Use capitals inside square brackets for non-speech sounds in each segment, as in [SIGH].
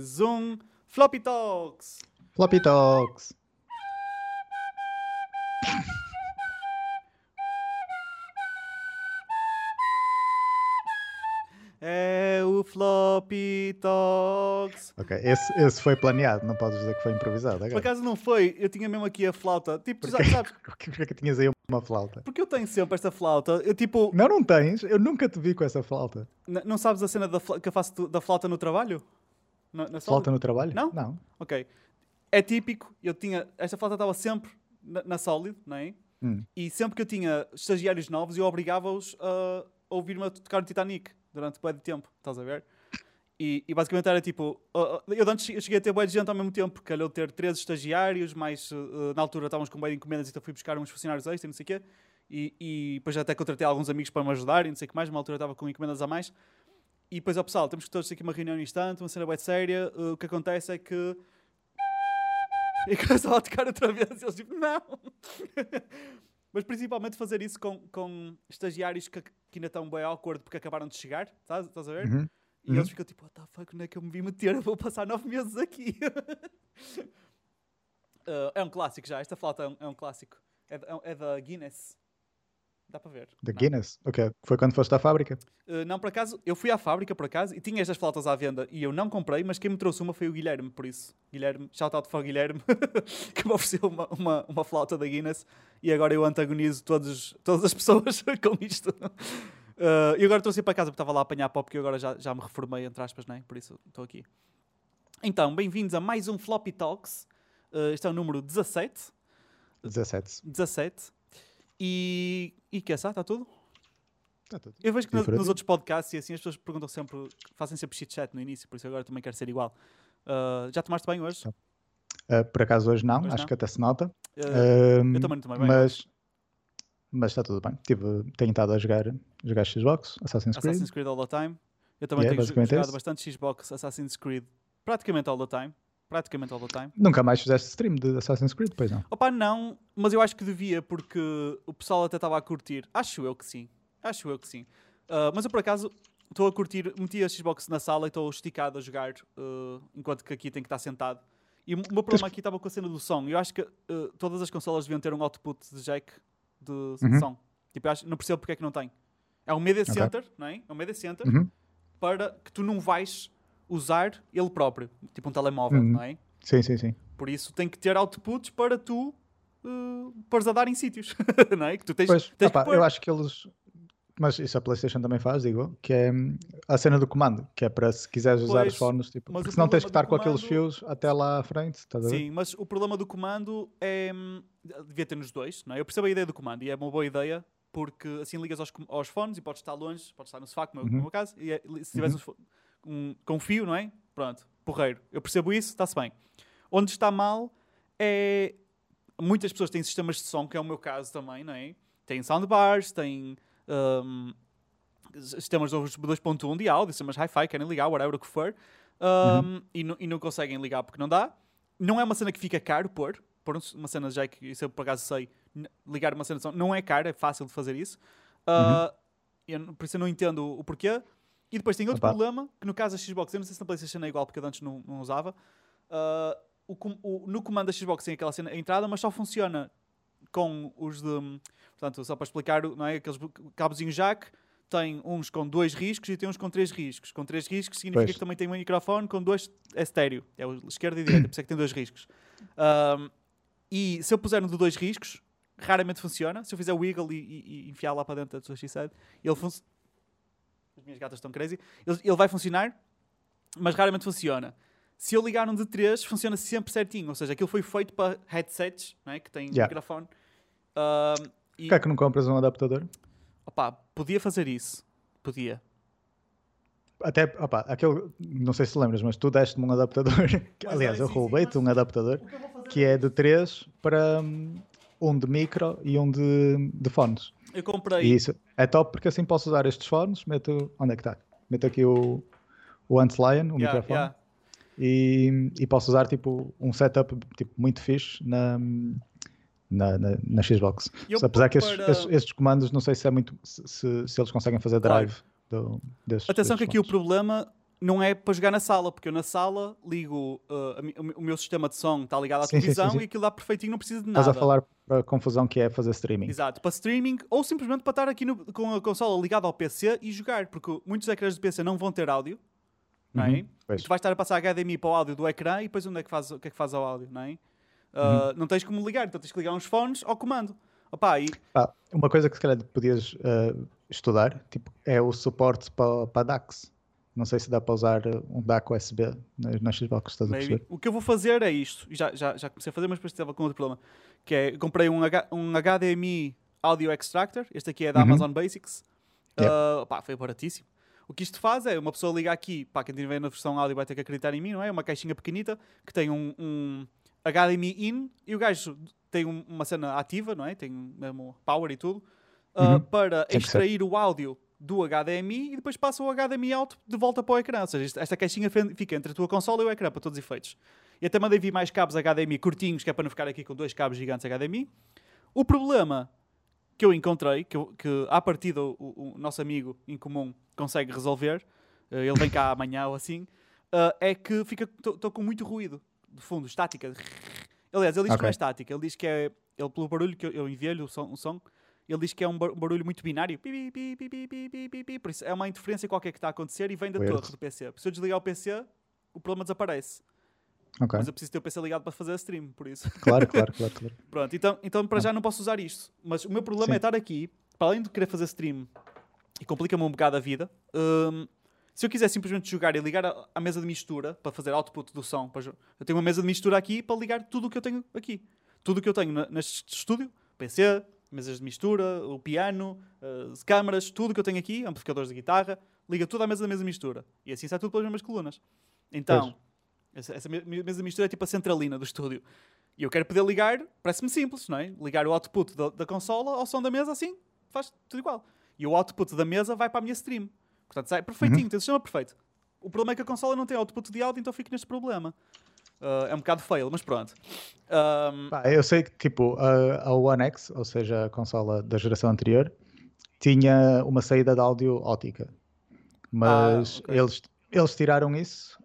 Zoom Floppy Talks. Floppy Talks. É o Floppy Talks. Ok, esse, esse foi planeado, não podes dizer que foi improvisado. Por agora. acaso não foi, eu tinha mesmo aqui a flauta. Tipo, já Porquê? sabes, [LAUGHS] Porquê que tinhas aí uma flauta? porque eu tenho sempre esta flauta. Eu tipo, Não, não tens. Eu nunca te vi com essa flauta. n- não sabes a cena da que eu faço da flauta no trabalho? Na, na Flauta no trabalho? Não? Não. Ok. É típico, eu tinha. Esta flauta estava sempre na, na Solid, não é? Hum. E sempre que eu tinha estagiários novos, eu obrigava-os a ouvir-me a tocar o Titanic durante bué de tempo, estás a ver? E, e basicamente era tipo. uh, eu antes cheguei a ter bué de gente ao mesmo tempo, porque calhou ter três estagiários, mais uh, uh, na altura estávamos com bué de encomendas, então fui buscar uns funcionários extra, e não sei o quê. E, e depois até contratei alguns amigos para me ajudar, e não sei o que mais, uma altura estava com encomendas a mais. E depois, ó pessoal, temos que todos ter aqui uma reunião no instante, uma cena bem séria. uh, o que acontece é que. [LAUGHS] E começam a tocar outra vez e eles tipo, não! [LAUGHS] Mas principalmente fazer isso com, com estagiários que, que ainda estão bem awkward porque acabaram de chegar, estás, estás a ver? Uhum. E Uhum. eles ficam tipo, what the fuck, onde é que eu me vi meter? Eu vou passar nove meses aqui. Uh, [LAUGHS] é um clássico já, esta flauta é um, é um clássico. É, da- é da Guinness. Dá para ver. Da. Guinness? Ok. Foi quando foste à fábrica? Uh, não, por acaso, eu fui à fábrica, por acaso, e tinha estas flautas à venda, e eu não comprei, mas quem me trouxe uma foi o Guilherme, por isso. Guilherme, shout out para o Guilherme, [LAUGHS] que me ofereceu uma, uma, uma flauta da Guinness, e agora eu antagonizo todos, todas as pessoas [LAUGHS] com isto. Uh, e agora trouxe para casa, porque estava lá a apanhar pó, porque eu agora já, já me reformei, entre aspas, né? por isso estou aqui. Então, bem-vindos a mais um Floppy Talks. Uh, este é o número 17. 17. 17. E, e que é essa? Está tudo? Tá tudo. Eu vejo que no- nos outros podcasts e assim as pessoas perguntam sempre, fazem sempre chit chat no início, por isso agora também quero ser igual. Uh, já tomaste bem hoje? Ah, por acaso hoje não, Hoje acho não? que até se nota. Uh, eu também não tomei bem. Mas, mas está tudo bem. Tive, tenho estado a jogar, jogar Xbox, Assassin's Creed. Assassin's Creed all the time. Eu também Yeah, tenho jo- basicamente jogado esse. bastante Xbox Assassin's Creed praticamente all the time. Praticamente all the time. Nunca mais fizeste stream de Assassin's Creed, pois não? Opa, não, mas eu acho que devia porque o pessoal até estava a curtir. Acho eu que sim. Acho eu que sim. Uh, mas eu por acaso estou a curtir, meti a Xbox na sala e estou esticado a jogar uh, enquanto que aqui tem que estar sentado. E o meu problema aqui estava com a cena do som. Eu acho que uh, todas as consolas deviam ter um output de jack de Uhum. som. Tipo, acho, não percebo porque é que não tem. É um media Ok. center, não é? É um media center Uhum. para que tu não vais usar ele próprio. Tipo um telemóvel, Uhum. não é? Sim, sim, sim. Por isso tem que ter outputs para tu uh, pôres a dar em sítios. [LAUGHS] não é? Que tu tens, Pois, tens pôr. eu acho que eles. Mas isso a PlayStation também faz, digo, que é hum, a cena do comando, que é para se quiseres usar Pois, os fones, tipo, porque senão tens que estar do com aqueles comando- fios até lá à frente, estás a ver? Sim, mas o problema do comando é. hum, Devia ter nos dois, não é? Eu percebo a ideia do comando e é uma boa ideia porque assim ligas aos, aos fones e podes estar longe, podes estar no sofá, como é Uhum. como é o meu caso, e é- se tiveres uns fo- um, com fio, não é? Pronto, porreiro. Eu percebo isso, está-se bem. Onde está mal é. Muitas pessoas têm sistemas de som, que é o meu caso também, não é? Têm soundbars, têm. hum, sistemas dos 2.1 de áudio, sistemas hi-fi, querem ligar, whatever o que for, um, e, não- e não conseguem ligar porque não dá. Não é uma cena que fica caro pôr, pôr um- uma cena já que isso eu por acaso sei, ligar uma cena de som, não é caro, é fácil de fazer isso. Uh, eu não- por isso eu não entendo o porquê. E depois tem outro Opa. problema, que no caso da Xbox, eu não sei se na PlayStation é igual, porque eu antes não, não usava. Uh, o o- no comando da Xbox tem aquela cena, a entrada, mas só funciona com os de. Portanto, só para explicar, não é? Aqueles cabozinhos jack, tem uns com dois riscos e tem uns com três riscos. Com três riscos significa Pois. que também tem um microfone, com dois é estéreo. É o esquerda e direita, por isso é que tem dois riscos. Um, e se eu puser um de dois riscos, raramente funciona. Se eu fizer o wiggle e, e- e enfiar lá para dentro da sua X7, ele funciona. As minhas gatas estão crazy. Ele, ele vai funcionar, mas raramente funciona. Se eu ligar um de 3, funciona sempre certinho. Ou seja, aquilo foi feito para headsets, não é? que tem Yeah. microfone. Um, e, Porquê é que não compras um adaptador? opá, podia fazer isso. Podia. Até, opá, aquele, não sei se lembras, mas tu deste-me um adaptador. [LAUGHS] que, aliás, é, eu roubei-te um adaptador que é de 3 para hum, um de micro e um de, de fones. Eu comprei. Isso é top porque assim posso usar estes fones. Meto, onde é que está? Meto aqui o, o Antlion, o Yeah, microfone. yeah. E, e posso usar tipo um setup tipo, muito fixe na, na, na, na Xbox. Eu Apesar que esses, para- esses, estes comandos, não sei se é muito se, se, eles conseguem fazer Claro. drive do, desses, Atenção que aqui o problema não é para jogar na sala, porque eu na sala ligo uh, o, meu- sistema de som está ligado à Sim, sim, sim, televisão sim. e aquilo dá perfeitinho, não precisa de nada. Estás a falar para a confusão que é fazer streaming. Exato, para streaming ou simplesmente para estar aqui no- com a consola ligada ao PC e jogar, porque muitos ecrãs do PC não vão ter áudio, não é? Uhum, tu vais estar a passar HDMI para o áudio do ecrã e depois onde é que faz, o que é que faz ao áudio, não é? Uhum. Uh, Não tens como ligar, então tens que ligar uns fones ao comando. Opa, e Pá, uma coisa que se calhar podias eh, estudar tipo, é o suporte para, para DACs. Não sei se dá para usar um DAC USB nas, Xbox, estás a perceber? O que eu vou fazer é isto. e Já, já, já comecei a fazer, mas depois estava com outro problema. Que é, comprei um, H- um HDMI Audio Extractor. Este aqui é da Uhum. Amazon Basics. Yep. Uh, pá, foi baratíssimo. O que isto faz é, uma pessoa liga aqui, pá, quem tiver na versão áudio vai ter que acreditar em mim, não é? Uma caixinha pequenita que tem um, um HDMI in e o gajo tem um- uma cena ativa, não é? Tem mesmo power e tudo, uh, Uhum. para extrair o áudio do HDMI e depois passa o HDMI out de volta para o ecrã. Ou seja, esta caixinha fica entre a tua consola e o ecrã para todos os efeitos. E até mandei vir mais cabos HDMI curtinhos, que é para não ficar aqui com dois cabos gigantes HDMI. O problema que eu encontrei, que, eu- que à partida o, o- nosso amigo em comum consegue resolver, eh, ele vem cá amanhã ou assim, eh, é que fica estou com muito ruído de fundo, estática. Aliás, ele diz que Ok. não é estática, ele diz que é, ele pelo barulho que eu, eu enviei-lhe o som, o som, ele diz que é um barulho muito binário. Pi, pi, pi, Por isso, é uma interferência qualquer que está a acontecer e vem da torre do PC. Se eu desligar o PC, o problema desaparece. Okay. Mas eu preciso ter o PC ligado para fazer a stream, por isso. Claro, claro, claro. claro. [LAUGHS] Pronto, então, então para ah. já não posso usar isto. Mas o meu problema Sim. é estar aqui, para além de querer fazer stream, e complica-me um bocado a vida, hum, se eu quiser simplesmente jogar e ligar a, a, mesa de mistura para fazer output do som, eu tenho uma mesa de mistura aqui para ligar tudo o que eu tenho aqui. Tudo o que eu tenho neste estúdio, PC, mesas de mistura, o piano, as câmaras, tudo que eu tenho aqui, amplificadores de guitarra, liga tudo à mesa da mesa de mistura. E assim sai tudo pelas mesmas colunas. Então, essa, essa me- mesa de mistura é tipo a centralina do estúdio. E eu quero poder ligar, parece-me simples, não é? Ligar o output da, da consola ao som da mesa, assim, faz tudo igual. E o output da mesa vai para a minha stream. Portanto, sai perfeitinho, tem o sistema perfeito. O problema é que a consola não tem output de áudio, então fico neste problema. Ah, é um bocado fail, mas pronto. Pá, eu sei que tipo a, a One X, ou seja, a consola da geração anterior, tinha uma saída de áudio ótica. Mas Ah, ok. eles, eles tiraram isso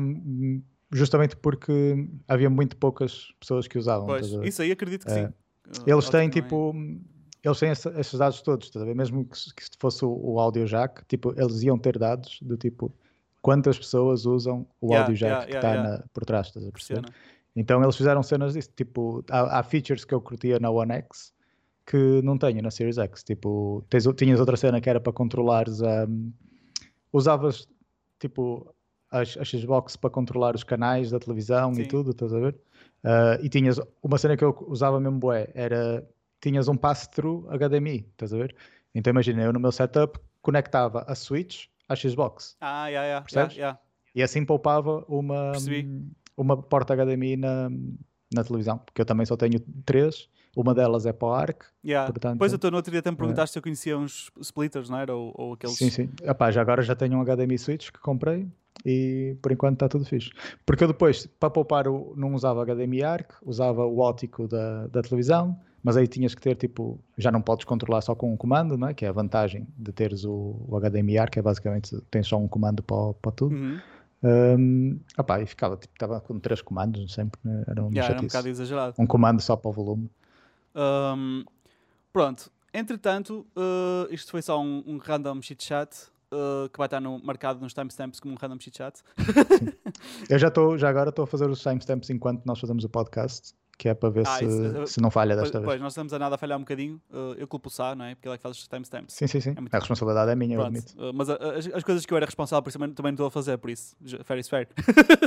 hum, justamente porque havia muito poucas pessoas que usavam. pois, isso aí acredito que É. sim. Ah, Eles têm não é? tipo. Eles têm esse- esses dados todos? Mesmo que, se- que se fosse o, o audio jack, tipo, eles iam ter dados do tipo quantas pessoas usam o Yeah, audio jack yeah, que está yeah. por trás, estás a perceber? Percena. Então eles fizeram cenas disso, tipo, há, há features que eu curtia na One X que não tenho na Series X. Tipo, tens, tinhas outra cena que era para controlares a. usavas tipo as, a Xbox para controlar os canais da televisão Sim. e tudo, estás a ver? Ah, e tinhas uma cena que eu usava mesmo bué, era tinhas um pass-through HDMI, estás a ver? Então imagina, eu no meu setup conectava a Switch à Xbox Ah, yeah, yeah, Percebes? yeah. e assim poupava uma, Percebi. uma porta HDMI na, na televisão, porque eu também só tenho três, uma delas é para o ARC, Yeah. Portanto, Pois, então, no outro dia até me é. perguntaste se eu conhecia uns splitters, não era? Ou, ou aqueles... sim, sim. Epá, já agora já tenho um HDMI Switch que comprei e por enquanto está tudo fixe. Porque eu depois, para poupar, não usava HDMI ARC, usava o ótico da, da televisão, mas aí tinhas que ter tipo, já não podes controlar só com um comando, não é? que é a vantagem de teres o, o HDMI ARC, é basicamente tens só um comando para, para tudo. Uhum. Um, epá, e ficava, tipo, estava com três comandos sempre, né? era um, Yeah, era um bocado exagerado. um comando só para o volume. Um, pronto, entretanto, uh, isto foi só um, um random chit chat uh, que vai estar no, marcado nos timestamps como um random chit chat. [LAUGHS] Eu já estou, já agora estou a fazer os timestamps enquanto nós fazemos o podcast, que é para ver Ah, se, isso, se não falha Pois, desta vez. pois, nós estamos a nada a falhar um bocadinho. uh, eu culpo o Sá, não é? Porque ele é que faz os timestamps. Sim, sim, sim. É a responsabilidade é minha, eu Pronto, admito. uh, mas a- as, as coisas que eu era responsável por isso também, também não estou a fazer, por isso. Fair is fair.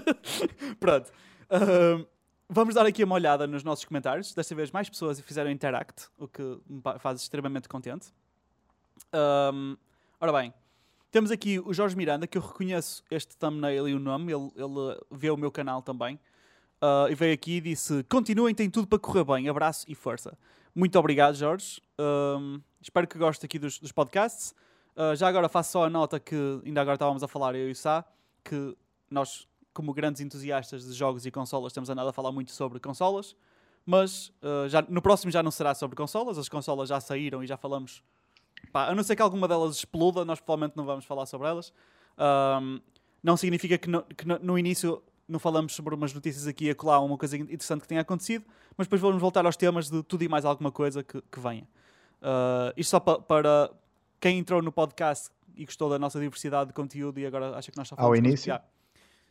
[LAUGHS] Pronto. Um, vamos dar aqui uma olhada nos nossos comentários. Desta vez mais pessoas fizeram interact, o que me faz extremamente contente. Um, ora bem, temos aqui o Jorge Miranda, que eu reconheço este thumbnail e o nome, ele, ele vê o meu canal também. Uh, e veio aqui e disse: Continuem, tem tudo para correr bem. Abraço e força. Muito obrigado, Jorge. Um, espero que goste aqui dos, dos podcasts. Uh, já agora faço só a nota que ainda agora estávamos a falar, eu e o Sá, que nós, como grandes entusiastas de jogos e consolas, temos andado a falar muito sobre consolas. Mas uh, já, no próximo já não será sobre consolas, as consolas já saíram e já falamos. Pá, a não ser que alguma delas exploda, nós provavelmente não vamos falar sobre elas. Um, Não significa que no, que no início não falamos sobre umas notícias aqui e acolá, uma coisa interessante que tenha acontecido, mas depois vamos voltar aos temas de tudo e mais alguma coisa que, que venha. Uh, isto só pa, para quem entrou no podcast e gostou da nossa diversidade de conteúdo e agora acha que nós só falamos... Ao início? Sobre,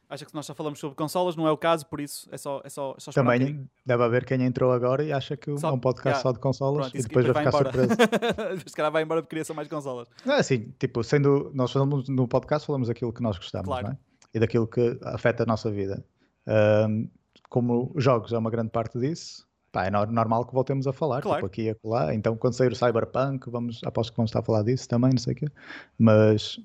acha que nós só falamos sobre consolas, não é o caso, por isso é só, é só, é só Também um deve haver quem entrou agora e acha que só, é um podcast yeah. só de consolas Pronto, e depois, vai, ficar surpreso. [LAUGHS] Se calhar vai embora porque queria só mais consolas. Não é assim, tipo, sendo, nós falamos no podcast, falamos aquilo que nós gostamos, claro. não é? E daquilo que afeta a nossa vida. Um, como jogos é uma grande parte disso, pá, é normal que voltemos a falar, tipo, claro. tipo aqui e acolá. Então, quando sair o Cyberpunk, vamos, aposto que vamos estar a falar disso também, não sei o quê. Mas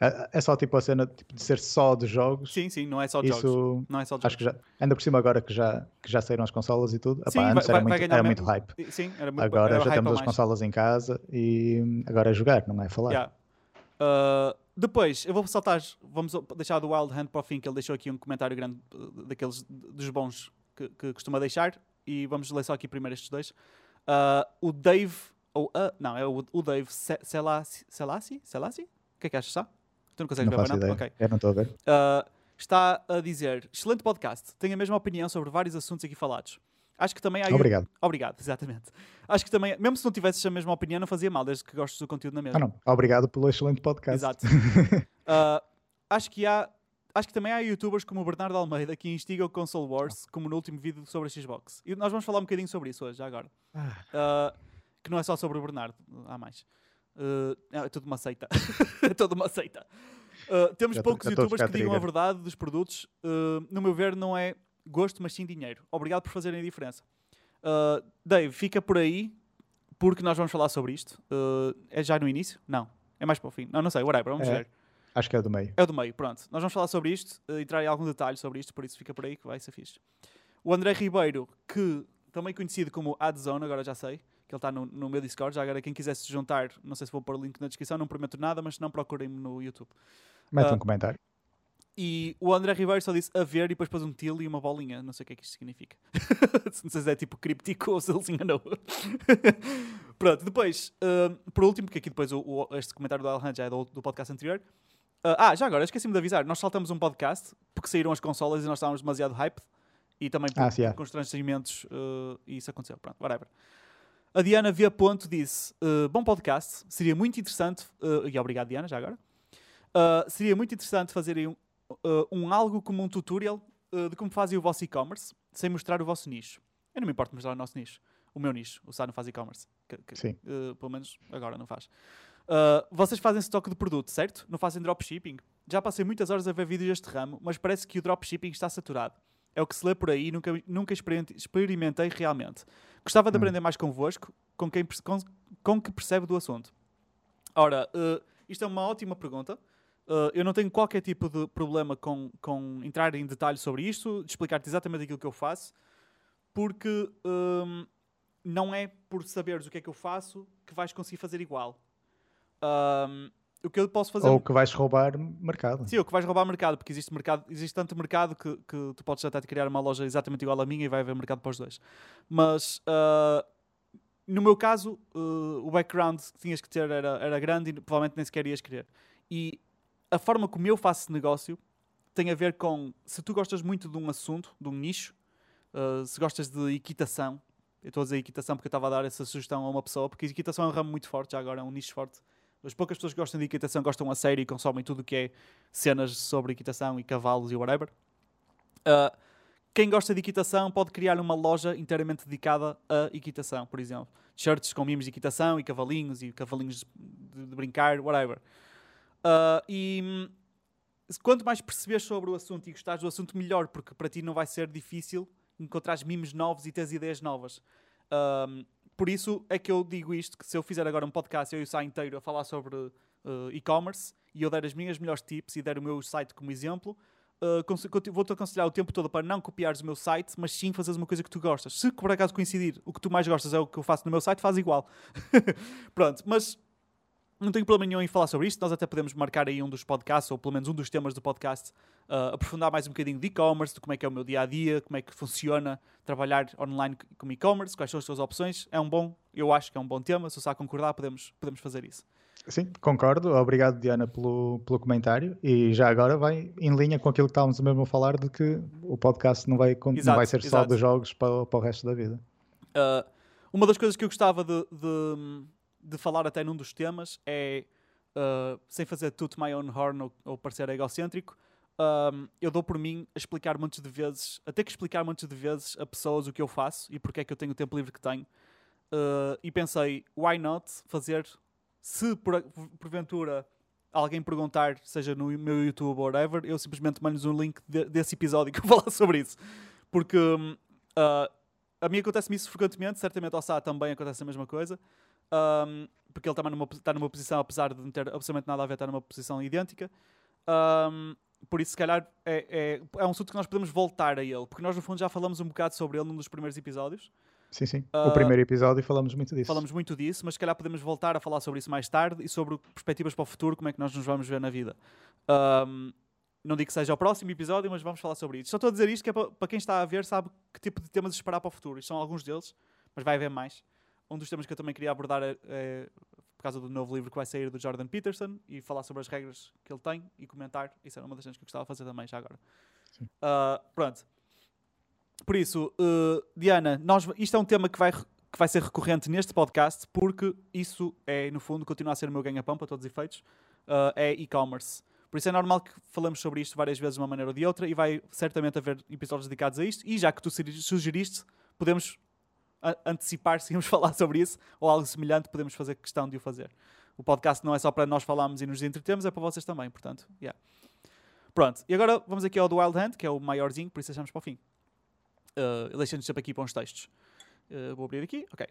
é, é só tipo a cena tipo, de ser só de jogos. Sim, sim, não é só de Isso, jogos. Não é só de acho jogos. que já, ainda por cima agora que já, que já saíram as consolas e tudo. Sim, Epá, antes vai, era, muito, era muito hype. Sim, era muito Agora era já temos as consolas em casa e agora é jogar, não é falar. Yeah. Uh, depois, eu vou saltar, vamos deixar do Wild Hand para o fim, que ele deixou aqui um comentário grande uh, daqueles dos bons que, que, costuma deixar. E vamos ler só aqui primeiro estes dois. Uh, o Dave, ou não, é o, o Dave Selassie, Selassie? Selassie? O que é que achas, sabe? Tu não consegues não ver, não? Okay. Eu não estou a ver. Uh, está a dizer: excelente podcast. Tenho a mesma opinião sobre vários assuntos aqui falados. Acho que também há. Obrigado. Obrigado, exatamente. Acho que também, mesmo se não tivesses a mesma opinião, não fazia mal, desde que gostes do conteúdo na mesma. Ah, não. Obrigado pelo excelente podcast. Exato. uh, [LAUGHS] acho que há. Acho que também há youtubers como o Bernardo Almeida que instigam o Console Wars, como no último vídeo sobre a Xbox. E nós vamos falar um bocadinho sobre isso hoje, já agora. Uh, que não é só sobre o Bernardo, há mais. Uh, é tudo uma seita. [LAUGHS] é toda uma seita. Uh, temos já poucos youtubers que digam a verdade dos produtos. No meu ver, não é gosto, mas sim dinheiro. Obrigado por fazerem a diferença. Uh, Dave, fica por aí, porque nós vamos falar sobre isto. Uh, é já no início? Não. É mais para o fim. Não, não sei, whatever, vamos é, ver. Acho que é do meio. É do meio, pronto. Nós vamos falar sobre isto, uh, entrar em algum detalhe sobre isto, por isso fica por aí que vai ser fixe. O André Ribeiro, que também conhecido como Adzone, agora já sei, que ele está no, no meu Discord. Já agora, quem quiser se juntar, não sei se vou pôr o link na descrição, não prometo nada, mas não procurem-me no YouTube. Mete uh, um comentário. E o André Ribeiro só disse a ver e depois pôs um til e uma bolinha. Não sei o que é que isto significa. [LAUGHS] não sei se é tipo críptico ou se ele se enganou. [LAUGHS] Pronto, depois, uh, por último, porque aqui depois o, o, este comentário do Alejandro já é do, do podcast anterior. Uh, ah, já agora, esqueci-me de avisar. Nós saltamos um podcast porque saíram as consolas e nós estávamos demasiado hype. E também por, ah, sim, é. constrangimentos uh, e isso aconteceu. Pronto, whatever. A Diana Via Ponto disse: uh, Bom podcast, seria muito interessante. E obrigado, Diana, já agora. Uh, seria muito interessante fazerem um, um algo como um tutorial de como fazem o vosso e-commerce, sem mostrar o vosso nicho. Eu não me importo mostrar o nosso nicho. O meu nicho. O Sá não faz e-commerce. Sim. pelo menos agora não faz. vocês fazem estoque de produto, certo? Não fazem dropshipping? Já passei muitas horas a ver vídeos deste ramo, mas parece que o dropshipping está saturado. É o que se lê por aí e nunca, nunca experimentei realmente. Gostava de hum. aprender mais convosco, com quem com, com que percebe do assunto. Ora, uh, isto é uma ótima pergunta. Uh, eu não tenho qualquer tipo de problema com, com entrar em detalhe sobre isto, de explicar-te exatamente aquilo que eu faço, porque um, não é por saberes o que é que eu faço que vais conseguir fazer igual. Um, o que eu posso fazer. Ou que vais roubar mercado. Sim, o que vais roubar mercado, porque existe, mercado, existe tanto mercado que, que tu podes até criar uma loja exatamente igual à minha e vai haver mercado para os dois. Mas uh, no meu caso, uh, o background que tinhas que ter era, era grande e provavelmente nem sequer ias querer. E a forma como eu faço negócio tem a ver com se tu gostas muito de um assunto, de um nicho, uh, se gostas de equitação. Eu estou a dizer equitação porque eu estava a dar essa sugestão a uma pessoa, porque equitação é um ramo muito forte, já agora é um nicho forte as poucas pessoas que gostam de equitação gostam a sério e consomem tudo o que é cenas sobre equitação e cavalos e whatever. Uh, quem gosta de equitação pode criar uma loja inteiramente dedicada a equitação, por exemplo. Shirts com mimos de equitação e cavalinhos e cavalinhos de, de brincar, whatever. Uh, e hum, quanto mais perceberes sobre o assunto e gostares do assunto, melhor, porque para ti não vai ser difícil encontrar mimos novos e teres ideias novas. Uh, por isso é que eu digo isto: que se eu fizer agora um podcast, eu e o Sá inteiro a falar sobre uh, e-commerce e eu der as minhas melhores tips e der o meu site como exemplo, uh, vou-te aconselhar o tempo todo para não copiares o meu site, mas sim fazeres uma coisa que tu gostas. Se por acaso coincidir o que tu mais gostas é o que eu faço no meu site, faz igual. [LAUGHS] Pronto, mas não tenho problema nenhum em falar sobre isto. Nós até podemos marcar aí um dos podcasts, ou pelo menos um dos temas do podcast, uh, aprofundar mais um bocadinho de e-commerce, de como é que é o meu dia a dia, como é que funciona trabalhar online com e-commerce, quais são as suas opções. É um bom, eu acho que é um bom tema. Se você concordar, podemos, podemos fazer isso. Sim, concordo. Obrigado, Diana, pelo, pelo comentário. E já agora vai em linha com aquilo que estávamos mesmo a falar de que o podcast não vai, não Exato, vai ser só exato. dos jogos para, para o resto da vida. Uh, uma das coisas que eu gostava de, de, de falar até num dos temas é, uh, sem fazer tudo my own horn ou, ou parecer egocêntrico, um, eu dou por mim a explicar muitas de vezes, a ter que explicar muitas de vezes a pessoas o que eu faço e porque é que eu tenho o tempo livre que tenho. Uh, e pensei, why not fazer, se por, porventura alguém perguntar, seja no meu YouTube ou whatever, eu simplesmente mando-lhes um link de- desse episódio que eu [LAUGHS] falar sobre isso. Porque uh, a mim acontece-me isso frequentemente, certamente ao Sá também acontece a mesma coisa, um, porque ele também numa, está numa posição, apesar de não ter absolutamente nada a ver, está numa posição idêntica. Um, por isso, se calhar, é, é, é um assunto que nós podemos voltar a ele, porque nós, no fundo, já falamos um bocado sobre ele num dos primeiros episódios. Sim, sim. Ah, o primeiro episódio falamos muito disso. Falamos muito disso, mas se calhar podemos voltar a falar sobre isso mais tarde e sobre perspectivas para o futuro, como é que nós nos vamos ver na vida. Um, não digo que seja o próximo episódio, mas vamos falar sobre isso. Só estou a dizer isto que é para, para quem está a ver, sabe que tipo de temas esperar para o futuro. Isto são alguns deles, mas vai haver mais. Um dos temas que eu também queria abordar é, é por causa do novo livro que vai sair do Jordan Peterson e falar sobre as regras que ele tem e comentar. Isso era uma das coisas que eu gostava de fazer também, já agora. Ah, pronto. Por isso, uh, Diana, nós, isto é um tema que vai, que vai ser recorrente neste podcast porque isso é, no fundo, continua a ser o meu ganha-pão para todos os efeitos. uh, é e-commerce. Por isso é normal que falamos sobre isto várias vezes de uma maneira ou de outra e vai certamente haver episódios dedicados a isto. E já que tu sugeri- sugeriste, podemos antecipar se íamos [LAUGHS] falar sobre isso ou algo semelhante, podemos fazer questão de o fazer. O podcast não é só para nós falarmos e nos entretemos, é para vocês também, portanto, yeah. Pronto, e agora vamos aqui ao do Wild Hand, que é o maiorzinho, por isso deixamos para o fim. Uh, ele deixa-nos sempre aqui para uns textos. Uh, vou abrir aqui, ok.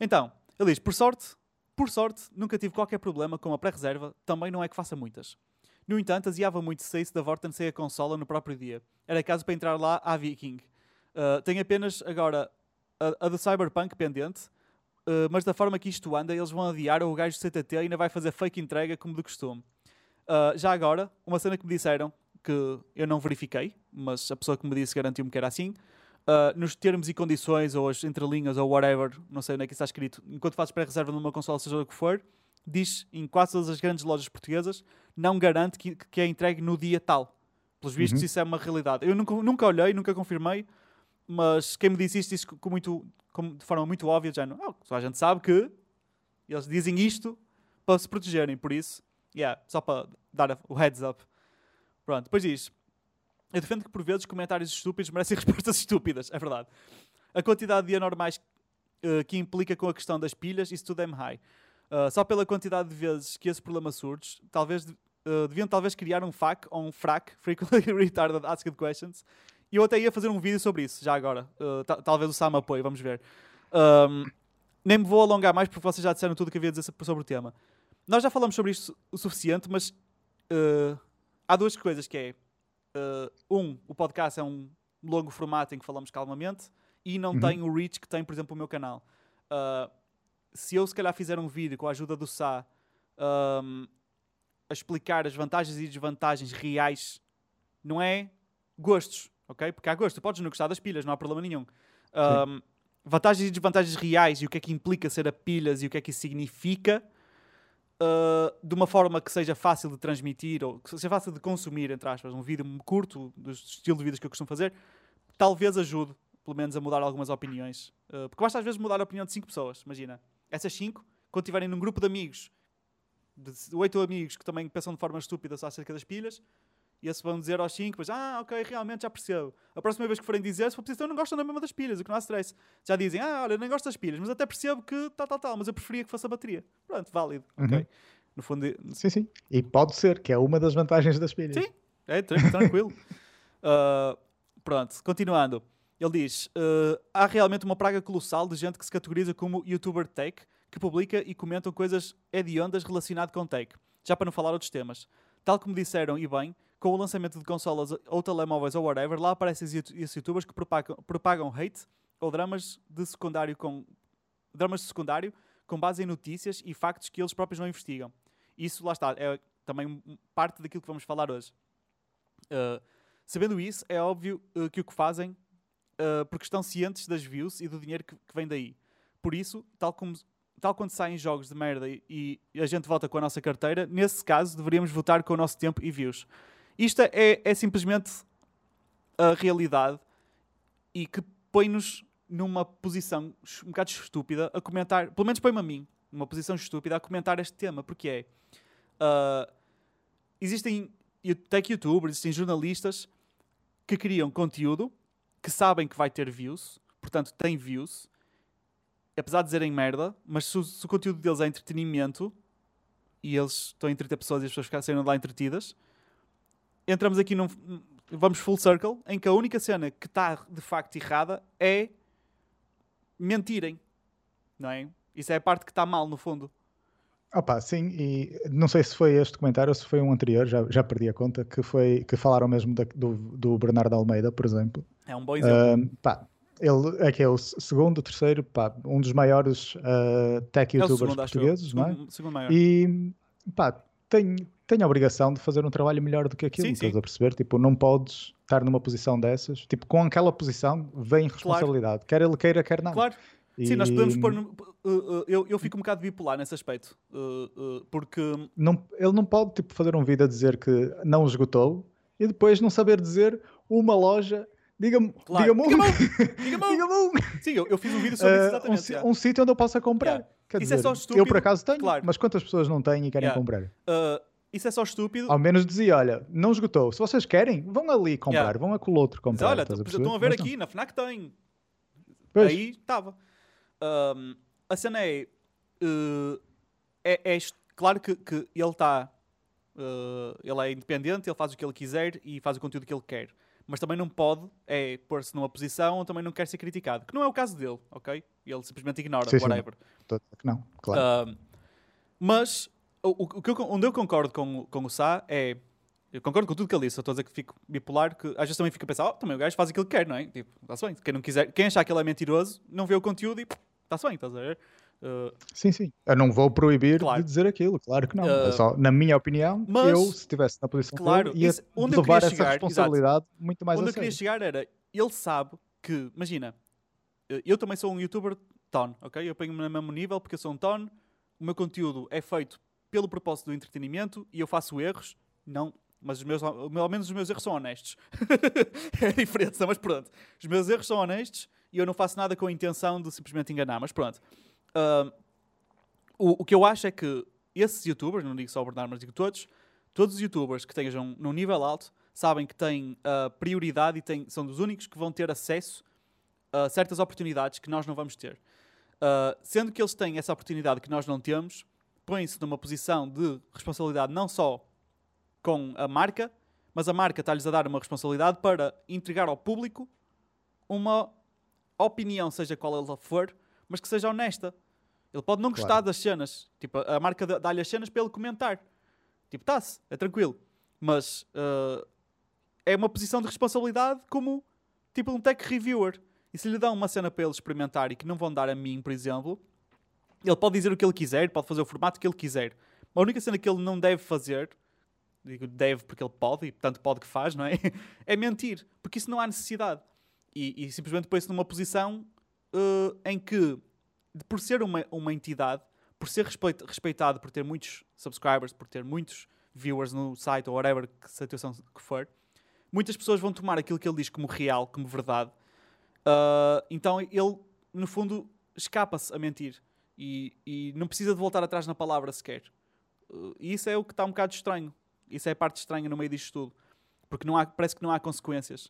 Então, ele diz, por sorte, por sorte, nunca tive qualquer problema com a pré-reserva, também não é que faça muitas. No entanto, aziava muito se saísse da Vorten sem a consola no próprio dia. Era caso para entrar lá à Viking. Uh, tenho apenas agora a, a do Cyberpunk pendente, uh, mas da forma que isto anda, eles vão adiar ou o gajo do CTT ainda vai fazer fake entrega como de costume. Uh, já agora, uma cena que me disseram, que eu não verifiquei, mas a pessoa que me disse garantiu-me que era assim, uh, nos termos e condições, ou as entrelinhas, ou whatever, não sei onde é que está escrito, enquanto fazes pré-reserva numa consola, seja o que for, diz em quase todas as grandes lojas portuguesas, não garante que, que é entregue no dia tal. Pelos vistos, Uhum. isso é uma realidade. Eu nunca, nunca olhei, nunca confirmei, mas quem me disse isto disse com muito, com- de forma muito óbvia, já não, oh, só a gente sabe que eles dizem isto para se protegerem, por isso, yeah, só para dar o heads up. Pronto, depois diz, eu defendo que por vezes comentários estúpidos merecem [LAUGHS] respostas estúpidas, é verdade. A quantidade de anormais eh, que implica com a questão das pilhas, isso tudo é high. Uh, só pela quantidade de vezes que esse problema surge, talvez uh, deviam talvez criar um FAQ ou um FRAC, [LAUGHS] Frequently Retarded Asked Questions, e eu até ia fazer um vídeo sobre isso, já agora. Uh, ta- talvez o Sam apoie, vamos ver. Um, nem me vou alongar mais porque vocês já disseram tudo o que havia a dizer sobre o tema. Nós já falamos sobre isto o suficiente, mas uh, há duas coisas que é uh, um, o podcast é um longo formato em que falamos calmamente e não Uhum. tem o reach que tem, por exemplo, o meu canal. Uh, se eu se calhar fizer um vídeo com a ajuda do Sá um, a explicar as vantagens e desvantagens reais, não é gostos, ok? Porque há gosto, podes não gostar das pilhas, não há problema nenhum. Um, vantagens e desvantagens reais e o que é que implica ser a pilhas e o que é que isso significa uh, de uma forma que seja fácil de transmitir ou que seja fácil de consumir, entre aspas, um vídeo curto do estilo de vídeos que eu costumo fazer, talvez ajude, pelo menos, a mudar algumas opiniões. Uh, porque basta às vezes mudar a opinião de 5 pessoas, imagina. Essas 5, quando estiverem num grupo de amigos, de 8 amigos que também pensam de forma estúpida só acerca das pilhas, e esses vão dizer aos 5, mas ah, ok, realmente já percebo. A próxima vez que forem dizer, se for preciso, eu não gosto da mesma das pilhas, o que não há stress. Já dizem, ah, olha, nem gosto das pilhas, mas até percebo que tal, tal, tal, mas eu preferia que fosse a bateria. Pronto, válido, ok. Uhum. No fundo, Sim, sim. E pode ser, que é uma das vantagens das pilhas. Sim. É, tran- tranquilo. Uh, [LAUGHS] pronto, continuando. Ele diz: uh, há realmente uma praga colossal de gente que se categoriza como youtuber tech, que publica e comentam coisas hediondas relacionadas com tech, já para não falar outros temas. Tal como disseram, e bem, com o lançamento de consolas ou telemóveis ou whatever, lá aparecem esses yout- esses youtubers que propagam, propagam hate ou dramas de secundário com dramas de secundário com base em notícias e factos que eles próprios não investigam. Isso, lá está, é também parte daquilo que vamos falar hoje. Uh, sabendo isso, é óbvio uh, que o que fazem uh, porque estão cientes das views e do dinheiro que, que vem daí. Por isso, tal como tal quando saem jogos de merda e, e a gente vota com a nossa carteira, nesse caso deveríamos votar com o nosso tempo e views. Isto é, é simplesmente a realidade e que põe-nos numa posição um bocado estúpida a comentar, pelo menos põe-me a mim, numa posição estúpida a comentar este tema, porque é uh, existem tech youtubers, existem jornalistas que criam conteúdo que sabem que vai ter views, portanto têm views, apesar de dizerem merda, mas se o, se o conteúdo deles é entretenimento e eles estão a entreter pessoas e as pessoas ficam lá entretidas, entramos aqui num. Vamos full circle, em que a única cena que está de facto errada é mentirem. Não é? Isso é a parte que está mal, no fundo. Opa, sim, e não sei se foi este comentário ou se foi um anterior, já, já perdi a conta, que, foi, que falaram mesmo da, do, do Bernardo Almeida, por exemplo. É um bom exemplo. Uh, pá, ele é que é o segundo, terceiro, pá, um dos maiores uh, tech youtubers é segundo, portugueses, não é? Segundo maior. E pá, tem, tem a obrigação de fazer um trabalho melhor do que aquilo, sim, estás sim. a perceber? Tipo, não podes estar numa posição dessas, tipo, com aquela posição vem responsabilidade, claro. quer ele queira, quer não. Claro. E... Sim, nós podemos pôr. Uh, uh, eu, eu fico um bocado bipolar nesse aspecto. Uh, porque. Não, ele não pode tipo, fazer um vídeo a dizer que não esgotou e depois não saber dizer uma loja. Diga-me claro. diga um. Diga-me um. [LAUGHS] Diga um. Sim, eu, eu, fiz um vídeo sobre isso exatamente. Um, um sítio onde eu possa comprar. Yeah. Quer isso é dizer, é só estúpido. Eu por acaso tenho, claro. mas quantas pessoas não têm e querem yeah. comprar? Isso é só estúpido. Ao menos dizia: olha, não esgotou. Se vocês querem, vão ali comprar, yeah. vão a outro comprar. Mas, olha, estão a ver mas aqui, não. na Fnac tem. Pois. Aí estava. Um, a cena é, uh, é, é, claro que, que ele está. Uh, ele é independente, ele faz o que ele quiser e faz o conteúdo que ele quer. Mas também não pode é pôr-se numa posição onde também não quer ser criticado. Que não é o caso dele, ok? Ele simplesmente ignora, sim, whatever. Sim. Não, claro. Uh, mas o, o, que eu, onde eu concordo com, com o Sá é. Eu concordo com tudo que ele disse, eu estou a dizer que fico bipolar, que às vezes também fico a pensar, oh, também o gajo faz aquilo que quer, não é? Tipo, está-se bem. Quem, não quiser, quem achar que ele é mentiroso, não vê o conteúdo e está-se bem, estás a ver? Uh, sim, sim. Eu não vou proibir claro. de dizer aquilo, claro que não. Uh, é só, na minha opinião, mas, eu, se estivesse na posição claro, dele, ia isso, onde levar essa chegar, responsabilidade exato. muito mais onde eu queria chegar era, ele sabe que, imagina, eu também sou um youtuber ton, ok? Eu ponho-me no mesmo nível porque eu sou um ton, o meu conteúdo é feito pelo propósito do entretenimento e eu faço erros, não, mas os meus, ao menos os meus erros são honestos. [LAUGHS] é a diferença, mas pronto. Os meus erros são honestos e eu não faço nada com a intenção de simplesmente enganar, mas pronto. Uh, o, o que eu acho é que esses youtubers, não digo só o Bernardo, mas digo todos, todos os youtubers que estejam num nível alto sabem que têm uh, prioridade e têm, são dos únicos que vão ter acesso a certas oportunidades que nós não vamos ter. Uh, sendo que eles têm essa oportunidade que nós não temos, põem-se numa posição de responsabilidade não só com a marca, mas a marca está-lhes a dar uma responsabilidade para entregar ao público uma opinião, seja qual ela for, mas que seja honesta. Ele pode não gostar claro. das cenas. Tipo, a marca dá-lhe as cenas para ele comentar. Tipo, está-se, é tranquilo. Mas uh, é uma posição de responsabilidade como tipo um tech reviewer. E se lhe dão uma cena para ele experimentar e que não vão dar a mim, por exemplo, ele pode dizer o que ele quiser, pode fazer o formato que ele quiser. A única cena que ele não deve fazer, digo deve porque ele pode, e tanto pode que faz, não é? [LAUGHS] é mentir. Porque isso não há necessidade e, e simplesmente põe-se numa posição uh, em que, por ser uma, uma entidade, por ser respeitado, por ter muitos subscribers, por ter muitos viewers no site ou whatever que situação que for, muitas pessoas vão tomar aquilo que ele diz como real, como verdade. Uh, então ele, no fundo, escapa-se a mentir e, e, não precisa de voltar atrás na palavra sequer. Uh, e isso é o que está um bocado estranho. Isso é a parte estranha no meio disto tudo. Porque não há, parece que não há consequências.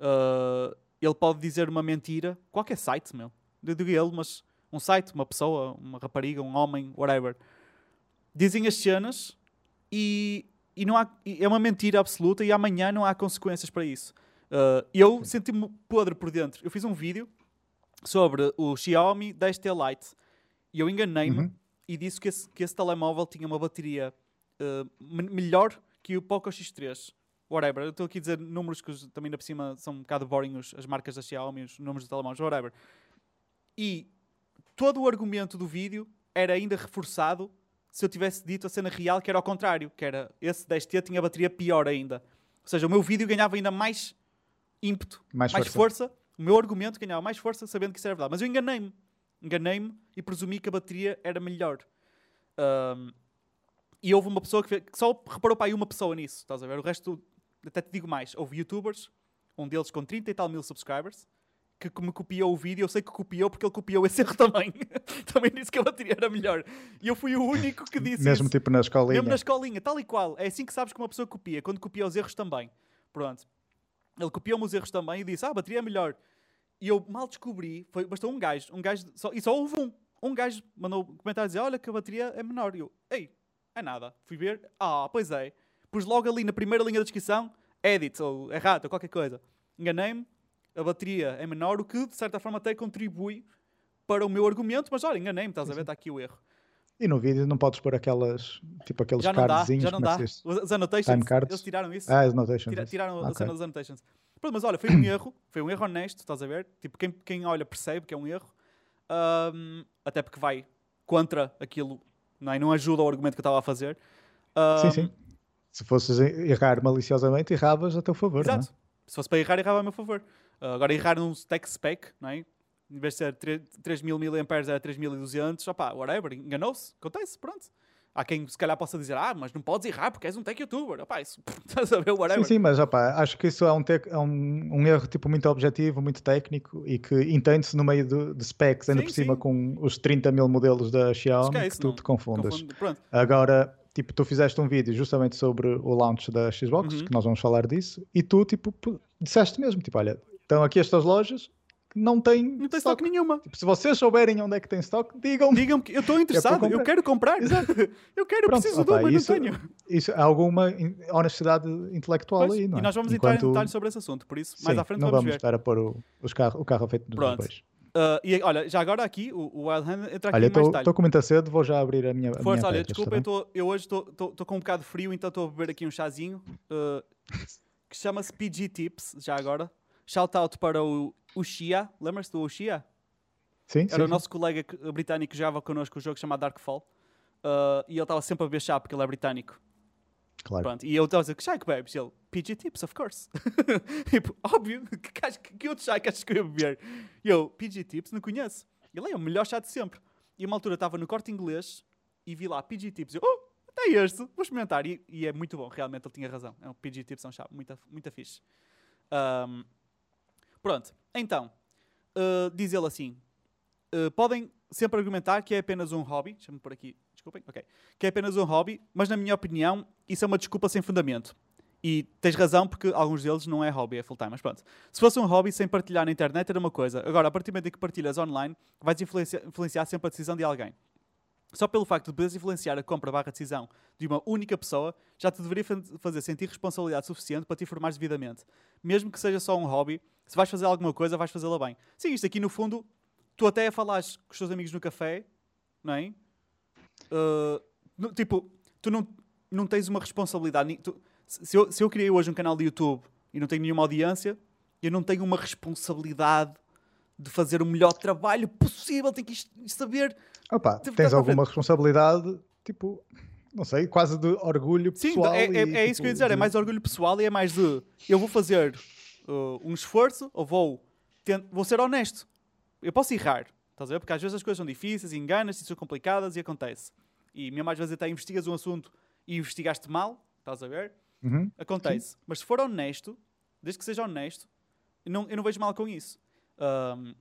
Uh, ele pode dizer uma mentira, qualquer site, meu. Eu digo ele, mas um site, uma pessoa, uma rapariga, um homem, whatever. Dizem as cenas e, e não há, é uma mentira absoluta e amanhã não há consequências para isso. Uh, eu senti-me podre por dentro. Eu fiz um vídeo sobre o Xiaomi 10T Lite e eu enganei-me uhum. e disse que esse, que esse telemóvel tinha uma bateria uh, melhor que o Poco X3 whatever. Eu estou aqui a dizer números que também na por cima são um bocado boring, os, as marcas da Xiaomi, os números de telemóveis, whatever. E todo o argumento do vídeo era ainda reforçado se eu tivesse dito a cena real que era ao contrário, que era esse 10T tinha bateria pior ainda. Ou seja, o meu vídeo ganhava ainda mais ímpeto, mais, mais força. força. O meu argumento ganhava mais força sabendo que isso era verdade. Mas eu enganei-me. Enganei-me e presumi que a bateria era melhor. Um, e houve uma pessoa que, que só reparou para aí uma pessoa nisso, estás a ver? O resto, até te digo mais, houve youtubers, um deles com 30 e tal mil subscribers, que me copiou o vídeo, eu sei que copiou porque ele copiou esse [LAUGHS] erro também. também disse que a bateria era melhor. E eu fui o único que disse Mesmo isso. tipo na escolinha. Mesmo na escolinha, tal e qual. É assim que sabes que uma pessoa copia, quando copia os erros também. Pronto. Ele copiou-me os erros também e disse, ah, a bateria é melhor. E eu mal descobri, foi, bastou um gajo, um gajo, só, e só houve um. Um gajo mandou um comentário a dizer, olha que a bateria é menor. E eu, ei, é nada. Fui ver, ah, pois é. Pus logo ali na primeira linha da descrição, edit, ou errado, ou qualquer coisa. Enganei-me, a bateria é menor, o que de certa forma até contribui para o meu argumento, mas olha, enganei-me, estás a ver, está aqui o erro. E no vídeo não podes pôr aquelas, tipo aqueles Já não dá, cardzinhos, já não é dá. Os, annotations, eles tiraram isso. Ah, as notations. Tira- tiraram a Ok. cena dos annotations. Pronto, mas olha, foi um [COUGHS] erro, foi um erro honesto, estás a ver? Tipo, quem, quem olha percebe que é um erro, Ahm, até porque vai contra aquilo, não, é? não ajuda ao argumento que eu estava a fazer. Sim, Ahm, sim. Se fosses errar maliciosamente, erravas a teu favor, não é? Exato. Se fosse para errar, errava a meu favor. Ah, agora, errar num tech spec, não é? Em vez de ser 3000 mAh, era 3200, opá, whatever, enganou-se, acontece, pronto. Há quem se calhar possa dizer, ah, mas não podes errar porque és um tech youtuber, opá, isso, [LAUGHS] estás a ver, whatever. Sim, sim, mas opá, acho que isso é um, tec- é um, um erro tipo, muito objetivo, muito técnico e que entende-se no meio de, de specs, ainda Sim, por cima sim. com os 30 mil modelos da Xiaomi, Esquece, que tu não- te confundas. Pronto, Agora, tipo, tu fizeste um vídeo justamente sobre o launch da Xbox, Uhum. que nós vamos falar disso, e tu, tipo, disseste mesmo, tipo, olha, estão aqui estas lojas não têm não tem estoque nenhuma. Tipo, se vocês souberem onde é que tem stock, digam-me. Digam-me que eu [LAUGHS] estou interessado, eu comprar. quero comprar. [LAUGHS] eu quero, eu Pronto, preciso opá, de uma, não isso- tenho. Isso há alguma in- honestidade intelectual Pois, aí, não é? e nós vamos entrar em Enquanto- detalhes sobre esse assunto, por isso, mais Sim, à frente não vamos, vamos ver. estar a pôr o, os carro, o carro feito Pronto. depois. Ah, e olha, já agora aqui, o, o Wild Hand entra aqui Olha, mais detalhe. estou com muita sede, vou já abrir a minha. a Força, minha olha, Pegas, desculpa, tá eu, tô- eu hoje estou com um bocado frio, então estou a beber aqui um chazinho uh, que chama-se PG Tips, já agora. Shout out para o Ushia, lembras-te do Ushia? Sim, Era sim, o sim. nosso colega que- britânico que jogava connosco o jogo chamado Darkfall. Uh, e ele estava sempre a beber chá porque ele é britânico. Claro. Pronto. E eu estava a dizer que chá é que bebes? E ele, PG Tips, of course. [LAUGHS] tipo, óbvio, que, que, outro chá que achas que eu ia beber? E eu, PG Tips, não conheço. Ele é o melhor chá de sempre. E uma altura estava no corte inglês e vi lá PG Tips. Eu, oh, até este, vou experimentar. E, e é muito bom, realmente ele tinha razão. É um PG Tips, é um chá muito, muito fixe. Ahm, pronto, então, uh, diz ele assim: uh, podem sempre argumentar que é apenas um hobby. Deixa-me por aqui, desculpem, ok. Que é apenas um hobby, mas na minha opinião, isso é uma desculpa sem fundamento. E tens razão, porque alguns deles não é hobby, é full-time. Mas pronto. Se fosse um hobby sem partilhar na internet, era uma coisa. Agora, a partir do momento em que partilhas online, vais influenciar, influenciar sempre a decisão de alguém. Só pelo facto de poderes influenciar a compra barra decisão de uma única pessoa, já te deveria fa- fazer sentir responsabilidade suficiente para te informares devidamente. Mesmo que seja só um hobby, se vais fazer alguma coisa, vais fazê-la bem. Sim, isto aqui no fundo, tu até a falares com os teus amigos no café, não é? Uh, no- tipo, tu não, não tens uma responsabilidade. tu- se, eu, se eu criei hoje um canal de YouTube e não tenho nenhuma audiência, eu não tenho uma responsabilidade de fazer o melhor trabalho possível. Tenho que saber Opa, Tipo, tens alguma responsabilidade, tipo, não sei, quase de orgulho Sim, pessoal. é, é, e, é isso que eu ia tipo, dizer. É de- mais orgulho pessoal e é mais de eu vou fazer uh, um esforço ou vou, tent- vou ser honesto. Eu posso errar, estás a ver? Porque às vezes as coisas são difíceis, enganas, e são complicadas e acontece. E mesmo às vezes até investigas um assunto e investigaste mal, estás a ver? Uhum. Acontece. Mas se for honesto, desde que seja honesto, eu não, eu não vejo mal com isso. Ahm,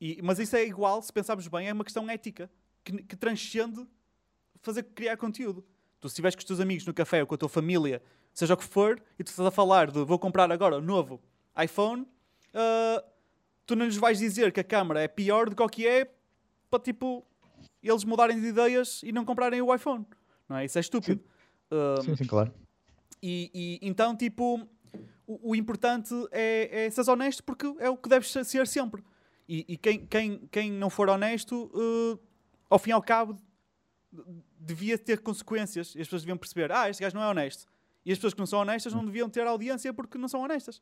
e- mas isso é igual, se pensarmos bem, é uma questão ética que, que transcende fazer criar conteúdo. Tu, se estiveres com os teus amigos no café ou com a tua família, seja o que for, e tu estás a falar de vou comprar agora o novo iPhone, ah, tu não lhes vais dizer que a câmera é pior do que o que é para tipo eles mudarem de ideias e não comprarem o iPhone. Não é? Isso é estúpido. Ahm, Sim, sim, claro. e, e então, tipo, o, o importante é, é seres honesto porque é o que deves ser- ser sempre. E, e quem, quem, quem não for honesto, eh, ao fim e ao cabo, de- devia ter consequências. E as pessoas deviam perceber: ah, este gajo não é honesto. E as pessoas que não são honestas não deviam ter audiência porque não são honestas.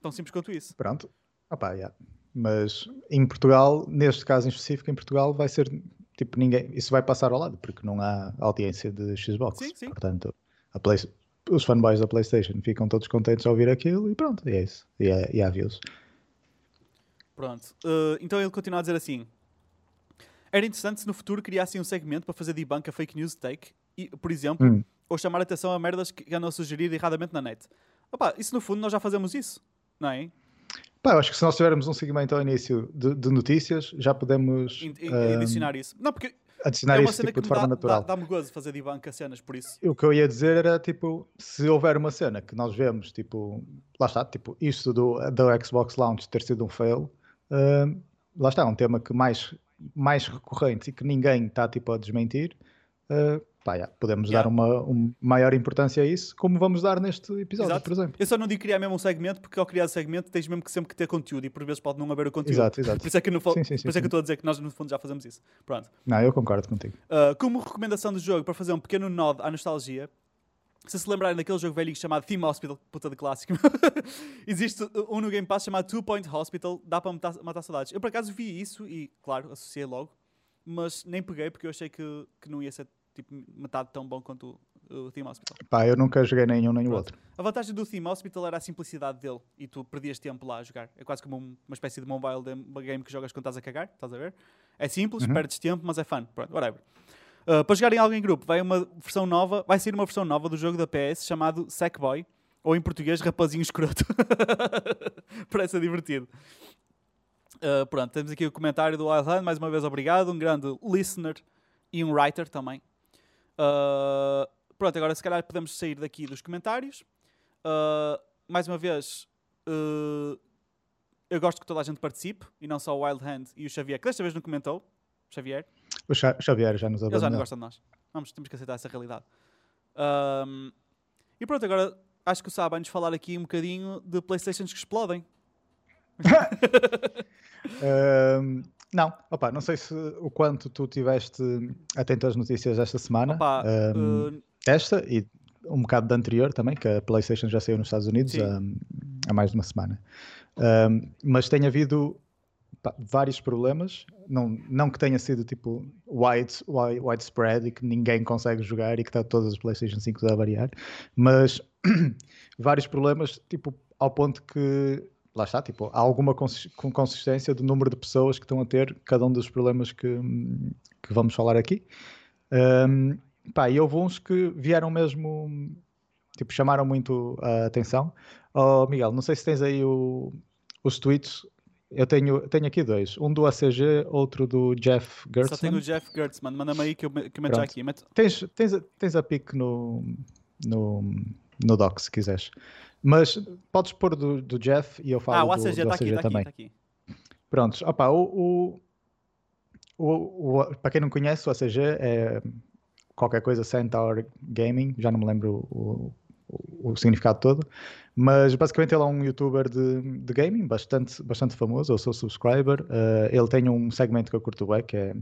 Tão simples quanto isso. Pronto. Opa, yeah. Mas em Portugal, neste caso em específico, em Portugal vai ser tipo ninguém. Isso vai passar ao lado, porque não há audiência de Xbox. Sim, sim. Portanto, a Play- os fanboys da PlayStation ficam todos contentes a ouvir aquilo e pronto, e é isso. E, é, e há views. Pronto. Uh, então ele continua a dizer assim: Era interessante se no futuro criassem um segmento para fazer debunk a fake news take, e, por exemplo, Hum. ou chamar a atenção a merdas que andam a sugerir erradamente na net. Opa, isso no fundo nós já fazemos isso, não é? Pá, eu acho que se nós tivermos um segmento ao início de, de notícias, já podemos In- in- ah, Adicionar isso. Não, porque adicionar é isso tipo, de forma dá, natural. dá, dá-me gozo fazer debunk a cenas, por isso. O que eu ia dizer era tipo, se houver uma cena que nós vemos, tipo, lá está, tipo, isto do, do Xbox Launch ter sido um fail, ah, lá está, é um tema que mais, mais recorrente e que ninguém está tipo a desmentir. ah, pá, já, podemos Yeah. dar uma, uma maior importância a isso, como vamos dar neste episódio, Exato. por exemplo. Eu só não digo criar mesmo um segmento, porque ao criar segmento tens mesmo que sempre que ter conteúdo e por vezes pode não haver o conteúdo. Exato, exato. [LAUGHS] Por isso é que, no, Sim, sim, sim, é que eu estou a dizer que nós no fundo já fazemos isso. Pronto. Não, eu concordo contigo. Uh, como recomendação do jogo para fazer um pequeno nod à nostalgia, se se lembrarem daquele jogo velho chamado Theme Hospital, puta de clássico, [LAUGHS] existe um no Game Pass chamado Two Point Hospital, dá para matar, matar saudades. Eu por acaso vi isso e, claro, associei logo, mas nem peguei porque eu achei que, que não ia ser tipo, metade tão bom quanto o, o Theme Hospital. Pá, eu nunca joguei nenhum nem o outro. A vantagem do Theme Hospital era a simplicidade dele e tu perdias tempo lá a jogar. É quase como um- uma espécie de mobile game que jogas quando estás a cagar, estás a ver? É simples, Uhum. perdes tempo, mas é fun. Pronto, whatever. Para jogarem algo em grupo, vai uma versão nova, vai sair uma versão nova do jogo da PS chamado Sackboy, ou em português Rapazinho Escroto. [LAUGHS] Parece divertido. Uh, pronto, temos aqui o comentário do Wild Hand, mais uma vez obrigado, um grande listener e um writer também. Uh, pronto, agora se calhar podemos sair daqui dos comentários. Mais uma vez, eu gosto que toda a gente participe e não só o Wild Hand e o Xavier, que desta vez não comentou. Xavier, O Xa- Xavier já nos ele já não abandonou. gosta de nós. Vamos, temos que aceitar essa realidade. Um, e pronto, agora acho que o Sá vai-nos falar aqui um bocadinho de Playstations que explodem. [LAUGHS] Ahm, não, opa, não sei se o quanto tu tiveste atento às notícias esta semana, Opa, ahm, uh, esta e um bocado da anterior também, que a PlayStation já saiu nos Estados Unidos há, há mais de uma semana. Ahm, mas tem havido pá, vários problemas, não, não que tenha sido tipo wide, wide, widespread e que ninguém consegue jogar e que está todas as PlayStation 5 a variar, mas [CLEARS THROAT] vários problemas, tipo, ao ponto que lá está, tipo, há alguma consistência do número de pessoas que estão a ter cada um dos problemas que, que vamos falar aqui. Hum, pá, e houve uns que vieram mesmo, tipo, chamaram muito a atenção. Oh, Miguel, não sei se tens aí o- os tweets. Eu tenho, tenho aqui dois. Um do ACG, outro do Jeff só Gertzman. tenho o Jeff Gertzman. Manda-me aí que eu, que eu meto já aqui. Meto- Tens, tens, a- tens a pique no, no, no doc, se quiseres. Mas podes pôr do, do Jeff e eu falo Ah, o do, ACG do está aqui, ACG está aqui, também. está aqui. Prontos, opa, o, o, o- o- para quem não conhece, o ACG é qualquer coisa Centaur Gaming, já não me lembro o, o, o significado todo, mas basicamente ele é um youtuber de, de gaming bastante, bastante famoso, eu sou subscriber, eh, ele tem um segmento que eu curto bem, que é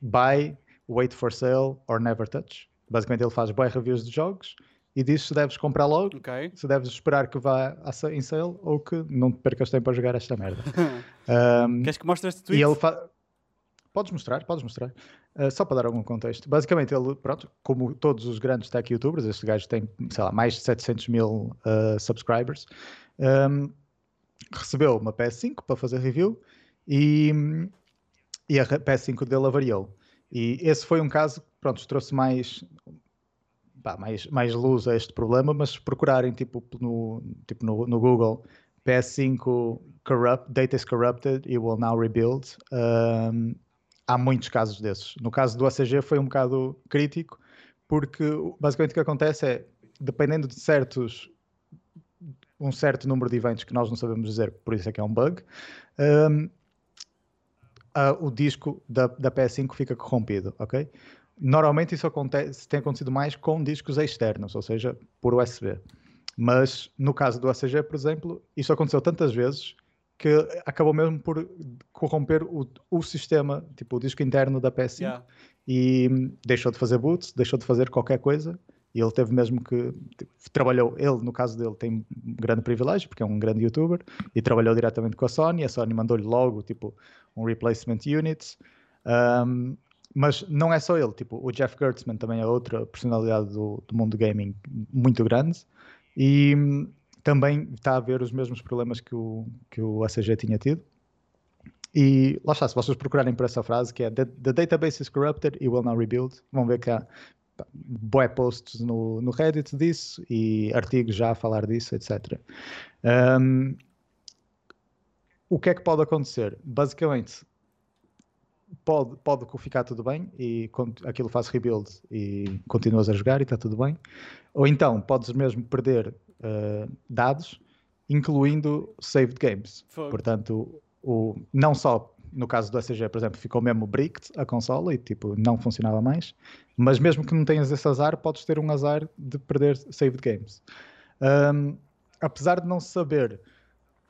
Buy, Wait for Sale or Never Touch. Basicamente ele faz buy reviews de jogos e diz se deves comprar logo, Ok. se deves esperar que vá em sale ou que não te percas tempo a jogar esta merda. [LAUGHS] Ahm, Queres que mostre este e tweet? ele fa... Podes mostrar, podes mostrar. Uh, só para dar algum contexto. Basicamente, ele, pronto, como todos os grandes tech youtubers, este gajo tem, sei lá, mais de 700 mil uh, subscribers, um, recebeu uma PS5 para fazer review e, e a re- PS5 dele avariou. E esse foi um caso que, pronto, trouxe mais, mais, mais luz a este problema, mas se procurarem, tipo, no, tipo no, no Google, PS5 corrupt, data is corrupted, it will now rebuild. Um, há muitos casos desses. No caso do ACG foi um bocado crítico, porque basicamente o que acontece é, dependendo de certos um certo número de eventos que nós não sabemos dizer, por isso é que é um bug, um, a- o disco da, da PS5 fica corrompido, ok? Normalmente isso acontece, tem acontecido mais com discos externos, ou seja, por USB. Mas no caso do ACG, por exemplo, isso aconteceu tantas vezes que acabou mesmo por corromper o, o sistema, tipo o disco interno da PS5 Yeah. e deixou de fazer boots, deixou de fazer qualquer coisa. E ele teve mesmo que tipo, trabalhou, ele no caso dele tem um grande privilégio porque é um grande youtuber e trabalhou diretamente com a Sony, a Sony mandou-lhe logo tipo um replacement unit um, mas não é só ele, tipo o Jeff Gertzman também é outra personalidade do, do mundo do gaming muito grande. E também está a ver os mesmos problemas que o, que o ACG tinha tido e lá está, se vocês procurarem por essa frase que é the, the database is corrupted, it will now rebuild, vão ver que há bué posts no, no Reddit disso e artigos já a falar disso, etc. Um, o que é que pode acontecer? Basicamente, pode, pode ficar tudo bem e aquilo faz rebuild e continuas a jogar e está tudo bem. Ou então podes mesmo perder uh, dados, incluindo saved games. Fogo. Portanto, o, não só no caso do SG, por exemplo, ficou mesmo bricked a consola e tipo não funcionava mais, mas mesmo que não tenhas esse azar, podes ter um azar de perder saved games. Um, apesar de não saber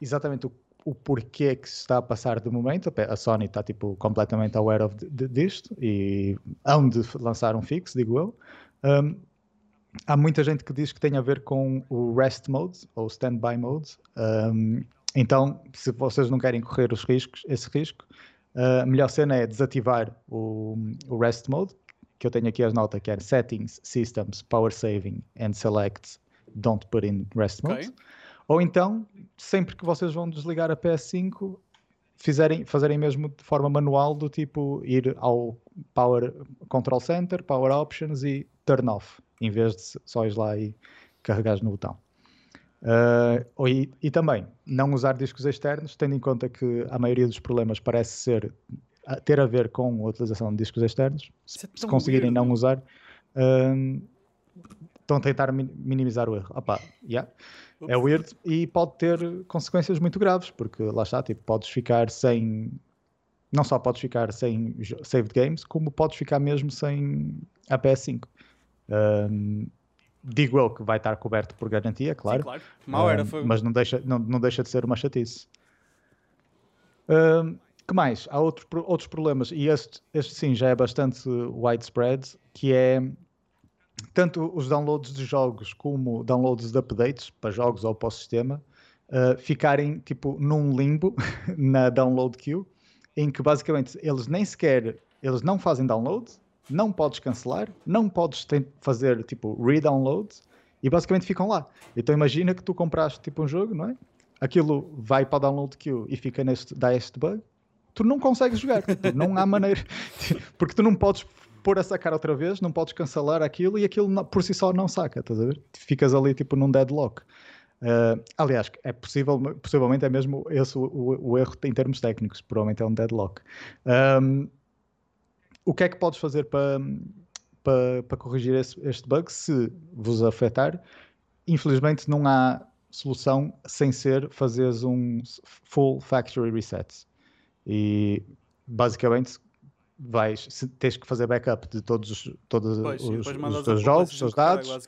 exatamente o, o, porquê que se está a passar de momento, a Sony está tipo completamente aware of disto e hão de lançar um fix, digo eu. Um, há muita gente que diz que tem a ver com o rest mode ou standby mode. Um, então, se vocês não querem correr os riscos, esse risco, a melhor cena é desativar o, o rest mode, que eu tenho aqui as notas, que é Settings, Systems, Power Saving and Select Don't Put in Rest Mode. Okay. Ou então, sempre que vocês vão desligar a PS5, fizerem, fazerem mesmo de forma manual, do tipo ir ao Power Control Center, Power Options e Turn Off, em vez de só ir lá e carregar no botão. Uh, e, e, também não usar discos externos, tendo em conta que a maioria dos problemas parece ser a, ter a ver com a utilização de discos externos. Se, é se conseguirem weird, não usar, uh, estão a tentar minimizar o erro. Opa, yeah, é weird e pode ter consequências muito graves, porque lá está, tipo, podes ficar sem. Não só podes ficar sem saved games, como podes ficar mesmo sem a PS5. Um, digo eu que vai estar coberto por garantia, claro. Sim, claro. Mal era, foi... Mas não deixa, não, não deixa de ser uma chatice. Um, que mais? Há outro, outros problemas, e este, este sim já é bastante widespread, que é tanto os downloads de jogos como downloads de updates para jogos ou para o sistema uh, ficarem tipo num limbo [LAUGHS] na download queue, em que basicamente eles nem sequer eles não fazem download, não podes cancelar, não podes fazer tipo re-download e basicamente ficam lá. Então imagina que tu compraste tipo um jogo, não é? Aquilo vai para o download queue e fica neste, dá este bug, tu não consegues jogar, não há maneira, [LAUGHS] porque tu não podes pôr a sacar outra vez, não podes cancelar aquilo e aquilo por si só não saca, estás a ver? Ficas ali tipo num deadlock. Uh, aliás, é possível, possivelmente é mesmo esse o, o, o, erro em termos técnicos, provavelmente é um deadlock. Um, o que é que podes fazer para, para, para corrigir esse, este bug se vos afetar? Infelizmente não há solução sem ser fazeres um full factory reset. E basicamente vais, tens que fazer backup de todos os, todos pois, os, os teus jogos, os teus dados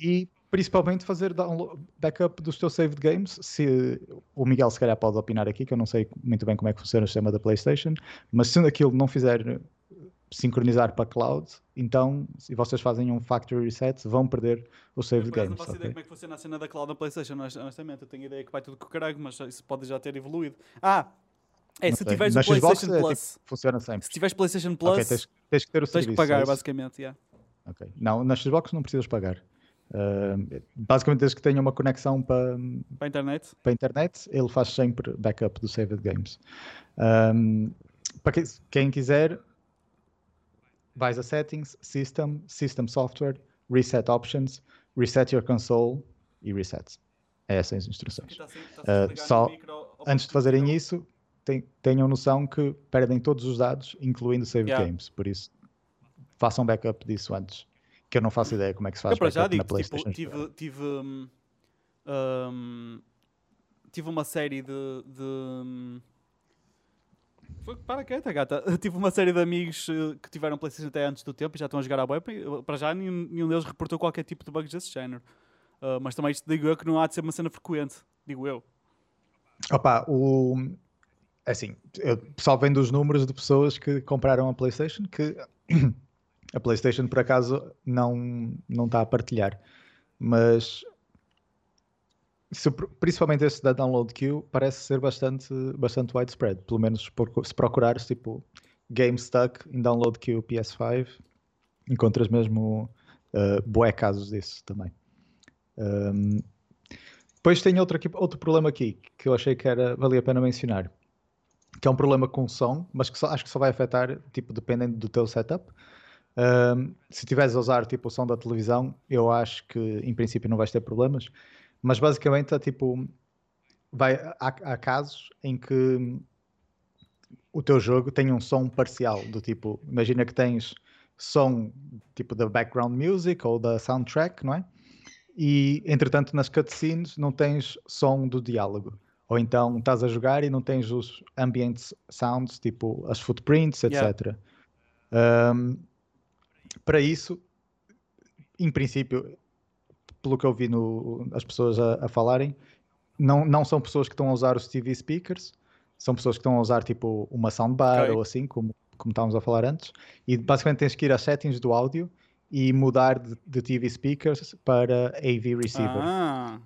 e principalmente fazer download, backup dos teus saved games. Se, o Miguel se calhar pode opinar aqui, que eu não sei muito bem como é que funciona o sistema da PlayStation, mas se aquilo não fizer sincronizar para cloud, então se vocês fazem um factory reset, vão perder o save games. Não faço okay? ideia como é que funciona a cena da cloud na PlayStation, honestamente. Eu tenho ideia que vai tudo com o caralho, mas isso pode já ter evoluído. Ah! É, se tiveres o PlayStation Xbox, Plus. É, tipo, funciona sempre. Se tiveres PlayStation Plus, okay, tens, tens, que ter o tens que pagar, é basicamente. Yeah. Ok. Não, na Xbox não precisas pagar. Uh, basicamente, desde que tenha uma conexão para, para, a internet. para a internet, ele faz sempre backup do saved games. Um, para quem, quem quiser, vais a Settings, System, System Software, Reset Options, Reset Your Console e Reset. É essas as instruções. Tá assim, tá uh, só antes de fazerem isso, tem, tenham noção que perdem todos os dados, incluindo save yeah. games. Por isso, façam backup disso antes. Que eu não faço ideia como é que se faz eu backup já digo, na tipo, PlayStation. Tive, tive, um, um, tive uma série de, de um, para quieta, gata. [LAUGHS] tive uma série de amigos eh, que tiveram PlayStation até antes do tempo e já estão a jogar à web. Para já, nenhum, nenhum deles reportou qualquer tipo de bugs desse género. Uh, mas também isto digo eu que não há de ser uma cena frequente. Digo eu. Opa, o. Assim, eu só vendo os números de pessoas que compraram a PlayStation que [CLEARS THROAT] a PlayStation por acaso não, não está a partilhar. Mas principalmente esse da download queue parece ser bastante, bastante widespread. Pelo menos por, se procurares tipo game stuck em download queue PS5, encontras mesmo uh, bué casos disso também. Um, depois tem outro, aqui, outro problema aqui que eu achei que era, valia a pena mencionar. que é um problema com som, mas que só, acho que só vai afetar, tipo, dependendo do teu setup. Um, se estiveres a usar tipo o som da televisão, eu acho que em princípio não vais ter problemas, mas basicamente é tipo vai, há, há casos em que o teu jogo tem um som parcial do tipo, imagina que tens som tipo da background music ou da soundtrack, não é? E entretanto nas cutscenes não tens som do diálogo. Ou então estás a jogar e não tens os ambient sounds, tipo as footprints, etc. Yeah. Um, para isso, em princípio, pelo que eu vi no, as pessoas a, a, falarem, não, não são pessoas que estão a usar os TV speakers, são pessoas que estão a usar tipo uma soundbar okay. ou assim, como, como estávamos a falar antes, e basicamente tens que ir às settings do áudio e mudar de, de TV speakers para AV receiver. Ah.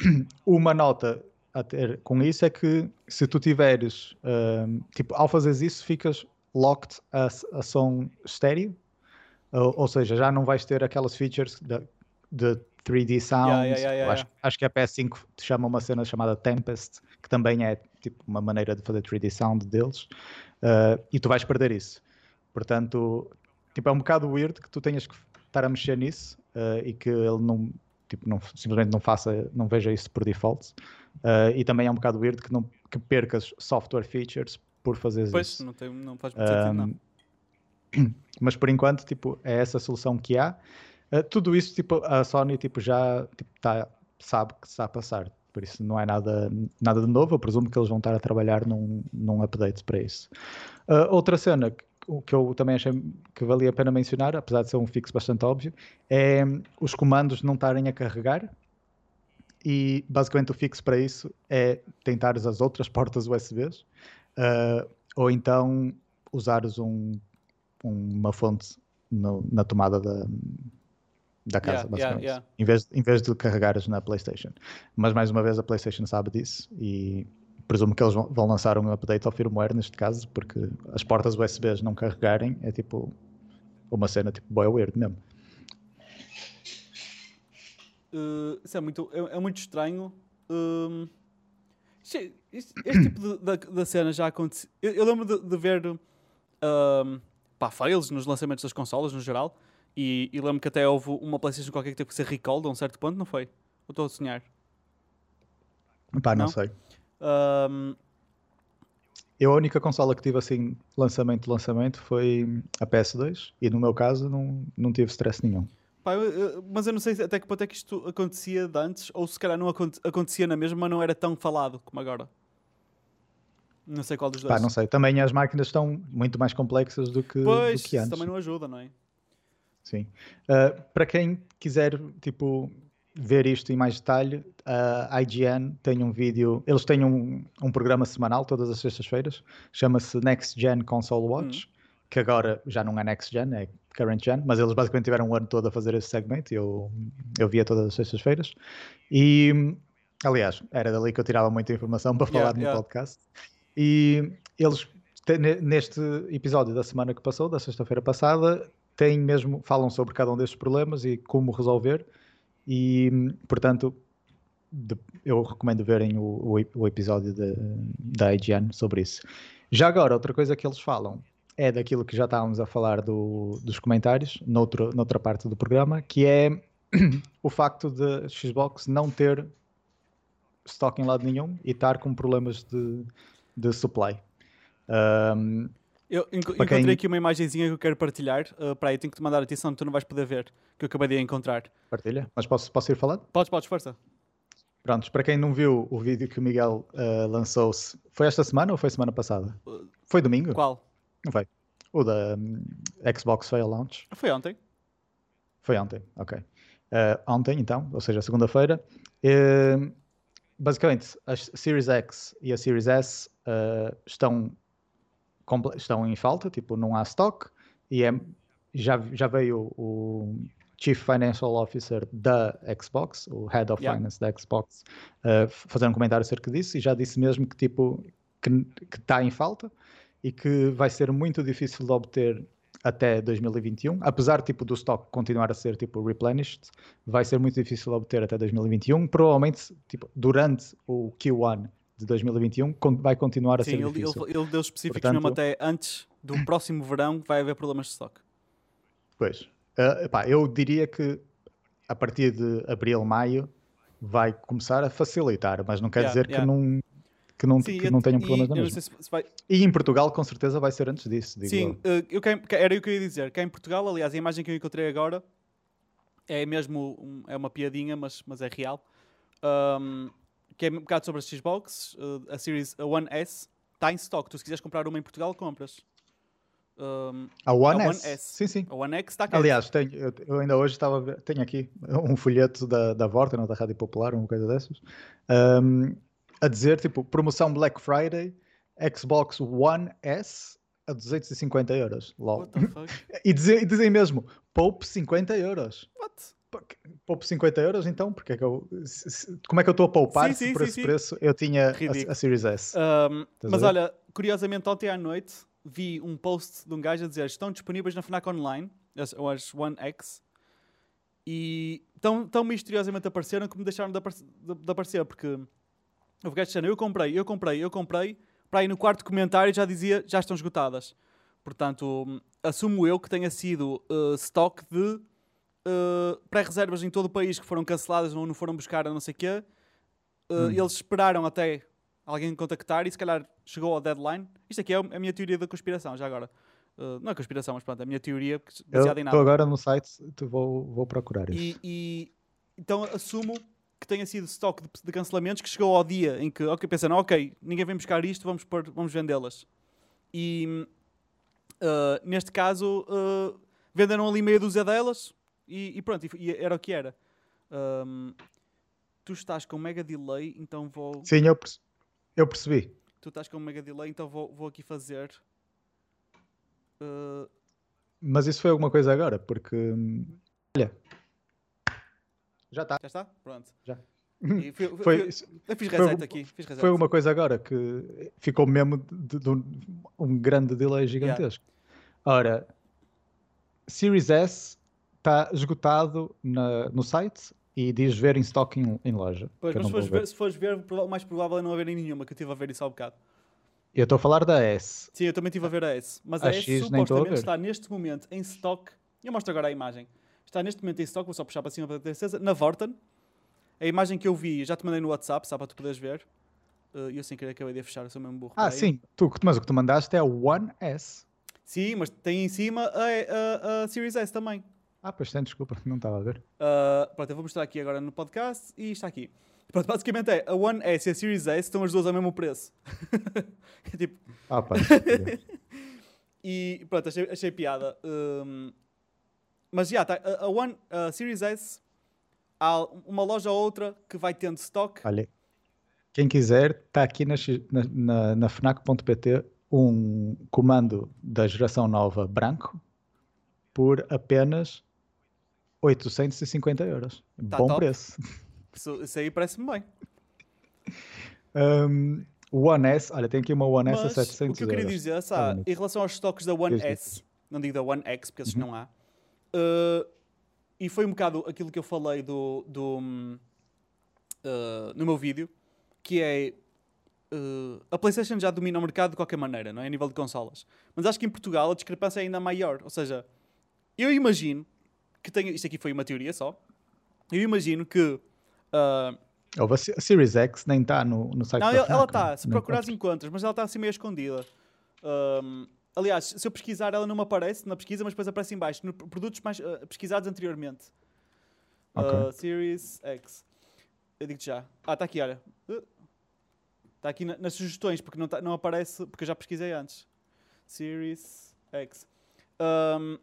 [CLEARS THROAT] Uma nota a ter com isso é que se tu tiveres, um, tipo, ao fazeres isso, ficas locked a, a som estéreo, ou, ou, seja, já não vais ter aquelas features de 3D sound. Yeah, yeah, yeah, acho, acho, que a PS5 te chama uma cena chamada Tempest, que também é tipo uma maneira de fazer 3D sound deles, uh, e tu vais perder isso. Portanto, tipo, é um bocado weird que tu tenhas que estar a mexer nisso uh, e que ele não, tipo, não, simplesmente não faça, não veja isso por default. Uh, e também é um bocado weird que, não, que percas software features por fazer isso. Pois, não, tem, não faz muito sentido, não. [CLEARS THROAT] Mas por enquanto, tipo, é essa a solução que há. Uh, tudo isso, tipo, a Sony tipo, já tipo, tá, sabe que está a passar. Por isso não é nada, nada de novo. Eu presumo que eles vão estar a trabalhar num, num update para isso. Uh, outra cena que, que eu também achei que valia a pena mencionar, apesar de ser um fixo bastante óbvio, é os comandos não estarem a carregar. E basicamente o fixo para isso é tentares as outras portas USBs uh, ou então usares um uma fonte no, na tomada da, da casa, yeah, basicamente. Yeah, yeah. Em, vez, em vez de carregares na PlayStation. Mas mais uma vez a PlayStation sabe disso e presumo que eles vão, lançar um update ao firmware neste caso, porque as portas USBs não carregarem é tipo uma cena tipo boy weird mesmo. Uh, isso é muito, é, é muito estranho. Um, este, este, tipo de, de, de, cena já aconteceu. Eu, eu lembro de, de ver pá, fails nos lançamentos das consolas no geral. E, e lembro que até houve uma PlayStation qualquer que teve que ser recalled a um certo ponto, não foi? Ou estou a sonhar? Pá, não, não sei. Um... Eu a única consola que tive assim, lançamento lançamento, foi a PS2 e no meu caso não, não tive stress nenhum. Pá, eu, mas eu não sei até que ponto é que isto acontecia de antes, ou se calhar não acontecia na mesma, mas não era tão falado como agora. Não sei qual dos dois. Pá, não sei. Também as máquinas estão muito mais complexas do que, pois, do que antes. também não ajuda, não é? Sim. Uh, para quem quiser, tipo, ver isto em mais detalhe, a IGN tem um vídeo, eles têm um, um programa semanal todas as sextas-feiras, chama-se Next Gen Console Watch, hum. que agora já não é Next Gen, é Current Gen, mas eles basicamente tiveram um ano todo a fazer esse segmento eu, eu via todas as sextas-feiras. E, aliás, era dali que eu tirava muita informação para falar yeah, no yeah. podcast. E eles, neste episódio da semana que passou, da sexta-feira passada, têm mesmo, falam sobre cada um destes problemas e como resolver. E, portanto, de, eu recomendo verem o, o, o episódio de, da IGN sobre isso. Já agora, outra coisa que eles falam é daquilo que já estávamos a falar do, dos comentários, noutro, noutra parte do programa, que é [CLEARS THROAT] o facto de Xbox não ter estoque em lado nenhum e estar com problemas de, de supply. Um, eu encontrei quem... aqui uma imagenzinha que eu quero partilhar. Uh, para aí, tenho que te mandar atenção, tu não vais poder ver, que eu acabei de encontrar. Partilha, mas posso, posso ir falando? Podes, podes, força. Prontos, para quem não viu o vídeo que o Miguel uh, lançou-se, foi esta semana ou foi semana passada? Uh, foi domingo? Qual? Não foi. O da um, Xbox Fail Launch. Foi ontem. Foi ontem, ok. Uh, ontem, então, ou seja, segunda-feira. Uh, basicamente, a Series X e a Series S uh, estão, estão em falta, tipo, não há stock, e é, já, já veio o Chief Financial Officer da Xbox, o Head of yeah. Finance da Xbox, uh, fazer um comentário acerca disso, e já disse mesmo que, tipo, que está em falta, e que vai ser muito difícil de obter até 2021, apesar tipo do stock continuar a ser tipo replenished, vai ser muito difícil obter até 2021. Provavelmente tipo durante o Q1 de 2021 con- vai continuar a Sim, ser ele, difícil. ele, ele deu específicos Portanto- mesmo até antes do [COUGHS] próximo verão vai haver problemas de stock. Pois. Epá, eu diria que a partir de abril, maio vai começar a facilitar, mas não quer Yeah, dizer yeah. que não que não, Sim, que não tenham e problemas na mesma. sei se, vai, E em Portugal com certeza vai ser antes disso, Sim, eu. eh, eu, era o que eu ia dizer. Cá em Portugal, aliás, a imagem que eu encontrei agora é mesmo um- é uma piadinha, mas, mas é real. Ahm, que é um bocado sobre a Xbox, eh, a Series a One S está em stock. Tu se quiseres comprar uma em Portugal, compras. Ahm, A One, a One S. S. Sim, sim. a One X está cá. Aliás, tenho, eu, ainda hoje estava tenho aqui um folheto da, da Vorten ou da Rádio Popular, uma coisa dessas, ahm, a dizer, tipo, promoção Black Friday, Xbox One S a 250 euros. LOL. What the fuck? [LAUGHS] E, dizem, e dizem mesmo, poupe 50 euros. What? Pá, Poupe 50 euros, então? Porque é que eu, se- como é que eu estou a poupar Sim, se sim, por sim, esse preço eu tinha a, a Series S? Estás mas olha, curiosamente, ontem à noite vi um post de um gajo a dizer estão disponíveis na Fnac Online, as, ou as One X, e tão, tão misteriosamente apareceram que me deixaram de, apar- de- de aparecer, porque o gajo dizendo, eu comprei, eu comprei, eu comprei, para aí no quarto comentário já dizia, já estão esgotadas. Portanto, assumo eu que tenha sido uh, stock de uh, pré-reservas em todo o país que foram canceladas ou não foram buscar a não sei o quê. Uh, Hum. Eles esperaram até alguém contactar e se calhar chegou ao deadline. Isto aqui é a minha teoria da conspiração, já agora. Uh, não é conspiração, mas pronto, a minha teoria baseada em estou nada. agora no site, vou, vou procurar isso. E, e- então assumo que tenha sido stock de, de cancelamentos que chegou ao dia em que, ok, pensando, ok, ninguém vem buscar isto, vamos, vamos vendê-las. E uh, neste caso, uh, venderam ali meia dúzia delas e, e pronto, e, e era o que era. Um, tu estás com mega delay, então vou. Sim, eu, perce- eu percebi. Tu estás com mega delay, então vou, vou aqui fazer. uh, Mas isso foi alguma coisa agora, porque. hum, Olha. Já está. já está? Pronto. Já. Fui- fui- Foi, isso eu fiz foi reset um- aqui. Fiz reset. foi uma coisa agora que ficou mesmo de, de um, um grande delay gigantesco. Ora, Series S está esgotado na- no site e diz ver em stock em, em loja. Pois, mas se fores, ver. ver, se fores ver, prova- o mais provável é não haver nenhuma, que eu estive a ver isso há um bocado. Eu estou a falar da S. Sim, eu também estive a ver a S. Mas A a S X a supostamente está neste momento em stock. Eu mostro agora a imagem. Está neste momento em stock, vou só puxar para cima para ter certeza. Na Vorten. A imagem que eu vi, já te mandei no WhatsApp, só para tu poderes ver. Uh, E eu sem querer acabei de fechar, eu sou mesmo burro. Ah, Peraí. sim. Tu, mas o que tu mandaste é o One S. Sim, mas tem em cima a, a- a Series S também. Ah, pois tem, desculpa, não estava a ver. Uh, pronto, eu vou mostrar aqui agora no podcast e está aqui. Pronto, basicamente é a One S e a Series S estão as duas ao mesmo preço. [LAUGHS] É tipo, Ah, pá. [LAUGHS] E pronto, achei, achei piada. Um, mas já, tá, a, One a Series S, há uma loja ou outra que vai tendo stock. Olha, quem quiser, está aqui na, na, na FNAC.pt um comando da geração nova branco por apenas 850 euros. Tá Bom top. preço. Isso, isso aí parece-me bem. Um, One S, olha, tem aqui uma One S a Mas 700 o que eu queria dizer, sabe, bonito. em relação aos stocks da One S, não digo da One X, porque esses Uhum. não há, uh, e foi um bocado aquilo que eu falei do, do, uh, no meu vídeo, que é uh, a PlayStation já domina o mercado de qualquer maneira, não é? A nível de consolas. Mas acho que em Portugal a discrepância é ainda maior. Ou seja, eu imagino que tenha. Isto aqui foi uma teoria só. Eu imagino que. uh, a Se- Series X nem está no, no site não, ela- ela FNAC, está. Se não procurares encontras. mas ela está assim meio escondida. Um, aliás, se eu pesquisar, ela não me aparece na pesquisa, mas depois aparece em baixo. No, produtos mais uh, pesquisados anteriormente. Ok. Uh, Series X. Eu digo já. Ah, está aqui, olha. Está aqui na- nas sugestões, porque não, tá- não aparece, porque eu já pesquisei antes. Series X. Um,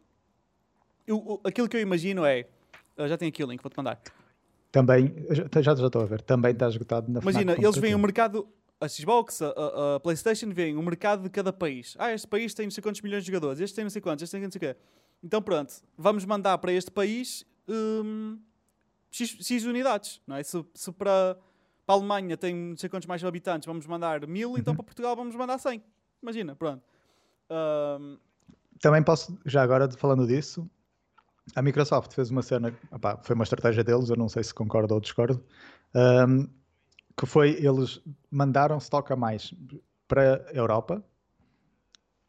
eu- aquilo que eu imagino é. eu já tenho aqui o link, vou-te mandar. Também, já, já já estou a ver, também está esgotado na Imagina, eles veem o mercado, a Xbox, a, a- PlayStation, veem o mercado de cada país. Ah, este país tem não sei quantos milhões de jogadores, este tem não sei quantos, este tem não sei o quê. Então pronto, vamos mandar para este país hum, X, X unidades, não é? Se, se para, para a Alemanha tem não sei quantos mais habitantes, vamos mandar mil, então Uhum. para Portugal vamos mandar 100. Imagina, pronto. Hum, Também posso, já agora falando disso, a Microsoft fez uma cena, opá, foi uma estratégia deles, eu não sei se concordo ou discordo, ahm, que foi eles mandaram stock a mais para a Europa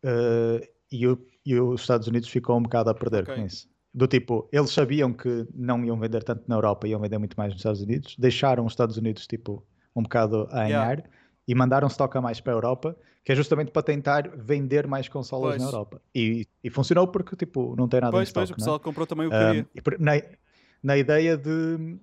uh, e, o, e, os Estados Unidos ficou um bocado a perder okay. com isso. Do tipo, eles sabiam que não iam vender tanto na Europa, iam vender muito mais nos Estados Unidos, deixaram os Estados Unidos tipo um bocado a ganhar yeah. E mandaram stock a mais para a Europa, que é justamente para tentar vender mais consolas pois. na Europa. E, e, funcionou porque tipo, não tem nada pois, em stock. Pois, o pessoal é? comprou também o que queria. Um, na, na ideia de,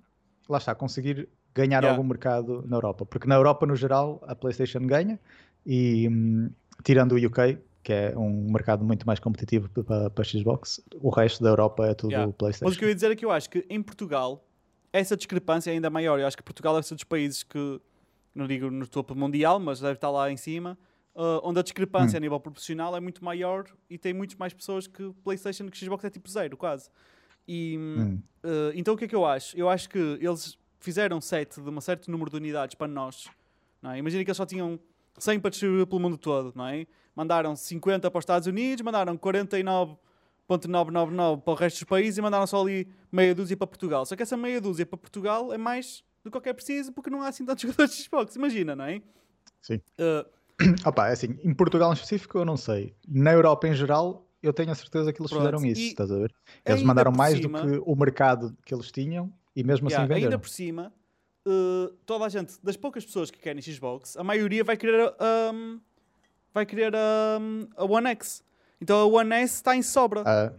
lá está, conseguir ganhar yeah. algum mercado na Europa. Porque na Europa, no geral, a PlayStation ganha e hum, tirando o UK, que é um mercado muito mais competitivo para, para Xbox. O resto da Europa é tudo yeah. PlayStation. Mas o que eu ia dizer é que eu acho que em Portugal essa discrepância é ainda maior. Eu acho que Portugal é um dos países que, não digo no topo mundial, mas deve estar lá em cima, uh, onde a discrepância hum. a nível proporcional é muito maior e tem muitas mais pessoas que PlayStation que Xbox é tipo zero, quase. E hum. uh, então o que é que eu acho? Eu acho que eles fizeram set de um certo número de unidades para nós. Não é? Imagina que eles só tinham 100 para distribuir pelo mundo todo, não é? Mandaram 50 para os Estados Unidos, mandaram 49.999 para o resto dos países e mandaram só ali meia dúzia para Portugal. Só que essa meia dúzia para Portugal é mais do que qualquer preciso porque não há assim tantos [LAUGHS] jogadores de Xbox, imagina, não é? Sim. Uh, [CLEARS THROAT] Opa, é assim, em Portugal em específico eu não sei. Na Europa em geral eu tenho a certeza que eles Pronto. fizeram isso, estás a ver? Eles mandaram mais cima, do que o mercado que eles tinham e mesmo yeah, assim venderam. Ainda por cima, uh, toda a gente, das poucas pessoas que querem Xbox, a maioria vai querer, um, vai querer um, a One X. Então a One S está em sobra. Uh,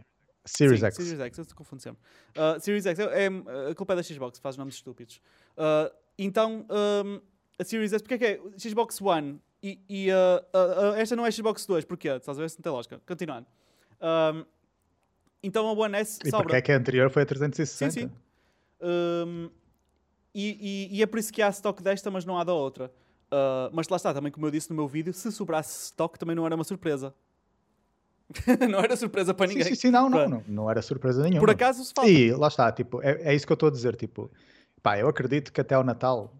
Series Sim, X. Series X, eu te confundo sempre. Uh, Series X, é, é, a culpa é da Xbox, faz nomes estúpidos. Uh, então, um, a Series S, porque é que é? Xbox One e, e uh, esta não é Xbox 2, porquê? Estás a ver se não tem lógica. Continuando. Um, então a One S e sobra. E porque é que a anterior foi a 360? Sim, sim. Um, e, e, e, é por isso que há stock desta, mas não há da outra. Uh, mas lá está, também como eu disse no meu vídeo, se sobrasse stock também não era uma surpresa. [LAUGHS] não era surpresa para ninguém. Sim, sim, sim não, não, não, não, era surpresa nenhuma. Por acaso se falta. E lá está, tipo, é, é isso que eu estou a dizer, tipo, pá, eu acredito que até ao Natal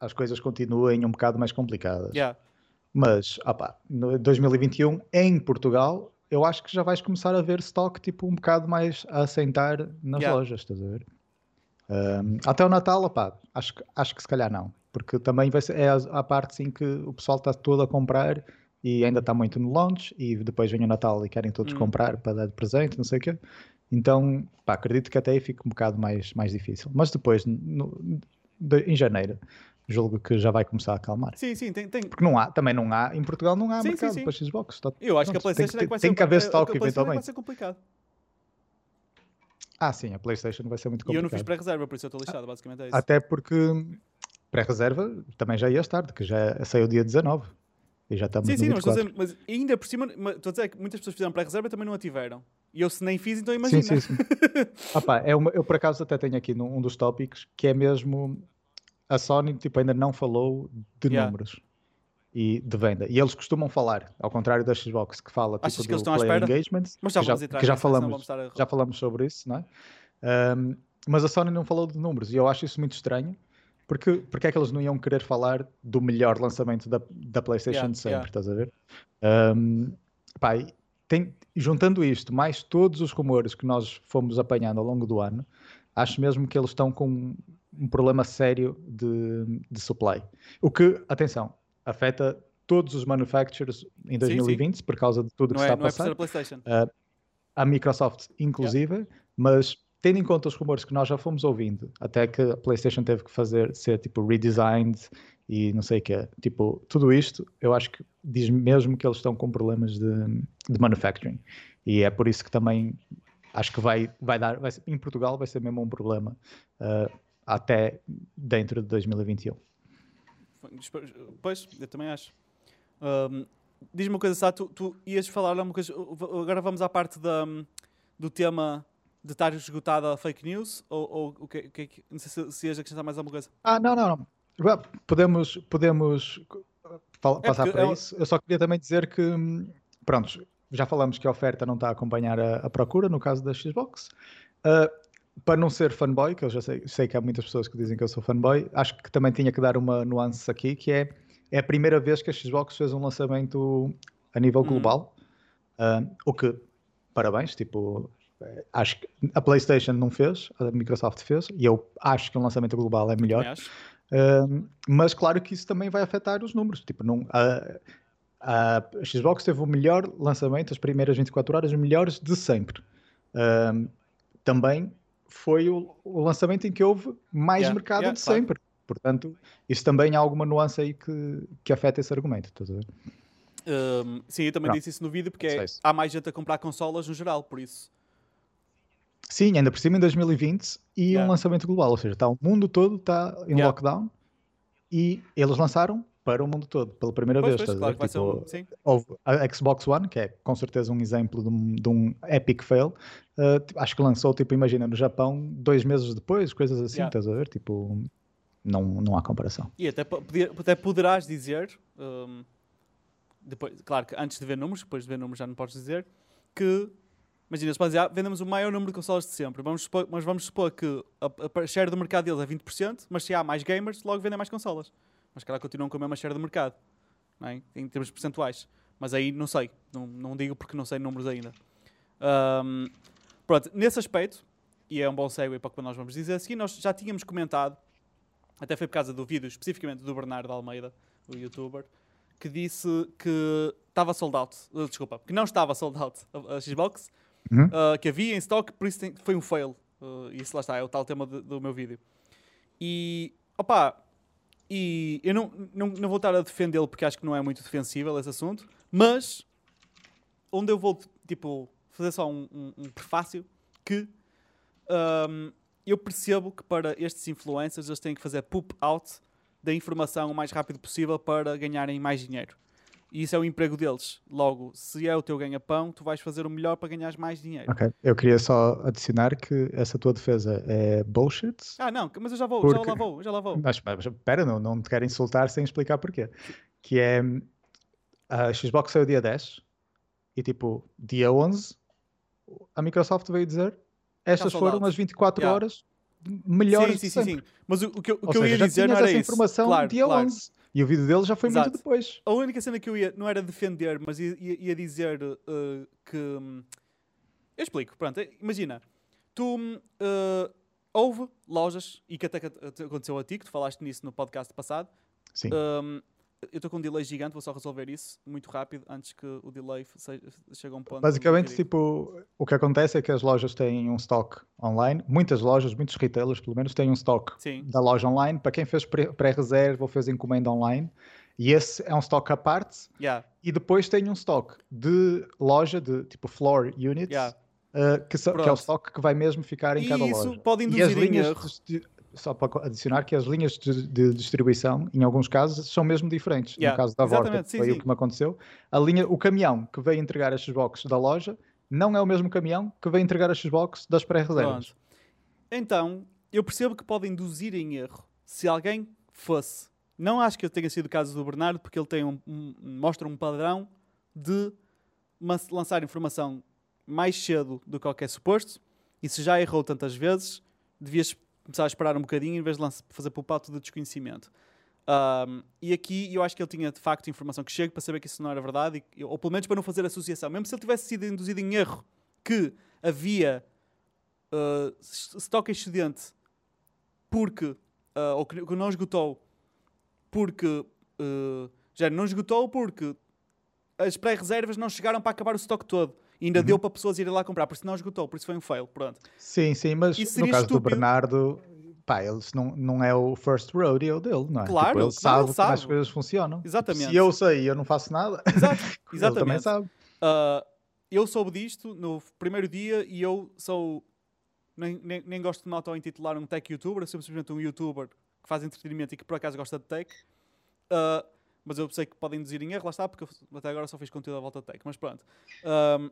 as coisas continuem um bocado mais complicadas. Yeah. Mas, opá, no 2021, em Portugal, eu acho que já vais começar a ver stock tipo um bocado mais a assentar nas yeah. lojas, estás a ver? Um, até o Natal, opá, acho, acho que se calhar não, porque também vai ser, é a, a parte sim que o pessoal está todo a comprar e ainda está muito no launch e depois vem o Natal e querem todos hum. comprar para dar de presente, não sei o quê. Então, pá, acredito que até aí fica um bocado mais, mais difícil. Mas depois, no, de, em janeiro, julgo que já vai começar a acalmar. Sim, sim, tem, tem. Porque não há, também não há, em Portugal não há sim, mercado sim, sim. para Xbox. Está, eu acho pronto, que a PlayStation tem, é que vai tem ser, que haver stock é eventualmente. Vai ser complicado. Ah, sim, a PlayStation vai ser muito complicado. E eu não fiz pré-reserva, por isso eu estou lixado, basicamente é isso. Até porque pré-reserva também já ias tarde, que já saiu dia 19. E já estamos sim, sim, mas, dizer, mas ainda por cima, estou a dizer que muitas pessoas fizeram pré-reserva e também não a tiveram. E eu se nem fiz, então imagina. Sim, sim, sim. [LAUGHS] Opa, é uma, eu por acaso até tenho aqui um dos tópicos que é mesmo a Sony tipo, ainda não falou de yeah. números e de venda. E eles costumam falar, ao contrário da Xbox, que fala tipo, Achas que do player engagement, mas já que já, que já falamos, a... já falamos sobre isso, não é? Um, mas a Sony não falou de números e eu acho isso muito estranho. Porque, porque é que eles não iam querer falar do melhor lançamento da, da PlayStation yeah, sempre, yeah. estás a ver? Um, pá, tem, juntando isto, mais todos os rumores que nós fomos apanhando ao longo do ano, acho mesmo que eles estão com um problema sério de, de supply. O que, atenção, afeta todos os manufacturers em 2020 sim, sim. por causa de tudo que não está é, a passar. É PlayStation. Uh, a Microsoft, inclusive, yeah. mas tendo em conta os rumores que nós já fomos ouvindo, até que a PlayStation teve que fazer ser tipo redesigned e não sei o que, tipo, tudo isto, eu acho que diz mesmo que eles estão com problemas de, de manufacturing. E é por isso que também acho que vai, vai dar, vai ser, em Portugal vai ser mesmo um problema. Uh, até dentro de 2021. Pois, eu também acho. Um, Diz-me uma coisa, Sá, tu, tu ias falar uma coisa. Agora vamos à parte da, do tema de estar esgotada a fake news? Ou, ou o que, que, não sei se, se ias acrescentar mais alguma coisa. Ah, não, não, não. Podemos, podemos passar é para é... isso. Eu só queria também dizer que, pronto, já falamos que a oferta não está a acompanhar a, a procura, no caso da Xbox. Uh, para não ser fanboy, que eu já sei, sei, que há muitas pessoas que dizem que eu sou fanboy, acho que também tinha que dar uma nuance aqui, que é, é a primeira vez que a Xbox fez um lançamento a nível uhum. global, uh, o que, parabéns, tipo, eh, acho que a PlayStation não fez, a Microsoft fez, e eu acho que um lançamento global é melhor. Um, mas claro que isso também vai afetar os números. Tipo, não, a, a Xbox teve o melhor lançamento, as primeiras 24 horas, os melhores de sempre. Um, também foi o, o, lançamento em que houve mais yeah, mercado yeah, de claro. sempre. Portanto, isso também há alguma nuance aí que, que afeta esse argumento. Estás a ver? Um, sim, eu também Não. disse isso no vídeo porque é, há mais gente a comprar consolas no geral, por isso. Sim, ainda por cima em 2020 e yeah. um lançamento global, ou seja, está, o mundo todo está em yeah. lockdown e eles lançaram para o mundo todo, pela primeira pois, vez. Pois, claro tipo, um, houve a Xbox One, que é com certeza um exemplo de um, de um epic fail, uh, acho que lançou, tipo, imagina, no Japão, dois meses depois, coisas assim, yeah. estás a ver? Tipo, não, não há comparação. E até, até poderás dizer, um, depois, claro que antes de ver números, depois de ver números já não podes dizer, que imagina, se pode dizer, ah, vendemos o maior número de consoles de sempre, vamos supor, mas vamos supor que a, a share do mercado deles é 20%, mas se há mais gamers, logo vendem mais consolas. Mas claro continuam com a mesma share do mercado, é? em termos percentuais. Mas aí não sei, não, não digo porque não sei números ainda. Um, pronto, nesse aspecto, e é um bom segue para o que nós vamos dizer assim, nós já tínhamos comentado, até foi por causa do vídeo especificamente do Bernardo Almeida, o youtuber, que disse que estava sold out. Uh, desculpa, que não estava sold out a, a Xbox, uhum. uh, que havia em stock, por isso tem, foi um fail. Uh, isso lá está, é o tal tema de, do meu vídeo. E, opa, e eu não, não, não vou estar a defendê-lo porque acho que não é muito defensível esse assunto, mas onde eu vou, tipo, fazer só um, um, um prefácio que um, eu percebo que para estes influencers eles têm que fazer poop out da informação o mais rápido possível para ganharem mais dinheiro. E isso é o emprego deles. Logo, se é o teu ganha-pão, tu vais fazer o melhor para ganhar mais dinheiro. Ok. Eu queria só adicionar que essa tua defesa é bullshit. Ah, não, mas eu já vou, porque... já lá vou, já lá vou. Mas, mas espera, não, não te quero insultar sem explicar porquê. Que é a Xbox saiu dia 10 e tipo, dia 11, a Microsoft veio dizer estas foram as 24 yeah. horas melhores sim, sim, sim, sim, Mas o, o que, o que eu ia dizer não era essa isso. informação claro, dia claro. 11. E o vídeo dele já foi Exato. muito depois. A única cena que eu ia, não era defender, mas ia, ia, dizer uh, que. Um, eu explico, pronto. Eh, imagina, tu. Uh, houve lojas, e que até aconteceu a ti, que tu falaste nisso no podcast passado. Sim. Um, eu estou com um delay gigante, vou só resolver isso muito rápido antes que o delay chegue a um ponto. Basicamente, tipo, o que acontece é que as lojas têm um stock online, muitas lojas, muitos retailers pelo menos, têm um stock Sim. da loja online para quem fez pré-reserva ou fez encomenda online. E esse é um stock à parte. Yeah. E depois tem um stock de loja, de tipo floor units, yeah. uh, que, so, que, é o stock que vai mesmo ficar em e cada isso loja. pode induzir em erro. De, só para adicionar que as linhas de, de, distribuição, em alguns casos, são mesmo diferentes. Yeah, no caso da Vorta, foi sim. o que me aconteceu. A linha, o caminhão que veio entregar as Xbox da loja não é o mesmo caminhão que veio entregar as Xbox das pré-reservas. Então, eu percebo que pode induzir em erro se alguém fosse. Não acho que tenha sido o caso do Bernardo, porque ele tem um, um, mostra um padrão de lançar informação mais cedo do que qualquer suposto. E se já errou tantas vezes, devias começar a esperar um bocadinho em vez de fazer para o pato de desconhecimento. Um, e aqui eu acho que ele tinha de facto informação que chega para saber que isso não era verdade, e, ou pelo menos para não fazer associação. Mesmo se ele tivesse sido induzido em erro que havia uh, estoque excedente porque, uh, ou que, que, não esgotou, porque uh, já não esgotou porque as pré-reservas não chegaram para acabar o estoque todo ainda uhum. deu para pessoas irem lá comprar, por isso não esgotou, por isso foi um fail, pronto. Sim, sim, mas no caso estúpido. do Bernardo, pá, ele não, não é o first rodeo dele, não é? Claro, tipo, ele sabe, ele sabe como as coisas funcionam. Exatamente. Se eu sei e eu não faço nada, Exato. Exatamente. [LAUGHS] ele também sabe. Uh, eu soube disto no primeiro dia e eu sou. Nem, nem, nem gosto de me auto-intitular um tech youtuber, sou simplesmente um youtuber que faz entretenimento e que por acaso gosta de tech. Uh, mas eu sei que podem induzir em erro, lá está, porque até agora só fiz conteúdo à volta de tech. Mas pronto. Um,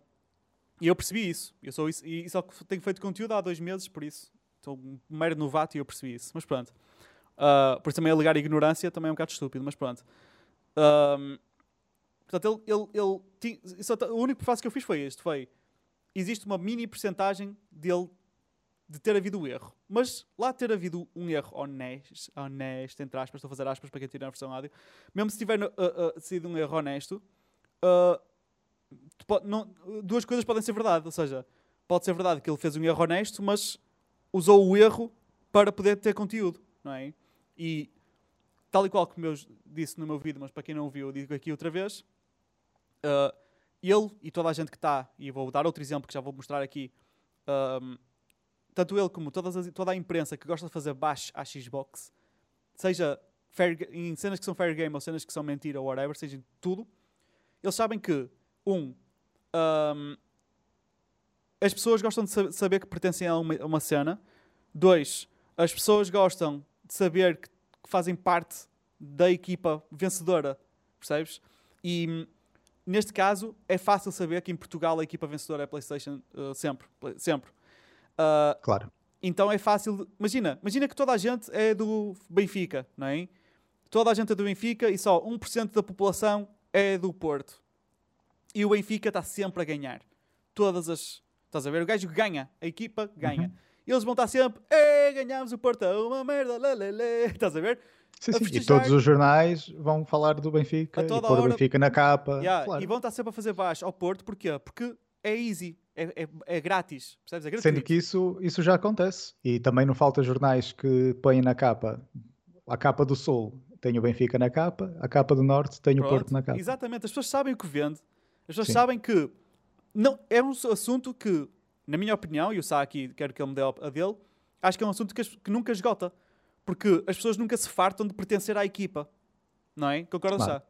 e eu percebi isso. Eu sou isso. E só tenho feito conteúdo há dois meses, por isso. Estou um mero novato e eu percebi isso. Mas pronto. Uh, por isso também alegar ignorância também é um bocado estúpido, mas pronto. Um, portanto, ele, ele, ele só, o único passo que eu fiz foi este: foi existe uma mini percentagem dele de ter havido um erro. Mas lá ter havido um erro honesto, honesto entre aspas, estou a fazer aspas para quem tira a versão áudio, mesmo se tiver uh, uh, sido um erro honesto, uh, não, duas coisas podem ser verdade. Ou seja, pode ser verdade que ele fez um erro honesto, mas usou o erro para poder ter conteúdo, não é? E tal e qual como eu disse no meu vídeo, mas para quem não ouviu, eu digo aqui outra vez. Uh, ele e toda a gente que está, e vou dar outro exemplo que já vou mostrar aqui, um, tanto ele como todas as, toda a imprensa que gosta de fazer baixo à Xbox, seja fair, em cenas que são fair game ou cenas que são mentira ou whatever, seja em tudo, eles sabem que, um, um as pessoas gostam de saber que pertencem a uma, a uma, cena. Dois, as pessoas gostam de saber que, que fazem parte da equipa vencedora, percebes? E neste caso é fácil saber que em Portugal a equipa vencedora é a PlayStation uh, sempre, sempre. Uh, claro. Então é fácil. Imagina, imagina que toda a gente é do Benfica, não é? Toda a gente é do Benfica e só 1% da população é do Porto. E o Benfica está sempre a ganhar. Todas as. Estás a ver? O gajo ganha, a equipa ganha. Uhum. Eles vão estar sempre. ganhamos o Porto, é uma merda, lelele. [LAUGHS] Estás a ver? Sim, sim. E todos os jornais vão falar do Benfica e pôr hora... o Benfica na capa. Yeah, claro. E vão estar sempre a fazer baixo ao Porto, porquê? Porque é easy, é, é, é grátis, percebes? É Sendo que isso, isso já acontece. E também não falta jornais que põem na capa, a capa do Sul tem o Benfica na capa, a capa do Norte tem Pronto, o Porto na capa. Exatamente, as pessoas sabem o que vende, as pessoas sim. sabem que não, é um assunto que, na minha opinião, e o Sá aqui, quero que ele me dê a dele, acho que é um assunto que, que nunca esgota. Porque as pessoas nunca se fartam de pertencer à equipa. Não é? Concordas claro.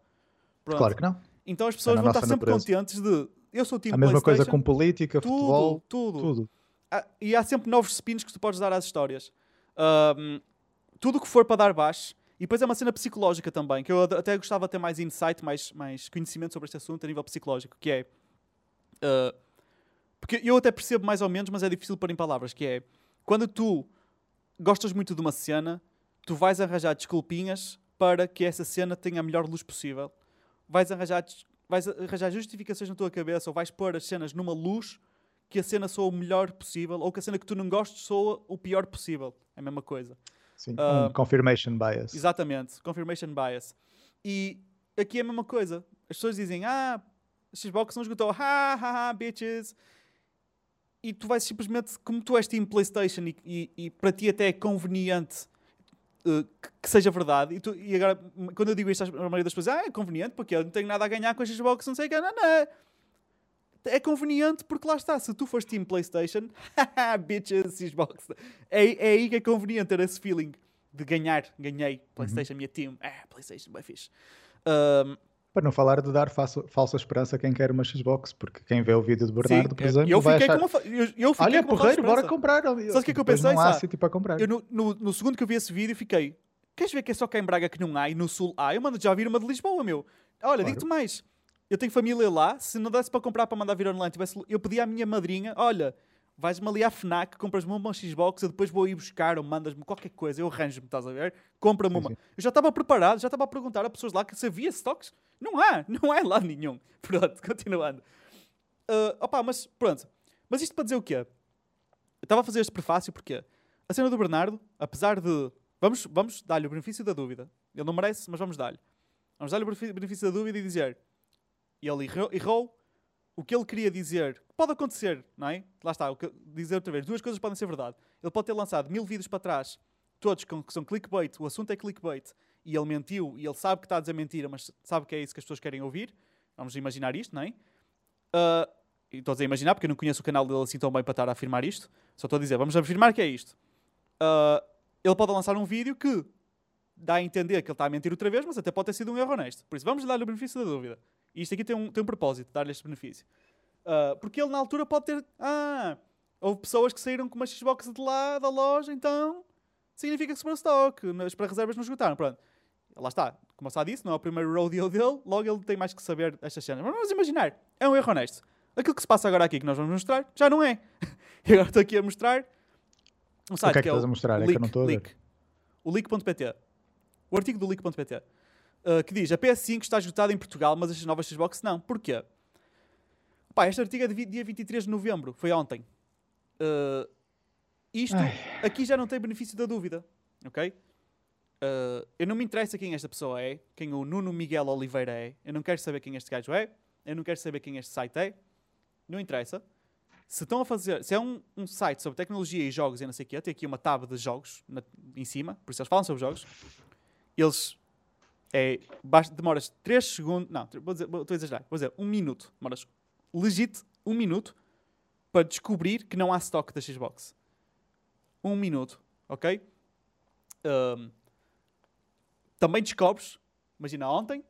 já? Claro que não. Então as pessoas é vão estar sempre natureza. contentes de eu sou o time A mesma coisa com política, tudo, futebol, tudo. tudo. E há sempre novos spins que tu podes dar às histórias. Um, tudo o que for para dar baixo. E depois é uma cena psicológica também, que eu até gostava de ter mais insight, mais, mais conhecimento sobre este assunto a nível psicológico, que é... Uh, porque eu até percebo mais ou menos, mas é difícil pôr em palavras, que é... Quando tu gostas muito de uma cena, tu vais arranjar desculpinhas para que essa cena tenha a melhor luz possível. Vais arranjar, vais arranjar justificações na tua cabeça ou vais pôr as cenas numa luz que a cena soa o melhor possível ou que a cena que tu não gostes soa o pior possível. É a mesma coisa. Sim, uh, um confirmation bias. Exatamente, confirmation bias. E aqui é a mesma coisa. As pessoas dizem, ah, Xbox não esgotou, [LAUGHS] ha, ha, ha, bitches e tu vais simplesmente, como tu és Team PlayStation e, e, e para ti até é conveniente uh, que, que, seja verdade, e, tu, e, agora, quando eu digo isto, a maioria das pessoas, ah, é conveniente porque eu não tenho nada a ganhar com a Xbox, não sei o que, não, não. É. é conveniente porque lá está, se tu fores Team PlayStation, [LAUGHS] bitches, Xbox, é, é aí que é conveniente ter esse feeling de ganhar, ganhei. PlayStation, uhum. minha team, é, PlayStation, bem fixe. Um, para não falar de dar falsa, falsa esperança a quem quer uma Xbox, porque quem vê o vídeo de Bernardo, Sim, por exemplo, eu vai achar... Uma, eu, eu fiquei Olha, porreiro, bora comprar. Sabe o que é que eu pensei? Não há sítio para comprar. Eu, no, no, no, segundo que eu vi esse vídeo, fiquei... Queres ver que é só cá em Braga que não há e no Sul há? Eu mando já vir uma de Lisboa, meu. Olha, claro. digo-te mais. Eu tenho família lá, se não desse para comprar para mandar vir online, tivesse, eu pedi à minha madrinha, olha, vais-me ali à FNAC, compras-me uma Xbox, eu depois vou ir buscar ou mandas-me qualquer coisa, eu arranjo-me, estás a ver? Compra-me uma. Eu já estava preparado, já estava a perguntar a pessoas lá que se havia stocks. Não há, [LAUGHS] não há lá nenhum. [LAUGHS] Pronto, continuando. Uh, opa, mas pronto. Mas isto para dizer o quê? Eu estava a fazer este prefácio porque a cena do Bernardo, apesar de. Vamos, vamos dar-lhe o benefício da dúvida. Ele não merece, mas vamos dar-lhe. Vamos dar-lhe o benefício da dúvida e dizer. Ele errou, o que ele queria dizer pode acontecer, não é? Lá está, o que, dizer outra vez, duas coisas podem ser verdade. Ele pode ter lançado mil vídeos para trás, todos que são clickbait, o assunto é clickbait, e ele mentiu, e ele sabe que está a dizer mentira, mas sabe que é isso que as pessoas querem ouvir. Vamos imaginar isto, não é? Uh, estou a dizer imaginar, porque eu não conheço o canal dele assim tão bem para estar a afirmar isto. Só estou a dizer, vamos afirmar que é isto. Uh, ele pode lançar um vídeo que dá a entender que ele está a mentir outra vez, mas até pode ter sido um erro honesto. Por isso, vamos dar-lhe o benefício da dúvida. E isto aqui tem um, tem um propósito, dar-lhe este benefício. Uh, porque ele na altura pode ter. Ah, houve pessoas que saíram com uma Xbox de lá da loja, então significa que sobrou stock, mas para reservas não esgotaram. Pronto. Lá está, como eu já disse, não é o primeiro rodeo dele, logo ele tem mais que saber estas cenas. Mas vamos imaginar, é um erro honesto. Aquilo que se passa agora aqui que nós vamos mostrar, já não é. [LAUGHS] e agora estou aqui a mostrar um site o que é que, que é estás a mostrar? Leak, é que eu não estou a leak. O leak.pt. O artigo do leak.pt. Uh, que diz, a PS5 está esgotada em Portugal, mas as novas Xbox não. Porquê? Pá, este artigo é de dia 23 de novembro, foi ontem. Uh, isto Ai. aqui já não tem benefício da dúvida, ok? Uh, eu não me interessa quem esta pessoa é, quem o Nuno Miguel Oliveira é, eu não quero saber quem este gajo é, eu não quero saber quem este site é, não interessa. Se estão a fazer, se é um, um site sobre tecnologia e jogos e não sei o quê, tem aqui uma tab de jogos na, em cima, por isso eles falam sobre jogos, eles É, demoras 3 segundos. Não, vou dizer, estou a exagerar. Vou dizer 1 um minuto. Demoras legit 1 um minuto para descobrir que não há stock da Xbox. 1 um minuto, ok? Um, também descobres, imagina ontem,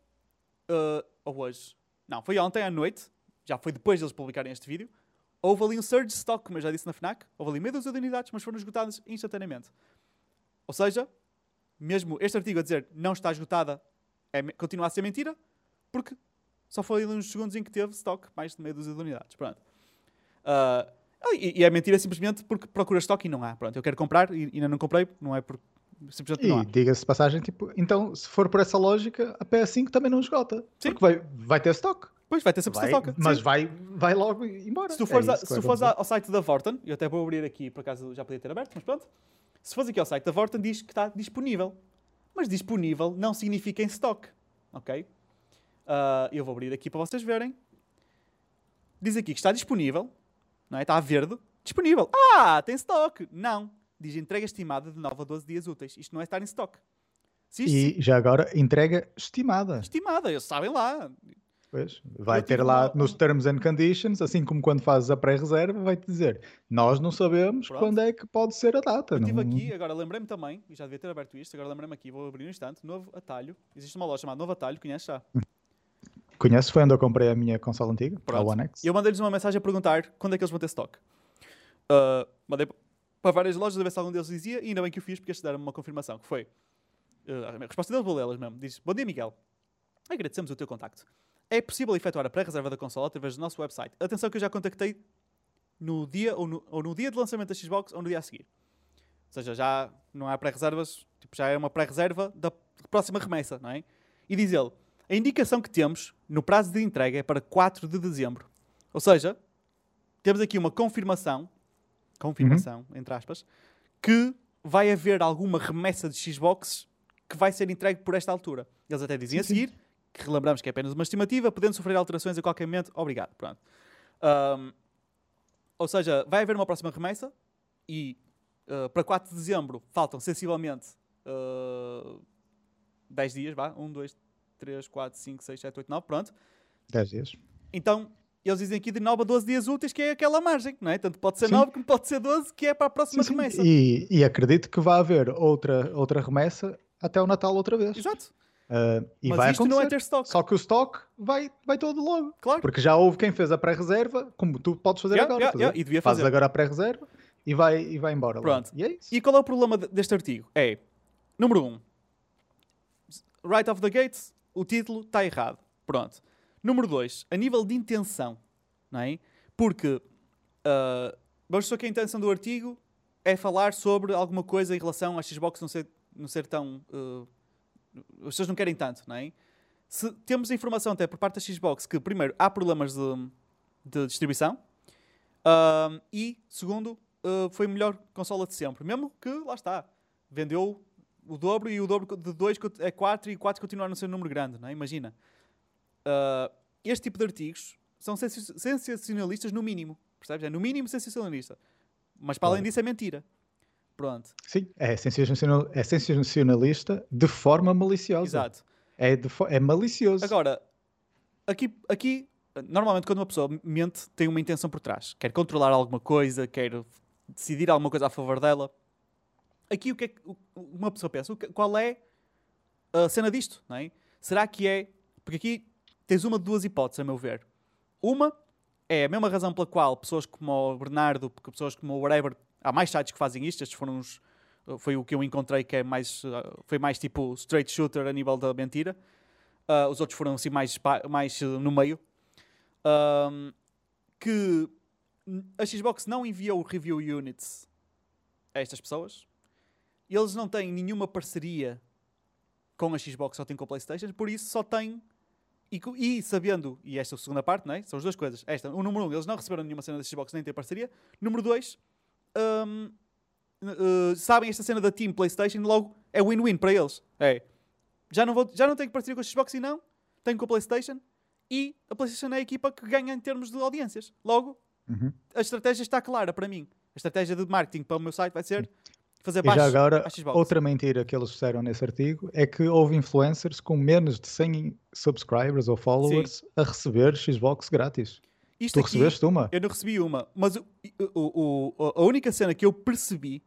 uh, ou hoje, não, foi ontem à noite, já foi depois deles publicarem este vídeo, houve ali um surge stock, como eu já disse na FNAC, houve ali meia dúzia de unidades, mas foram esgotadas instantaneamente. Ou seja, mesmo este artigo a dizer não está esgotada, é, continua a ser mentira, porque só foi ali uns segundos em que teve stock, mais de meia dúzia de unidades. Pronto. Uh, e, e, é mentira simplesmente porque procura stock e não há. Pronto, eu quero comprar e ainda não comprei, não é porque simplesmente não há. E diga-se passagem, tipo, então se for por essa lógica, a PS5 também não esgota. Sim. Porque vai, vai ter stock. Pois, vai ter sempre Vai, stock. mas sim. vai, vai logo embora. Se tu fores, É a- isso se tu fores ao site da Vorten, eu até vou abrir aqui, por acaso já podia ter aberto, mas pronto. Se fores aqui ao site da Vorten, diz que está disponível. Mas disponível não significa em stock. Ok? Ah, eu vou abrir aqui para vocês verem. Diz aqui que está disponível. Não é? Está a verde. Disponível. Ah, tem stock. Não. Diz entrega estimada de 9 a 12 dias úteis. Isto não é estar em stock. Se isto E já agora, entrega estimada. estimada, eles sabem lá. Pois, vai Eu ter lá uma- nos terms and conditions, assim como quando fazes a pré-reserva, vai-te dizer nós não sabemos Pronto. quando é que pode ser a data. Eu estive não- aqui, agora lembrei-me também, e já devia ter aberto isto, agora lembrei-me aqui, vou abrir um instante, novo atalho. Existe uma loja chamada Novo Atalho, conhece já? Conheço, foi onde eu comprei a minha consola antiga, a Pronto. One X. E eu mandei-lhes uma mensagem a perguntar quando é que eles vão ter stock. Ah, mandei para várias lojas a ver se algum deles dizia, e ainda bem que o fiz, porque estes deram-me uma confirmação, que foi... ah, a resposta deles vou lê-las mesmo. Diz, bom dia Miguel, agradecemos o teu contacto. É possível efetuar a pré-reserva da consola através do nosso website. Atenção que eu já contactei no dia ou no, ou no dia de lançamento da Xbox ou no dia a seguir. Ou seja, já não há pré-reservas, tipo, já é uma pré-reserva da próxima remessa, não é? E diz ele, a indicação que temos no prazo de entrega é para 4 de dezembro. Ou seja, temos aqui uma confirmação, confirmação, entre aspas, que vai haver alguma remessa de Xbox que vai ser entregue por esta altura. Eles até dizem a Sim, sim. Que relembramos que é apenas uma estimativa, podendo sofrer alterações a qualquer momento. Obrigado. Pronto. Ahm, ou seja, vai haver uma próxima remessa e ah, para 4 de dezembro faltam sensivelmente ah, 10 dias, vá. 1, 2, 3, 4, 5, 6, 7, 8, 9, pronto. 10 dias. Então, eles dizem aqui de 9 a 12 dias úteis, que é aquela margem, não é? Tanto pode ser Sim. 9 como pode ser 12, que é para a próxima Sim, sim. remessa. E, e acredito que vai haver outra, outra remessa até o Natal outra vez. Exato. Ah, e Mas vai isto acontecer. não é ter stock. Só que o stock vai, vai todo logo. Claro. Porque já houve quem fez a pré-reserva, como tu podes fazer Yeah, agora. yeah, yeah, e devia Fazes fazer. agora a pré-reserva e vai, e vai embora. Pronto. E é. E qual é o problema de- deste artigo? É, número 1, um, right off the gate, o título está errado. Pronto. Número 2, a nível de intenção, não é? Porque, ah, vamos supor que a intenção do artigo é falar sobre alguma coisa em relação à Xbox não ser, não ser tão... ah, as pessoas não querem tanto, não é? Se temos a informação até por parte da Xbox que, primeiro, há problemas de, de distribuição e, segundo, uh, foi a melhor consola de sempre. Mesmo que, lá está, vendeu o dobro e o dobro de 2 é 4 e 4 continua a não ser um número grande, não é? Imagina. Ah, este tipo de artigos são sensa- sensacionalistas no mínimo, percebes? É no mínimo sensacionalista. Mas para além disso é mentira. Pronto, Sim, é é sensacionalista de forma maliciosa. exato. É, de é malicioso. Agora, aqui, aqui, normalmente quando uma pessoa mente, tem uma intenção por trás. Quer controlar alguma coisa, quer decidir alguma coisa a favor dela. Aqui o que é que uma pessoa pensa? Qual é a cena disto? Não é? Será que é... Porque aqui tens uma de duas hipóteses, a meu ver. Uma é a mesma razão pela qual pessoas como o Bernardo, porque pessoas como o whatever, há mais sites que fazem isto, estes foram os, foi o que eu encontrei que é mais, uh, foi mais tipo straight shooter a nível da mentira. Uh, os outros foram assim mais, mais uh, no meio. Que a Xbox não enviou review units a estas pessoas. Eles não têm nenhuma parceria com a Xbox, só têm com a PlayStation, por isso só têm. E, e sabendo, e esta é a segunda parte, não é? são as duas coisas. Esta, o número um, eles não receberam nenhuma cena da Xbox nem têm parceria. Número dois, hum, uh, sabem esta cena da Team PlayStation, logo é win-win para eles. É, já não, vou, já não tenho parceria com a Xbox e não, tenho com a PlayStation e a PlayStation é a equipa que ganha em termos de audiências. Logo, Uhum. a estratégia está clara para mim. A estratégia de marketing para o meu site vai ser fazer E baixo já agora, outra mentira que eles disseram nesse artigo é que houve influencers com menos de 100 subscribers ou followers a receber Xbox grátis. Isto Tu aqui- recebeste uma? Eu não recebi uma, mas o- o- o- a única cena que eu percebi,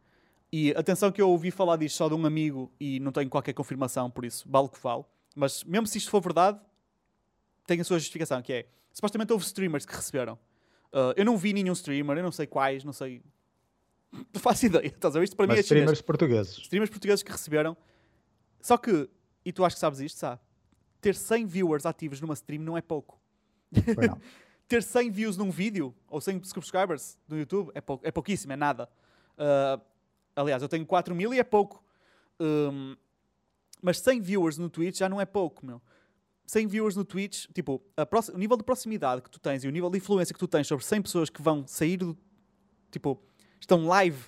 e atenção que eu ouvi falar disto só de um amigo e não tenho qualquer confirmação, por isso vale o que falo, mas mesmo se isto for verdade, tem a sua justificação, que é, supostamente houve streamers que receberam. Uh, eu não vi nenhum streamer, eu não sei quais, não sei... [LAUGHS] Não faço ideia, estás a ver? Isto para mim Mas é chinês. streamers portugueses. Streamers portugueses que receberam. Só que, e tu acho que sabes isto, sabe? Ter 100 viewers ativos numa stream não é pouco. Pois não. [LAUGHS] ter 100 views num vídeo ou 100 subscribers no YouTube é, pou, é pouquíssimo, é nada. Ah, aliás, eu tenho 4 mil e é pouco. Hum, mas 100 viewers no Twitch já não é pouco, meu. 100 viewers no Twitch, tipo, o nível de proximidade que tu tens e o nível de influência que tu tens sobre 100 pessoas que vão sair do. Tipo, estão live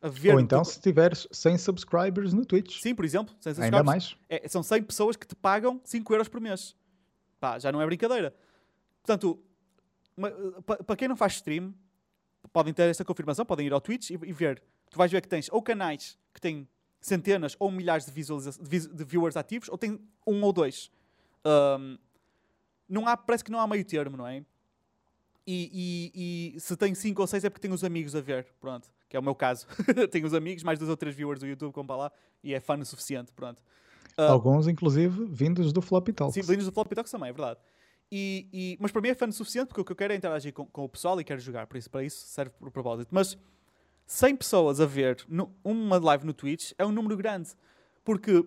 a ver. Ou então teu- se tiveres 100 subscribers no Twitch. Sim, por exemplo, 100 Ainda subscribers. mais. É, são 100 pessoas que te pagam 5 euros por mês. Pá, já não é brincadeira. Portanto, para quem não faz stream, podem ter esta confirmação, podem ir ao Twitch e, e ver. Tu vais ver que tens ou canais que têm centenas ou milhares de, de viewers ativos, ou tem um ou dois. Ahm, não há, parece que não há meio termo, não é? E, e- e se tem 5 ou 6 é porque tem os amigos a ver, pronto. Que é o meu caso. [LAUGHS] tenho os amigos, mais dois ou três viewers do YouTube, como para lá, e é fã o suficiente, pronto. Ah. Alguns, inclusive, vindos do Floppy Talks. Sim, lindos do Floppy Talks também, é verdade. E, e- mas para mim é fã o suficiente porque o que eu quero é interagir com, com o pessoal e quero jogar, por isso, para isso serve por propósito. Mas 100 pessoas a ver no- uma live no Twitch é um número grande. Porque,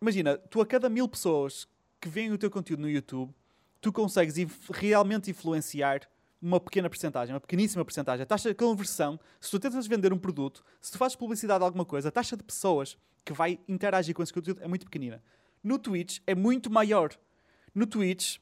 imagina, tu a cada mil pessoas que veem o teu conteúdo no YouTube, tu consegues inf- realmente influenciar uma pequena porcentagem, uma pequeníssima porcentagem. A taxa de conversão, se tu tentas vender um produto, se tu fazes publicidade de alguma coisa, a taxa de pessoas que vai interagir com esse conteúdo é muito pequenina. No Twitch é muito maior. No Twitch,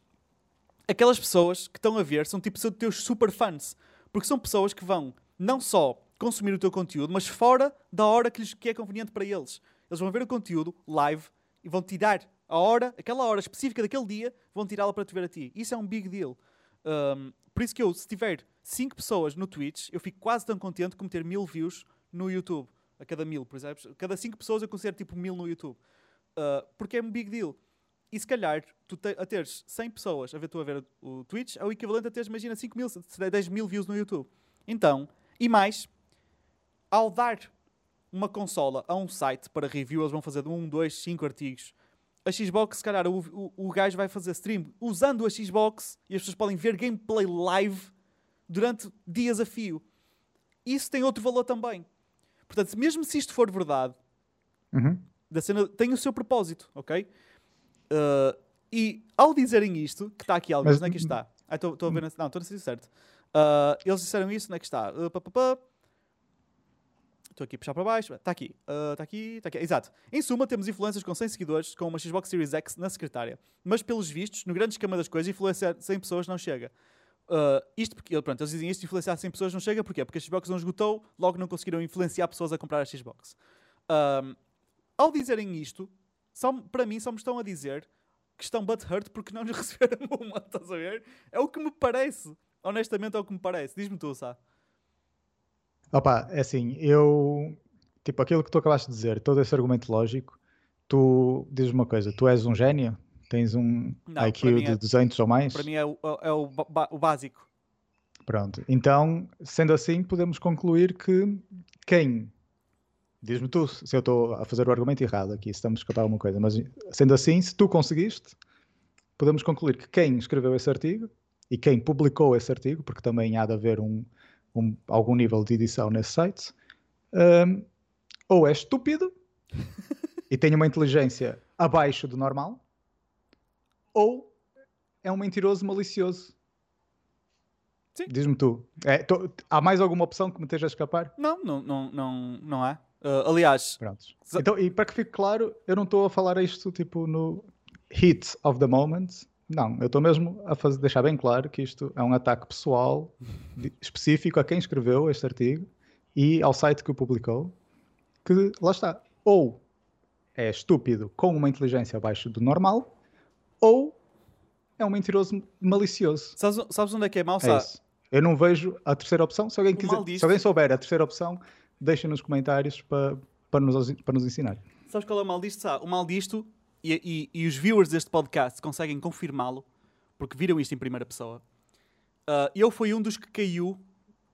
aquelas pessoas que estão a ver são tipo são teus super fãs. Porque são pessoas que vão não só consumir o teu conteúdo, mas fora da hora que, lhes, que é conveniente para eles. Eles vão ver o conteúdo live e vão tirar a hora, aquela hora específica daquele dia, vão tirá-la para te ver a ti. Isso é um big deal. Um, por isso que eu, se tiver 5 pessoas no Twitch, eu fico quase tão contente como ter mil views no YouTube. A cada mil, por exemplo. Cada 5 pessoas eu considero tipo mil no YouTube. Uh, porque é um big deal. E se calhar, tu te, a teres 100 pessoas a ver tu a ver o Twitch, é o equivalente a teres, imagina, 5 mil, 10 mil views no YouTube. Então, e mais, ao dar uma consola a um site para review, eles vão fazer de 1, 2, 5 artigos. A Xbox, se calhar, o, o, o gajo vai fazer stream usando a Xbox e as pessoas podem ver gameplay live durante dias a fio. Isso tem outro valor também. Portanto, mesmo se isto for verdade, Uhum. da cena tem o seu propósito, ok? Uh, e ao dizerem isto, que está aqui algo, Mas- onde é que está? Ah, Estou a ver, na- não, estou a ser certo. Uh, eles disseram isso, onde é que está? Uh. Estou aqui a puxar para baixo. Está aqui. Uh, Está aqui. Está aqui. Exato. Em suma, temos influencers com 100 seguidores com uma Xbox Series X na secretária. Mas, pelos vistos, no grande esquema das coisas, influenciar 100 pessoas não chega. Uh, isto porque, pronto, eles dizem isto, influenciar 100 pessoas não chega, porquê? Porque a Xbox não esgotou, logo não conseguiram influenciar pessoas a comprar a Xbox. Um, ao dizerem isto, só, para mim só me estão a dizer que estão butthurt porque não lhes [LAUGHS] receberam uma, estás a ver? É o que me parece. Honestamente é o que me parece. Diz-me tu, Sá. Opa, é assim, eu. Tipo, aquilo que tu acabaste de dizer, todo esse argumento lógico, tu dizes uma coisa, tu és um gênio? Tens um Não, IQ de é- 200 ou mais? Para mim é o, é o, ba- o básico. Pronto. Então, sendo assim, podemos concluir que quem. Diz-me tu se eu estou a fazer o argumento errado aqui, se estamos a escapar alguma coisa, mas sendo assim, se tu conseguiste, podemos concluir que quem escreveu esse artigo e quem publicou esse artigo, porque também há de haver um, um- algum nível de edição nesse site, hum, ou é estúpido e tem uma inteligência abaixo do normal, ou é um mentiroso malicioso. Diz-me tu. É, tô- há mais alguma opção que me esteja a escapar? Não, não, não, não, não há. Uh, aliás, Pronto. Então, e para que fique claro, eu não estou a falar isto tipo no hit of the moment. Não, eu estou mesmo a fazer, deixar bem claro que isto é um ataque pessoal de- específico a quem escreveu este artigo e ao site que o publicou. Que lá está. Ou é estúpido com uma inteligência abaixo do normal, ou é um mentiroso malicioso. sabes, sabes onde é que é mau, É. Eu não vejo a terceira opção. Se alguém, quiser, mal se alguém souber a terceira opção, deixem nos comentários para para nos, para nos ensinar. Sabes qual é o mal disto? Sabe? O mal disto, e, e, e os viewers deste podcast conseguem confirmá-lo, porque viram isto em primeira pessoa. Uh, eu fui um dos que caiu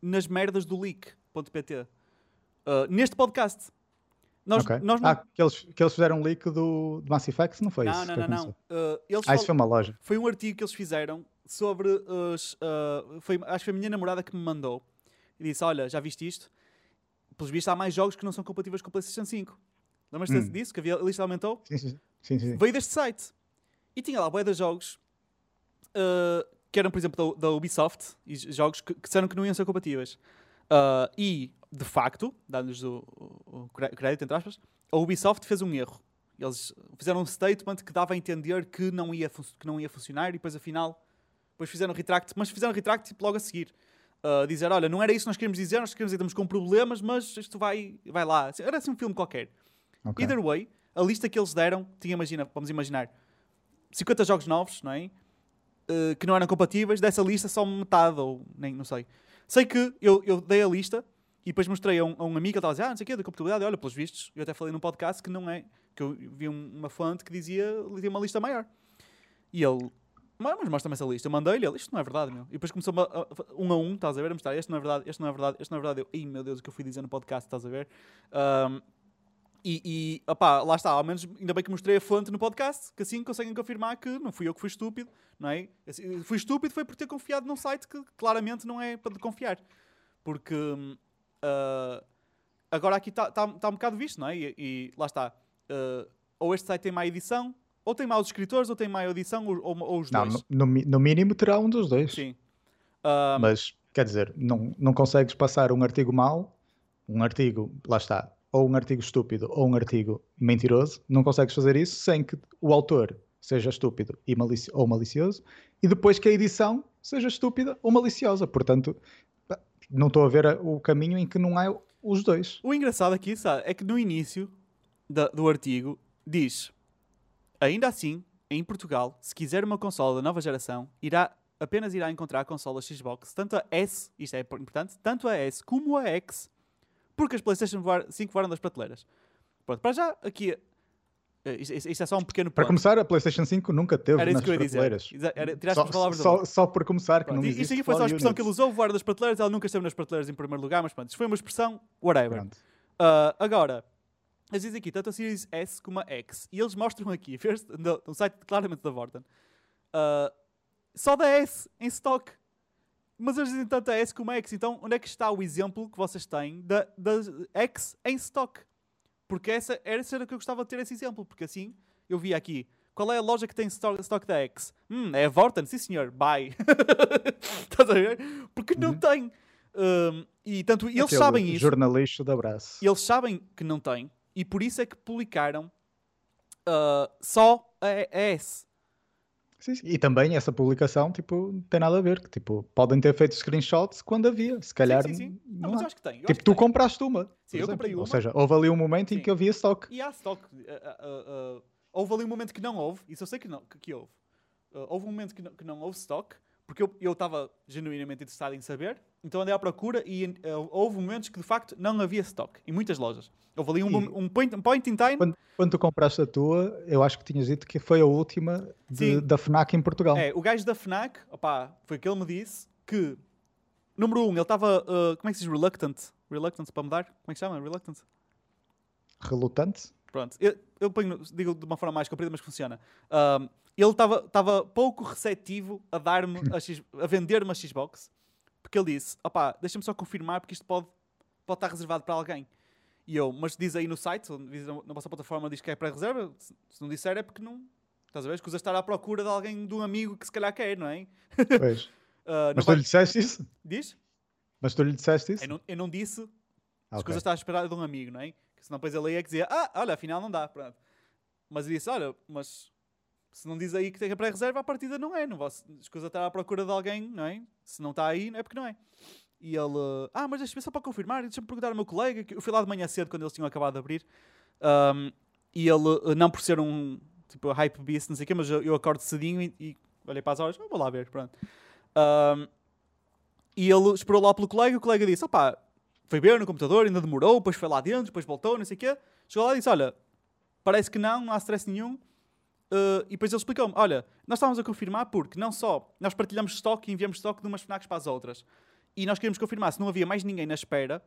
nas merdas do leak.pt. Uh, neste podcast. Nós, Ok. nós não... Ah, que eles, que eles fizeram um leak do, do Mass Effect, não foi não, isso? não, não, não. Uh, Ah, isso fal- foi uma loja. Foi um artigo que eles fizeram sobre os. uh, foi, acho que foi a minha namorada que me mandou. E disse: Olha, já viste isto? Pelos vistos, há mais jogos que não são compatíveis com o PlayStation 5. Lembras-te Hum. disso? Que a lista aumentou? Sim, sim, sim. Veio deste site. E tinha lá bué de jogos uh, que eram, por exemplo, da, da Ubisoft. E jogos que, que disseram que não iam ser compatíveis. Uh, e, de facto, dando-lhes o, o- o crédito, entre aspas, a Ubisoft fez um erro. Eles fizeram um statement que dava a entender que não ia, que não ia funcionar e depois, afinal, depois fizeram retract. Mas fizeram retract tipo, logo a seguir. Uh, dizer, olha, não era isso que nós queríamos dizer, nós queríamos dizer que estamos com problemas, mas isto vai, vai lá. Era assim um filme qualquer. Ok. Either way, a lista que eles deram, tinha, imagina, vamos imaginar, 50 jogos novos, não é? Uh, que não eram compatíveis, dessa lista só metade, ou nem, não sei. Sei que eu, eu dei a lista e depois mostrei a um, a um amigo que ele estava a dizer, ah, não sei o quê, da compatibilidade, olha, pelos vistos, eu até falei num podcast que não é, que eu vi um- uma fonte que dizia, tinha uma lista maior. E ele, "Mas- mostra-me essa lista. Eu mandei-lhe, ele, isto não é verdade, meu. E depois começou a, a- um a um, estás a ver, a mostrar, este não é verdade, este não é verdade, este não é verdade. Eu, ai meu Deus, o que eu fui dizer no podcast, estás a ver? Um, e, e opá, lá está, ao menos ainda bem que mostrei a fonte no podcast, que assim conseguem confirmar que não fui eu que fui estúpido, não é? Assim, fui estúpido foi por ter confiado num site que claramente não é para confiar. Porque ah, agora aqui está tá, tá um bocado visto, não é? E, e lá está. ah, ou este site tem má edição, ou tem maus escritores, ou tem má edição, ou, ou- ou os Não, dois. no, no mínimo terá um dos dois. Sim. Ah, Mas, quer dizer, não, não consegues passar um artigo mau, um artigo, lá está, ou um artigo estúpido ou um artigo mentiroso, não consegues fazer isso sem que o autor seja estúpido e malici ou malicioso e depois que a edição seja estúpida ou maliciosa. Portanto, não estou a ver o caminho em que não há os dois. O engraçado aqui, sabe, é que no início da- do artigo diz: Ainda assim, em Portugal, se quiser uma consola da nova geração, irá apenas irá encontrar consolas Xbox, tanto a S, isto é importante, tanto a S como a X, porque as PlayStation 5 voaram das prateleiras. Pronto, para já, aqui. eh, Isto, é só um pequeno Para ponto. começar, a PlayStation 5 nunca teve Era isso nas que prateleiras. Era- tiraste Só, as palavras só, só por começar, que Pronto, não e- existe Isto aqui foi só a expressão que ele Units. usou, voar das prateleiras, ela nunca esteve nas prateleiras em primeiro lugar, mas pronto, isto foi uma expressão, whatever. Uh, agora, eles dizem aqui tanto a Series S como a X. E eles mostram aqui, [LAUGHS] first, no, no site claramente da Vorten, uh, só da S em stock. Mas eles dizem tanto a S como a X. Então, onde é que está o exemplo que vocês têm da, da X em stock? Porque essa era era que eu gostava de ter esse exemplo. Porque assim, eu vi aqui. Qual é a loja que tem stock, stock da X? Hum, é a Vorten? Sim, senhor. Bye. [LAUGHS] Estás a ver? Porque não tem. Um, e tanto eles Aquele sabem isso. Jornalista de abraço. Eles sabem que não tem e por isso é que publicaram ah, só a a S. Sim, sim. E também essa publicação, tipo, não tem nada a ver. que, Tipo, podem ter feito screenshots quando havia. Se calhar. sim, sim, sim. Não, não mas acho que tem. Tipo, que tu tem. compraste uma. Sim, eu exemplo. comprei Ou uma. seja, houve ali um momento em que havia stock. E há stock. ah, ah, houve ali um momento que não houve, isso eu sei que, não, que, que houve. Houve um momento que não, que não houve stock, porque eu eu estava genuinamente interessado em saber, então andei à procura e ah, houve momentos que de facto não havia stock em muitas lojas. Houve ali um, um point, um point in time. Quando, quando tu compraste a tua, eu acho que tinhas dito que foi a última de- da FNAC em Portugal. É, o gajo da FNAC, opá, foi que ele me disse que, número um, ele estava, ah, como é que se diz, reluctant? Reluctant para mudar? Como é que se chama? Reluctant? Relutante. Pronto, eu, eu ponho, digo de uma forma mais comprida, mas funciona. Ahm, ele estava pouco receptivo a dar-me a, a vender-me a Xbox, porque ele disse: opá, deixa-me só confirmar, porque isto pode, pode estar reservado para alguém. E eu, mas diz aí no site, diz na vossa plataforma, diz que é pré-reserva. Se, se não disser, é porque não. Estás a ver? Escusa estar à procura de alguém, de um amigo que se calhar quer, não é? Pois. [LAUGHS] Ah, não Mas tu vai- lhe disseste isso? Diz? Mas tu lhe disseste isso? Eu não, eu não disse Ah, as ok. coisas está a esperar de um amigo, não é? Que senão depois ele ia dizia, ah, olha, afinal não dá, pronto. Mas eu disse, olha, mas se não diz aí que tem pré-reserva, a partida não é. Não vou escusa estar à procura de alguém, não é? Se não está aí, não é porque não é. E ele, ah, mas deixa-me só para confirmar, deixa-me perguntar ao meu colega, que eu fui lá de manhã cedo quando eles tinham acabado de abrir. Ahm, e ele, não por ser um, tipo, hype beast, não sei o quê, mas eu, eu acordo cedinho e, e olhei para as horas, "Ah, vou lá ver, pronto. Ahm, e ele esperou lá pelo colega e o colega disse, opá, foi ver no computador, ainda demorou, depois foi lá dentro, depois voltou, não sei o quê. Chegou lá e disse: Olha, parece que não, não há stress nenhum. Uh, e depois ele explicou-me: Olha, nós estávamos a confirmar porque não só nós partilhamos estoque e enviamos estoque de umas FNACs para as outras. E nós queríamos confirmar se não havia mais ninguém na espera,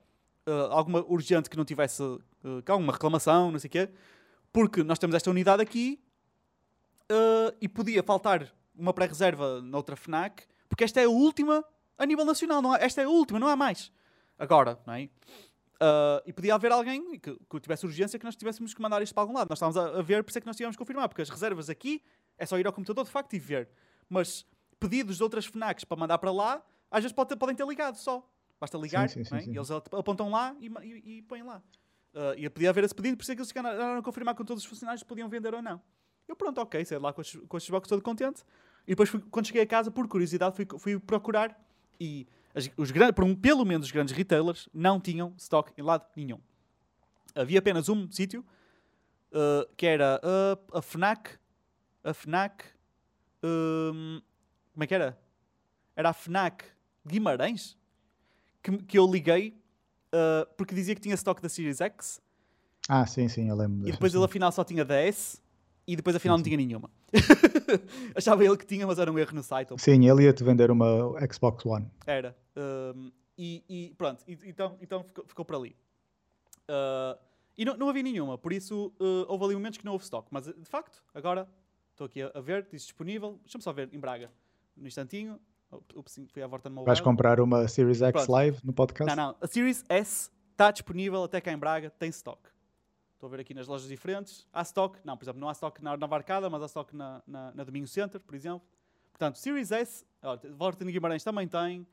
uh, alguma urgente que não tivesse uh, cá, uma reclamação, não sei o quê, porque nós temos esta unidade aqui uh, e podia faltar uma pré-reserva noutra FNAC, porque esta é a última a nível nacional, há, esta é a última, não há mais. Agora, não é? Uh, e podia haver alguém que, que, tivesse urgência que nós tivéssemos que mandar isto para algum lado. Nós estávamos a, a, ver, por isso é que nós tivemos que confirmar, porque as reservas aqui é só ir ao computador de facto e ver. Mas pedidos de outras FNACs para mandar para lá, às vezes pode ter, podem ter ligado só. Basta ligar sim, sim, é? sim, eles apontam lá e, e, e põem lá. Uh, e podia haver esse pedido, por isso é que eles chegaram a confirmar com todos os funcionários se podiam vender ou não. Eu, pronto, ok, saí lá com os, com os todo contente. E depois, fui, quando cheguei a casa, por curiosidade, fui, fui procurar e as, os grandes, pelo menos os grandes retailers não tinham stock em lado nenhum. Havia apenas um sítio uh, que era uh, a FNAC. A FNAC. Um, como é que era? Era a FNAC Guimarães que, que eu liguei uh, porque dizia que tinha stock da Series X. Ah, sim, sim, eu lembro. E depois ele afinal só tinha 10 e depois afinal não tinha nenhuma. [LAUGHS] Achava ele que tinha, mas era um erro no site. Sim, ele ia-te vender uma Xbox One. Era. Um, e, e, pronto, e, então, então ficou, ficou por ali. Uh, e não, não havia nenhuma, por isso uh, houve ali momentos que não houve stock. Mas de facto, agora estou aqui a, a ver, diz disponível. Deixa-me só ver em Braga, no instantinho. Ups, fui à volta no Vais comprar uma Series X Pronto. Live no podcast? Não, não. A Series S está disponível até cá em Braga, tem stock. Estou a ver aqui nas lojas diferentes. Há stock, não, por exemplo, não há stock na Nova Arcada, mas há stock na, na, na Domingo Center, por exemplo. Portanto, Series S, Volta no Guimarães também tem.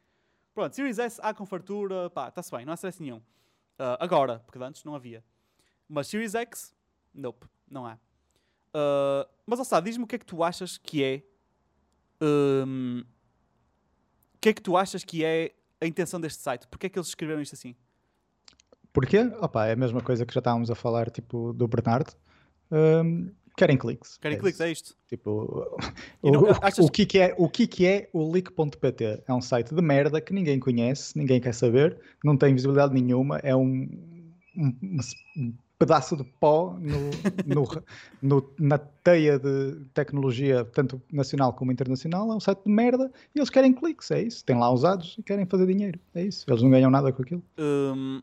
Pronto, Series S há com fartura, pá, está-se bem, não há stress nenhum. Uh, agora, porque antes não havia. Mas Series X, nope, não há. Uh, mas, ó, diz-me o que é que tu achas que é. Um, o que é que tu achas que é a intenção deste site? Porquê é que eles escreveram isto assim? Porquê? Opa, é a mesma coisa que já estávamos a falar, tipo, do Bernardo. Um, querem cliques. Querem é cliques, é isto. Tipo, [LAUGHS] o, não, achas... o, que, que é, o que, que é o leak.pt? É um site de merda que ninguém conhece, ninguém quer saber, não tem visibilidade nenhuma, é um, um, um pedaço de pó no, [LAUGHS] no, no, na teia de tecnologia, tanto nacional como internacional, é um site de merda e eles querem cliques, é isso. Têm lá usados e querem fazer dinheiro, é isso. Eles não ganham nada com aquilo. Um,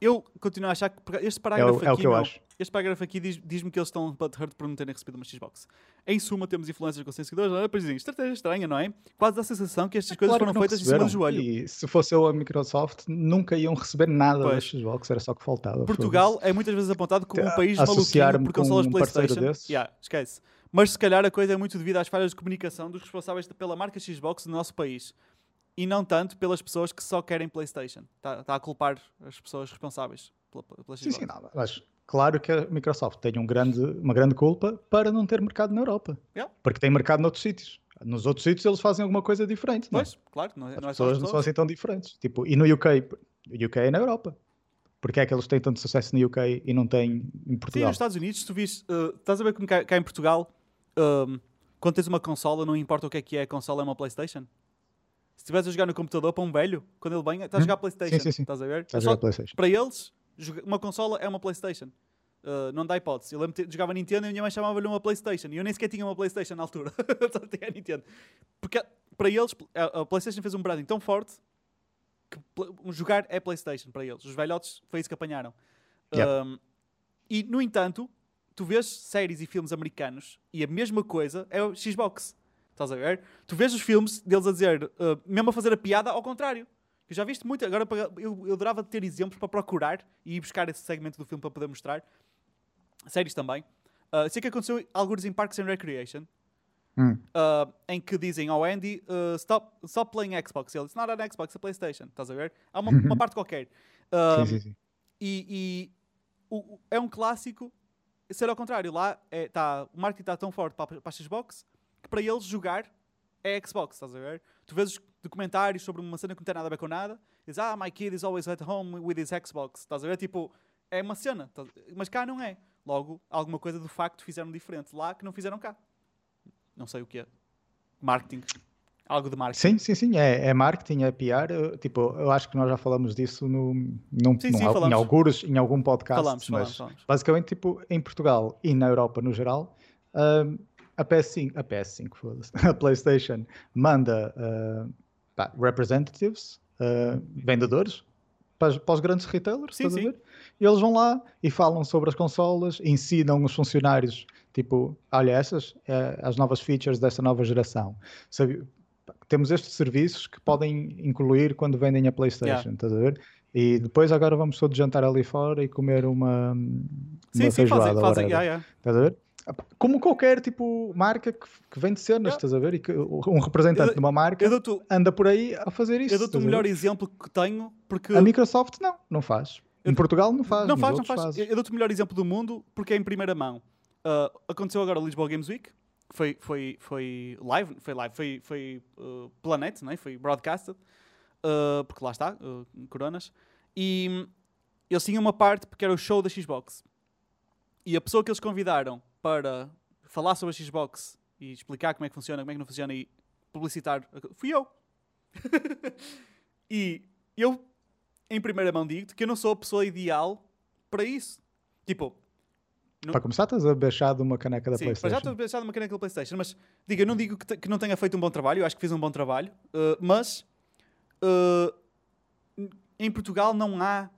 eu continuo a achar que este parágrafo é o, é aqui, meu, este parágrafo aqui diz-me diz que eles estão butthurt por não terem recebido uma Xbox. Em suma, temos influências com seguidores, não é? Depois dizem, estratégia estranha, não é? Quase dá a sensação que estas é coisas claro foram feitas em cima do joelho. E se fosse eu a Microsoft, nunca iam receber nada pois. da Xbox, era só que faltava. Portugal é muitas vezes apontado como um país maluquinho por consolas um PlayStation. Yeah, esquece. Mas se calhar a coisa é muito devido às falhas de comunicação dos responsáveis pela marca Xbox no nosso país e não tanto pelas pessoas que só querem PlayStation. Está, tá a culpar as pessoas responsáveis pela, pela. Sim, sim, não, mas claro que a Microsoft tem um grande, uma grande culpa para não ter mercado na Europa. Yeah. Porque tem mercado noutros sítios. Nos outros sítios eles fazem alguma coisa diferente. Pois, não? claro. Não, é, não é as pessoas não são assim tão diferentes. Tipo, e no UK, UK é na Europa. Porque é que eles têm tanto sucesso no UK e não têm em Portugal? Sim, nos Estados Unidos, tu viste, uh, estás a ver como cá, cá em Portugal, uh, quando tens uma consola, não importa o que é que é, a consola é uma Playstation? Se estivesse a jogar no computador para um velho, quando ele vem, está a jogar Playstation. Sim, sim, sim. Estás a ver? Está a jogar Playstation. Para eles, uma consola é uma Playstation. Uh, não dá hipótese. Eu lembro que jogava Nintendo e a minha mãe chamava-lhe uma Playstation. E eu nem sequer tinha uma Playstation na altura. [LAUGHS] Só tinha a Nintendo. Porque para eles, a Playstation fez um branding tão forte que jogar é Playstation para eles. Os velhotes foi isso que apanharam. Um, e, no entanto, tu vês séries e filmes americanos e a mesma coisa é o Xbox. Estás a ver? Tu vês os filmes deles a dizer, uh, mesmo a fazer a piada ao contrário. Eu já viste muito, agora eu, eu adorava ter exemplos para procurar e ir buscar esse segmento do filme para poder mostrar. Séries também. Uh, sei que aconteceu alguns em Parks and Recreation. Hum. Uh, em que dizem ao Andy uh, stop, stop playing Xbox. Ele diz, not an Xbox, a PlayStation. Estás a ver? Há uma, uma parte qualquer. Sim, sim, sim. E, e o, é um clássico ser ao contrário. Lá é, tá, o marketing está tão forte para, para a Xbox que para eles jogar é Xbox, estás a ver? Tu vês os documentários sobre uma cena que não tem nada a ver com nada, diz, ah, my kid is always at home with his Xbox, estás a ver? Tipo, é uma cena, tá, mas cá não é. Logo, alguma coisa do facto fizeram diferente lá que não fizeram cá. Não sei o que é. Marketing. Algo de marketing. Sim, sim, sim, é, é marketing, é PR. eu- Tipo, eu acho que nós já falamos disso no, num, Sim, num sim, em, algures, em algum podcast. Falamos, mas falamos, falamos. basicamente, tipo, em Portugal e na Europa no geral, hum, a PS5, a PS5, foda-se, [LAUGHS] a PlayStation manda uh, pá, representatives, uh, vendedores, para, os- para os grandes retailers, Sim, estás a sim. ver? E eles vão lá e falam sobre as consolas, ensinam os funcionários, tipo, olha, essas, é, as novas features desta nova geração. Sabe, temos estes serviços que podem incluir quando vendem a PlayStation, Yeah. estás a ver? E depois agora vamos todos jantar ali fora e comer uma, uma Sim, sim, feijoada. fazem, fazem, yeah, yeah. Estás a ver? Como qualquer tipo marca que, que vende cenas, Yeah. estás a ver? E que um representante Eu- de uma marca anda por aí a fazer isso. eu dou-te o a melhor exemplo que tenho, porque A Microsoft não, não faz. Em Portugal não faz. não faz, não faz. fazes. Eu dou-te o melhor exemplo do mundo porque é em primeira mão. Ah, aconteceu agora o Lisboa Games Week, foi, foi, foi live, foi live, foi, foi uh, Planet, né? foi broadcasted, uh, porque lá está, uh, coronas, e eles tinham uma parte porque era o show da Xbox. E a pessoa que eles convidaram para falar sobre a Xbox e explicar como é que funciona, como é que não funciona e publicitar, fui eu. [LAUGHS] e eu, em primeira mão, digo-te que eu não sou a pessoa ideal para isso. Tipo, não- Para começar, estás a baixar de uma caneca da Sim, para já PlayStation. estou a pensar numa caneca da PlayStation, mas diga, eu não digo que, que não tenha feito um bom trabalho, eu acho que fiz um bom trabalho, uh, mas uh, em Portugal não há,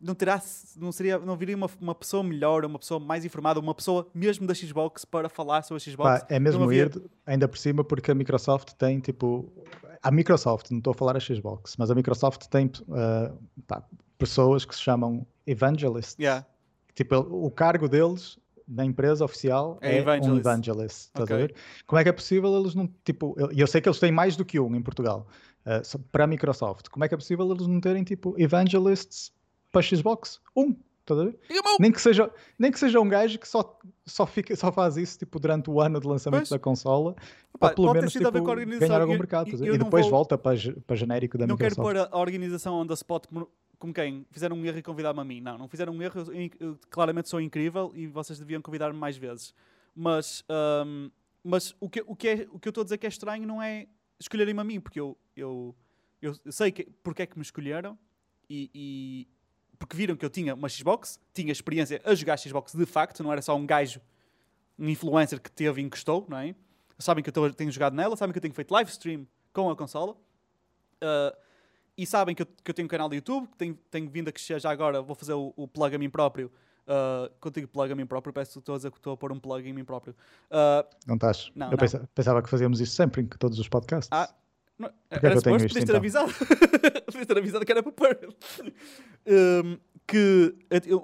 não terá, não seria, não viria uma, uma pessoa melhor, uma pessoa mais informada, uma pessoa mesmo da Xbox para falar sobre a Xbox. Pá, é mesmo havia- weird, ainda por cima, porque a Microsoft tem tipo. A Microsoft, não estou a falar a Xbox, mas a Microsoft tem ah, pá, pessoas que se chamam evangelists. Yeah. Tipo, o cargo deles na empresa oficial É é, evangelist. um evangelist. Estás Ok. a ver? Como é que é possível eles não. Tipo, eu, eu sei que eles têm mais do que um em Portugal só para a Microsoft. Como é que é possível eles não terem tipo evangelists para a Xbox? Um. A Nem que seja, nem que seja um gajo que só, só, fica, só faz isso tipo, durante o ano de lançamento Pois. da consola para pelo menos a tipo, a ganhar algum Eu- mercado. a eu ver? E não depois vou- volta para, para genérico da não quero Microsoft. pôr a a organização on the spot como- quem? Fizeram um erro e convidaram-me a mim. Não, não fizeram um erro. Eu, eu- eu claramente sou incrível e vocês deviam convidar-me mais vezes. Mas, ahm, mas o, que, o, que é, o que eu estou a dizer que é estranho não é escolherem-me a mim, porque eu, eu, eu sei que, porque é que me escolheram e, e- porque viram que eu tinha uma Xbox, tinha experiência a jogar Xbox de facto, não era só um gajo, um influencer que teve e encostou, não é? Sabem que eu tenho jogado nela, sabem que eu tenho feito live stream com a consola. Ah, e sabem que eu, que eu tenho um canal de YouTube, que tenho, tenho vindo a crescer já agora, vou fazer o, o plug a mim próprio. Uh, contigo plug a mim próprio, peço que estou a dizer que estou a pôr um plug em mim próprio. Ah, Não estás? Não, eu não. pensa- pensava que fazíamos isso sempre em todos os podcasts. ah, não, é era tenho suposto, podias ter então? avisado. [LAUGHS] podias ter avisado que era para pôr. Um, que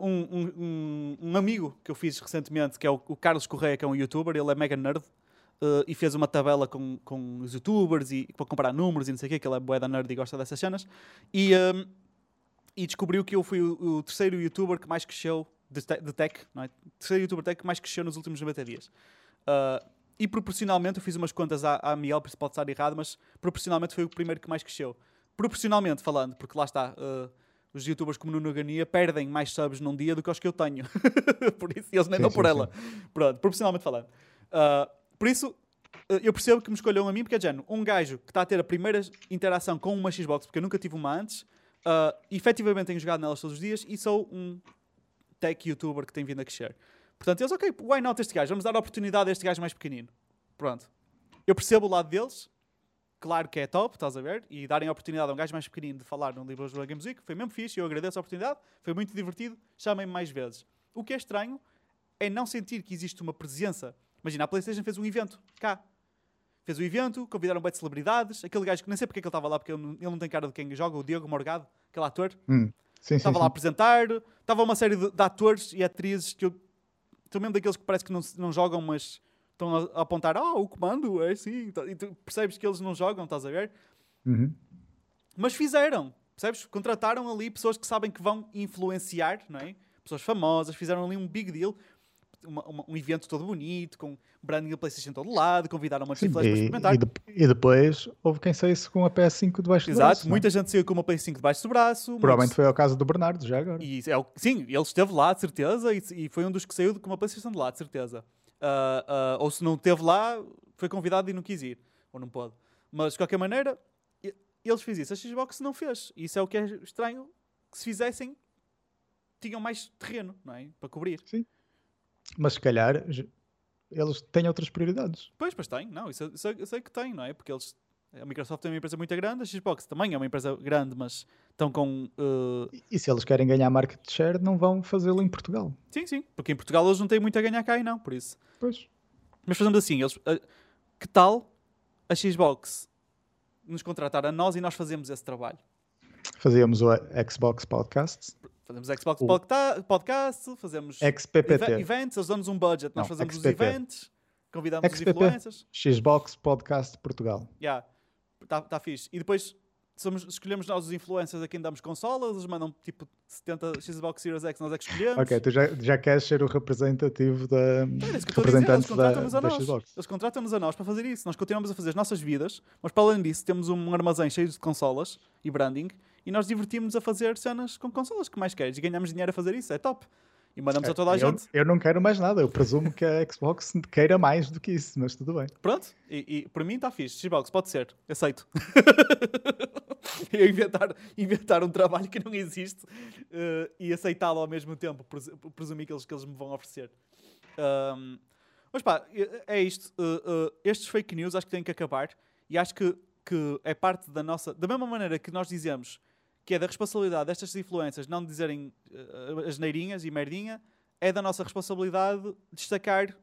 um, um- um- amigo que eu fiz recentemente, que é o, o Carlos Correia, que é um youtuber, ele é mega nerd, uh, e fez uma tabela com, com os youtubers e para comparar números e não sei o quê, que ele é bué da nerd e gosta dessas cenas. E, um, e descobriu que eu fui o, o terceiro youtuber que mais cresceu de, te- de tech, não é? terceiro youtuber tech que mais cresceu nos últimos 90 dias. Uh, e proporcionalmente, eu fiz umas contas à, à Miel, por isso pode estar errado, mas proporcionalmente foi o primeiro que mais cresceu. Proporcionalmente falando, porque lá está, uh, os youtubers como Nuno Gania perdem mais subs num dia do que os que eu tenho. [LAUGHS] por isso eles nem Sim, dão sim, por sim. ela. Pronto, proporcionalmente falando. Uh, por isso, uh, eu percebo que me escolham a mim, porque é género, um gajo que está a ter a primeira interação com uma Xbox, porque eu nunca tive uma antes, uh, efetivamente tenho jogado nelas todos os dias e sou um tech youtuber que tem vindo a crescer. Portanto, eles, ok, why not este gajo? Vamos dar a oportunidade a este gajo mais pequenino. Pronto. Eu percebo o lado deles, claro que é top, estás a ver? E darem a oportunidade a um gajo mais pequenino de falar num livro do Games Week, foi mesmo fixe, eu agradeço a oportunidade, foi muito divertido, chamem-me mais vezes. O que é estranho é não sentir que existe uma presença. Imagina, a PlayStation fez um evento cá. Fez o evento, convidaram bem de celebridades, aquele gajo que nem sei porque é que ele estava lá, porque ele não, ele não tem cara de quem joga, o Diego Morgado, aquele ator, Hum, Sim, sim, estava lá a sim. apresentar, estava uma série de, de atores e atrizes que eu. Estou mesmo daqueles que parece que não, não jogam, mas estão a, a apontar, ah, o comando é assim, e tu percebes que eles não jogam, estás a ver? Uhum. Mas fizeram, percebes? Contrataram ali pessoas que sabem que vão influenciar, não é? Pessoas famosas, fizeram ali um big deal, uma- uma- um evento todo bonito, com branding da PlayStation todo lado, convidaram uma Sim, chifres para experimentar. e de- e depois houve quem saísse com a PS5 debaixo do Exato, braço. não é? muita gente saiu com uma PS5 debaixo do braço. Provavelmente foi ao caso do Bernardo, já agora. E é o- sim, ele esteve lá, de certeza, e, e foi um dos que saiu com uma PlayStation de lá, de certeza. Ah, ah, ou se não esteve lá, foi convidado e não quis ir. Ou não pode. Mas de qualquer maneira, eles fizeram isso. A Xbox não fez. Isso é o que é estranho. Que se fizessem, tinham mais terreno, não é? Para cobrir. Mas se calhar eles têm outras prioridades. Pois, pois tem. Não, isso, eu- isso eu- sei que tem, não é? Porque eles. A Microsoft é uma empresa muito grande, a Xbox também é uma empresa grande, mas estão com. eh, E- se eles querem ganhar market share, não vão fazê-lo em Portugal. Sim, sim. Porque em Portugal eles não têm muito a ganhar cá e não, por isso. Pois. Mas fazemos assim, eles, eh, que tal a Xbox nos contratar a nós e nós fazemos esse trabalho? Fazíamos o Xbox Podcasts. Fazemos Xbox O- podca- Podcast, fazemos XPPT. eve- events, eles dão-nos um budget, nós Não, fazemos os XPP. events, convidamos os XPP. influencers. Xbox Podcast Portugal. Yeah. Tá, tá fixe. E depois somos, escolhemos nós os influencers a quem damos consolas, eles mandam tipo 70 Xbox Series X, nós é que escolhemos. Ok, tu já, já queres ser o representativo da É isso que a dizer, eles representante da, contratam-nos a nós. Xbox. Eles contratam-nos a nós para fazer isso. Nós continuamos a fazer as nossas vidas, mas para além disso temos um armazém cheio de consolas e branding e nós divertimos a fazer cenas com consolas que mais queres e ganhamos dinheiro a fazer isso. É top. E mandamos a toda a eu, gente. eu não quero mais nada. Eu presumo que a Xbox queira mais do que isso, mas tudo bem. Pronto. E, e para mim está fixe. Xbox, pode ser. Aceito. [LAUGHS] eu inventar, inventar um trabalho que não existe eh, e aceitá-lo ao mesmo tempo. Pres- Presumir que eles, que eles me vão oferecer. Ahm, mas pá, é- é isto. Uh, uh, estes fake news acho que têm que acabar e acho que, que é parte da nossa. Da mesma maneira que nós dizemos que é da responsabilidade destas influências não dizerem uh, as neirinhas e merdinha, é da nossa responsabilidade destacar.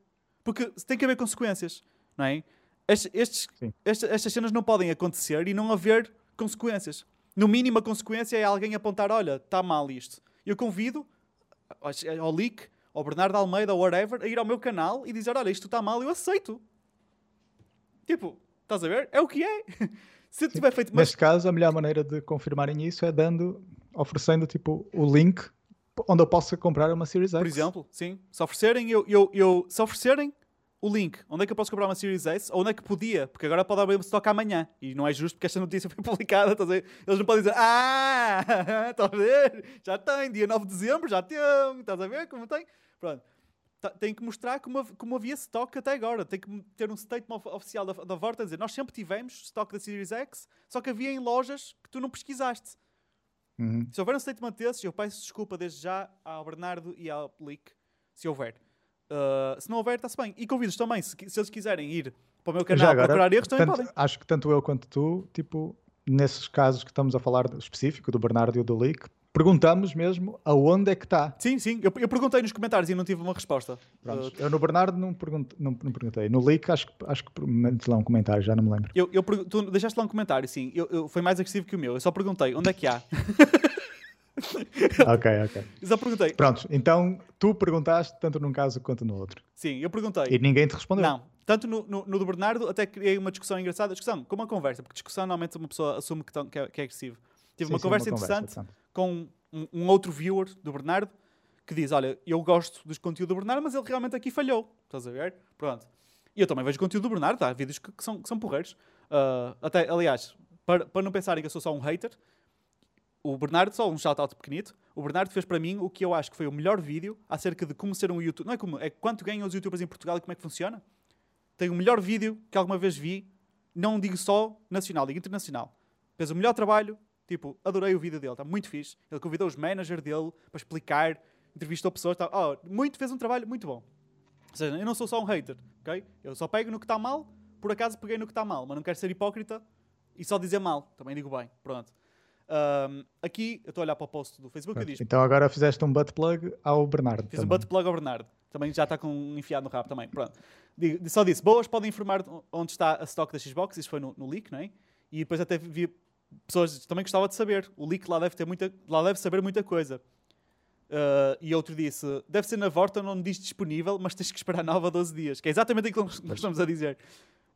Porque tem que haver consequências, não é? Estes, estes- esta- estas cenas não podem acontecer e não haver consequências. No mínimo, a consequência é alguém apontar: olha, está mal isto. Eu convido ao- ao leak, ao Bernardo Almeida, ou whatever, a ir ao meu canal e dizer: Olha, isto está mal, eu aceito. Tipo, estás a ver? É o que é. [LAUGHS] Se tiver feito. Mas, Neste caso, a melhor maneira de confirmarem isso é dando, oferecendo tipo o link onde eu possa comprar uma Series X. por exemplo, sim, se oferecerem, eu, eu, eu, se oferecerem o link, onde é que eu posso comprar uma Series S, ou onde é que podia, porque agora pode abrir stock amanhã, e não é justo porque esta notícia foi [LAUGHS] publicada, estás a ver? Eles não podem dizer, ah, [LAUGHS] estás a ver? Já tem, dia 9 de dezembro, já tem, estás a ver como tem? Pronto. Tá- Tem que mostrar como, como havia stock até agora. Tem que ter um statement of- oficial da, da Vorta a dizer: Nós sempre tivemos stock da Series X, só que havia em lojas que tu não pesquisaste. Uhum. Se houver um statement desses, eu peço desculpa desde já ao Bernardo e ao Leak, se houver. Uh, se não houver, está-se bem. E convido-os também, se, se eles quiserem ir para o meu canal agora, procurar erros, também tanto- podem. acho que tanto eu quanto tu, tipo, nesses casos que estamos a falar específico, do Bernardo e do Leak, perguntamos mesmo aonde é que está. Sim, sim. Eu, eu perguntei nos comentários e não tive uma resposta. Uh, Eu no Bernardo não, não, não perguntei. No Leak acho, que- acho que metes lá um comentário, já não me lembro. eu, eu tu deixaste lá um comentário, sim. Eu, eu- foi mais agressivo que o meu. Eu só perguntei onde é que há. [LAUGHS] ok, ok. Só perguntei. Pronto, então tu perguntaste tanto num caso quanto no outro. Sim, eu perguntei. E ninguém te respondeu. Não. Tanto no, no, no do Bernardo, até criei uma discussão engraçada. Discussão, como uma conversa, porque discussão normalmente uma pessoa assume que, tão- que é, que é agressivo. Tive Sim, uma sim, conversa interessante portanto. Com um, um outro viewer do Bernardo que diz: Olha, eu gosto dos conteúdos do Bernardo, mas ele realmente aqui falhou. Estás a ver? Pronto. E eu também vejo conteúdo do Bernardo, há vídeos que, que são, que são porreiros. Ah, até, aliás, para, para não pensarem que eu sou só um hater, o Bernardo, só um shout-out pequenito, o Bernardo fez para mim o que eu acho que foi o melhor vídeo acerca de como ser um youtuber. Não é como, é quanto ganham os youtubers em Portugal e como é que funciona. Tem o melhor vídeo que alguma vez vi, não digo só nacional, digo internacional. Fez o melhor trabalho, tipo, adorei o vídeo dele, está muito fixe. Ele convidou os managers dele para explicar, entrevistou pessoas, tá, oh, muito, fez um trabalho muito bom. Ou seja, eu não sou só um hater, ok? Eu só pego no que está mal, por acaso peguei no que está mal, mas não quero ser hipócrita e só dizer mal, também digo bem, pronto. Ahm, aqui, eu estou a olhar para o post do Facebook e Pronto, diz, Então agora fizeste um butt plug ao Bernardo. Fiz um também. butt plug ao Bernardo. Também já está com um enfiado no rabo também. Pronto. Digo- Só disse, boas, podem informar onde está a stock da Xbox. Isso foi no, no leak, não é? E depois até vi pessoas também gostava de saber. O leak lá deve ter muita, lá deve saber muita coisa. Uh, e outro disse, deve ser na Vorta onde diz disponível, mas tens que esperar 9 a 12 dias. Que é exatamente aquilo que nós estamos a dizer.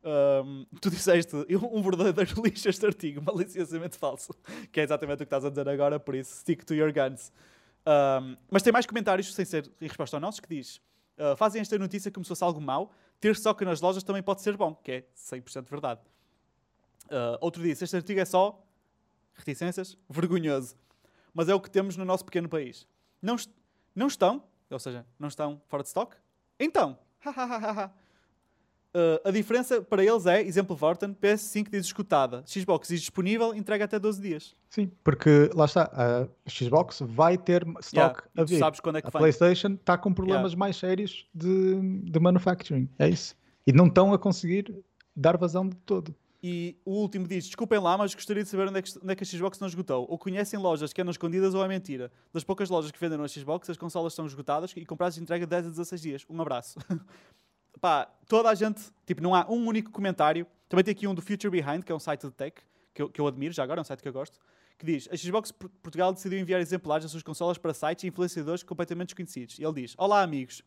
Um, tu disseste um verdadeiro [LAUGHS] lixo este artigo, maliciosamente falso, que é exatamente o que estás a dizer agora, por isso stick to your guns. Um, mas tem mais comentários, sem ser em resposta ao nosso, que diz: uh, Fazem esta notícia como se fosse algo mau, ter estoque nas lojas também pode ser bom, que é 100% verdade. Uh, outro disse: Este artigo é só reticências, vergonhoso, mas é o que temos no nosso pequeno país. Não, est- não estão, ou seja, não estão fora de stock? Então. [LAUGHS] Uh, a diferença para eles é, exemplo Vorten, PS5 diz escutada, Xbox diz disponível, entrega até 12 dias. Sim, porque lá está, a Xbox vai ter stock Yeah, a vir. sabes quando é que a vem. PlayStation está com problemas mais sérios de, de manufacturing, é isso. E não estão a conseguir dar vazão de todo. E o último diz: Desculpem lá, mas gostaria de saber onde é, que, onde é que a Xbox não esgotou. Ou conhecem lojas que andam escondidas ou é mentira. Das poucas lojas que venderam a Xbox, as consolas estão esgotadas e compradas de entrega de 10 a 16 dias. Um abraço. [LAUGHS] Pá, toda a gente, tipo, não há um único comentário. Também tem aqui um do Future Behind, que é um site de tech, que eu, que eu admiro, já agora, é um site que eu gosto, que diz: A Xbox Por- Portugal decidiu enviar exemplares das suas consolas para sites e influenciadores completamente desconhecidos. E ele diz: Olá, amigos.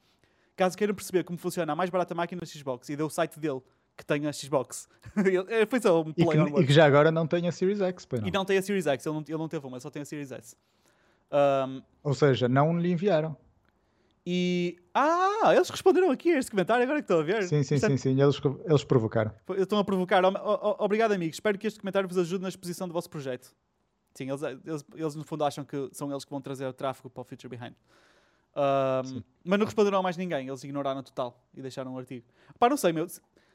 Caso queiram perceber como funciona a mais barata máquina da Xbox, e deu o site dele, que tem a Xbox. [LAUGHS] Ele- é, Foi só um E play que, on e que já agora não tem a Series X, pois não. E não tem a Series X, ele não, ele não teve uma, só tem a Series S. Um, Ou seja, não lhe enviaram. e. Ah, eles responderam aqui a este comentário, agora que estou a ver. Sim, sim, é- sim, sim, eles, eles provocaram. Estão a provocar. O- o- o- Obrigado, amigos. Espero que este comentário vos ajude na exposição do vosso projeto. Sim, eles, eles, eles no fundo acham que são eles que vão trazer o tráfego para o Future Behind. Um, mas não responderam a mais ninguém, eles ignoraram total e deixaram o artigo. Pá, não sei, meu.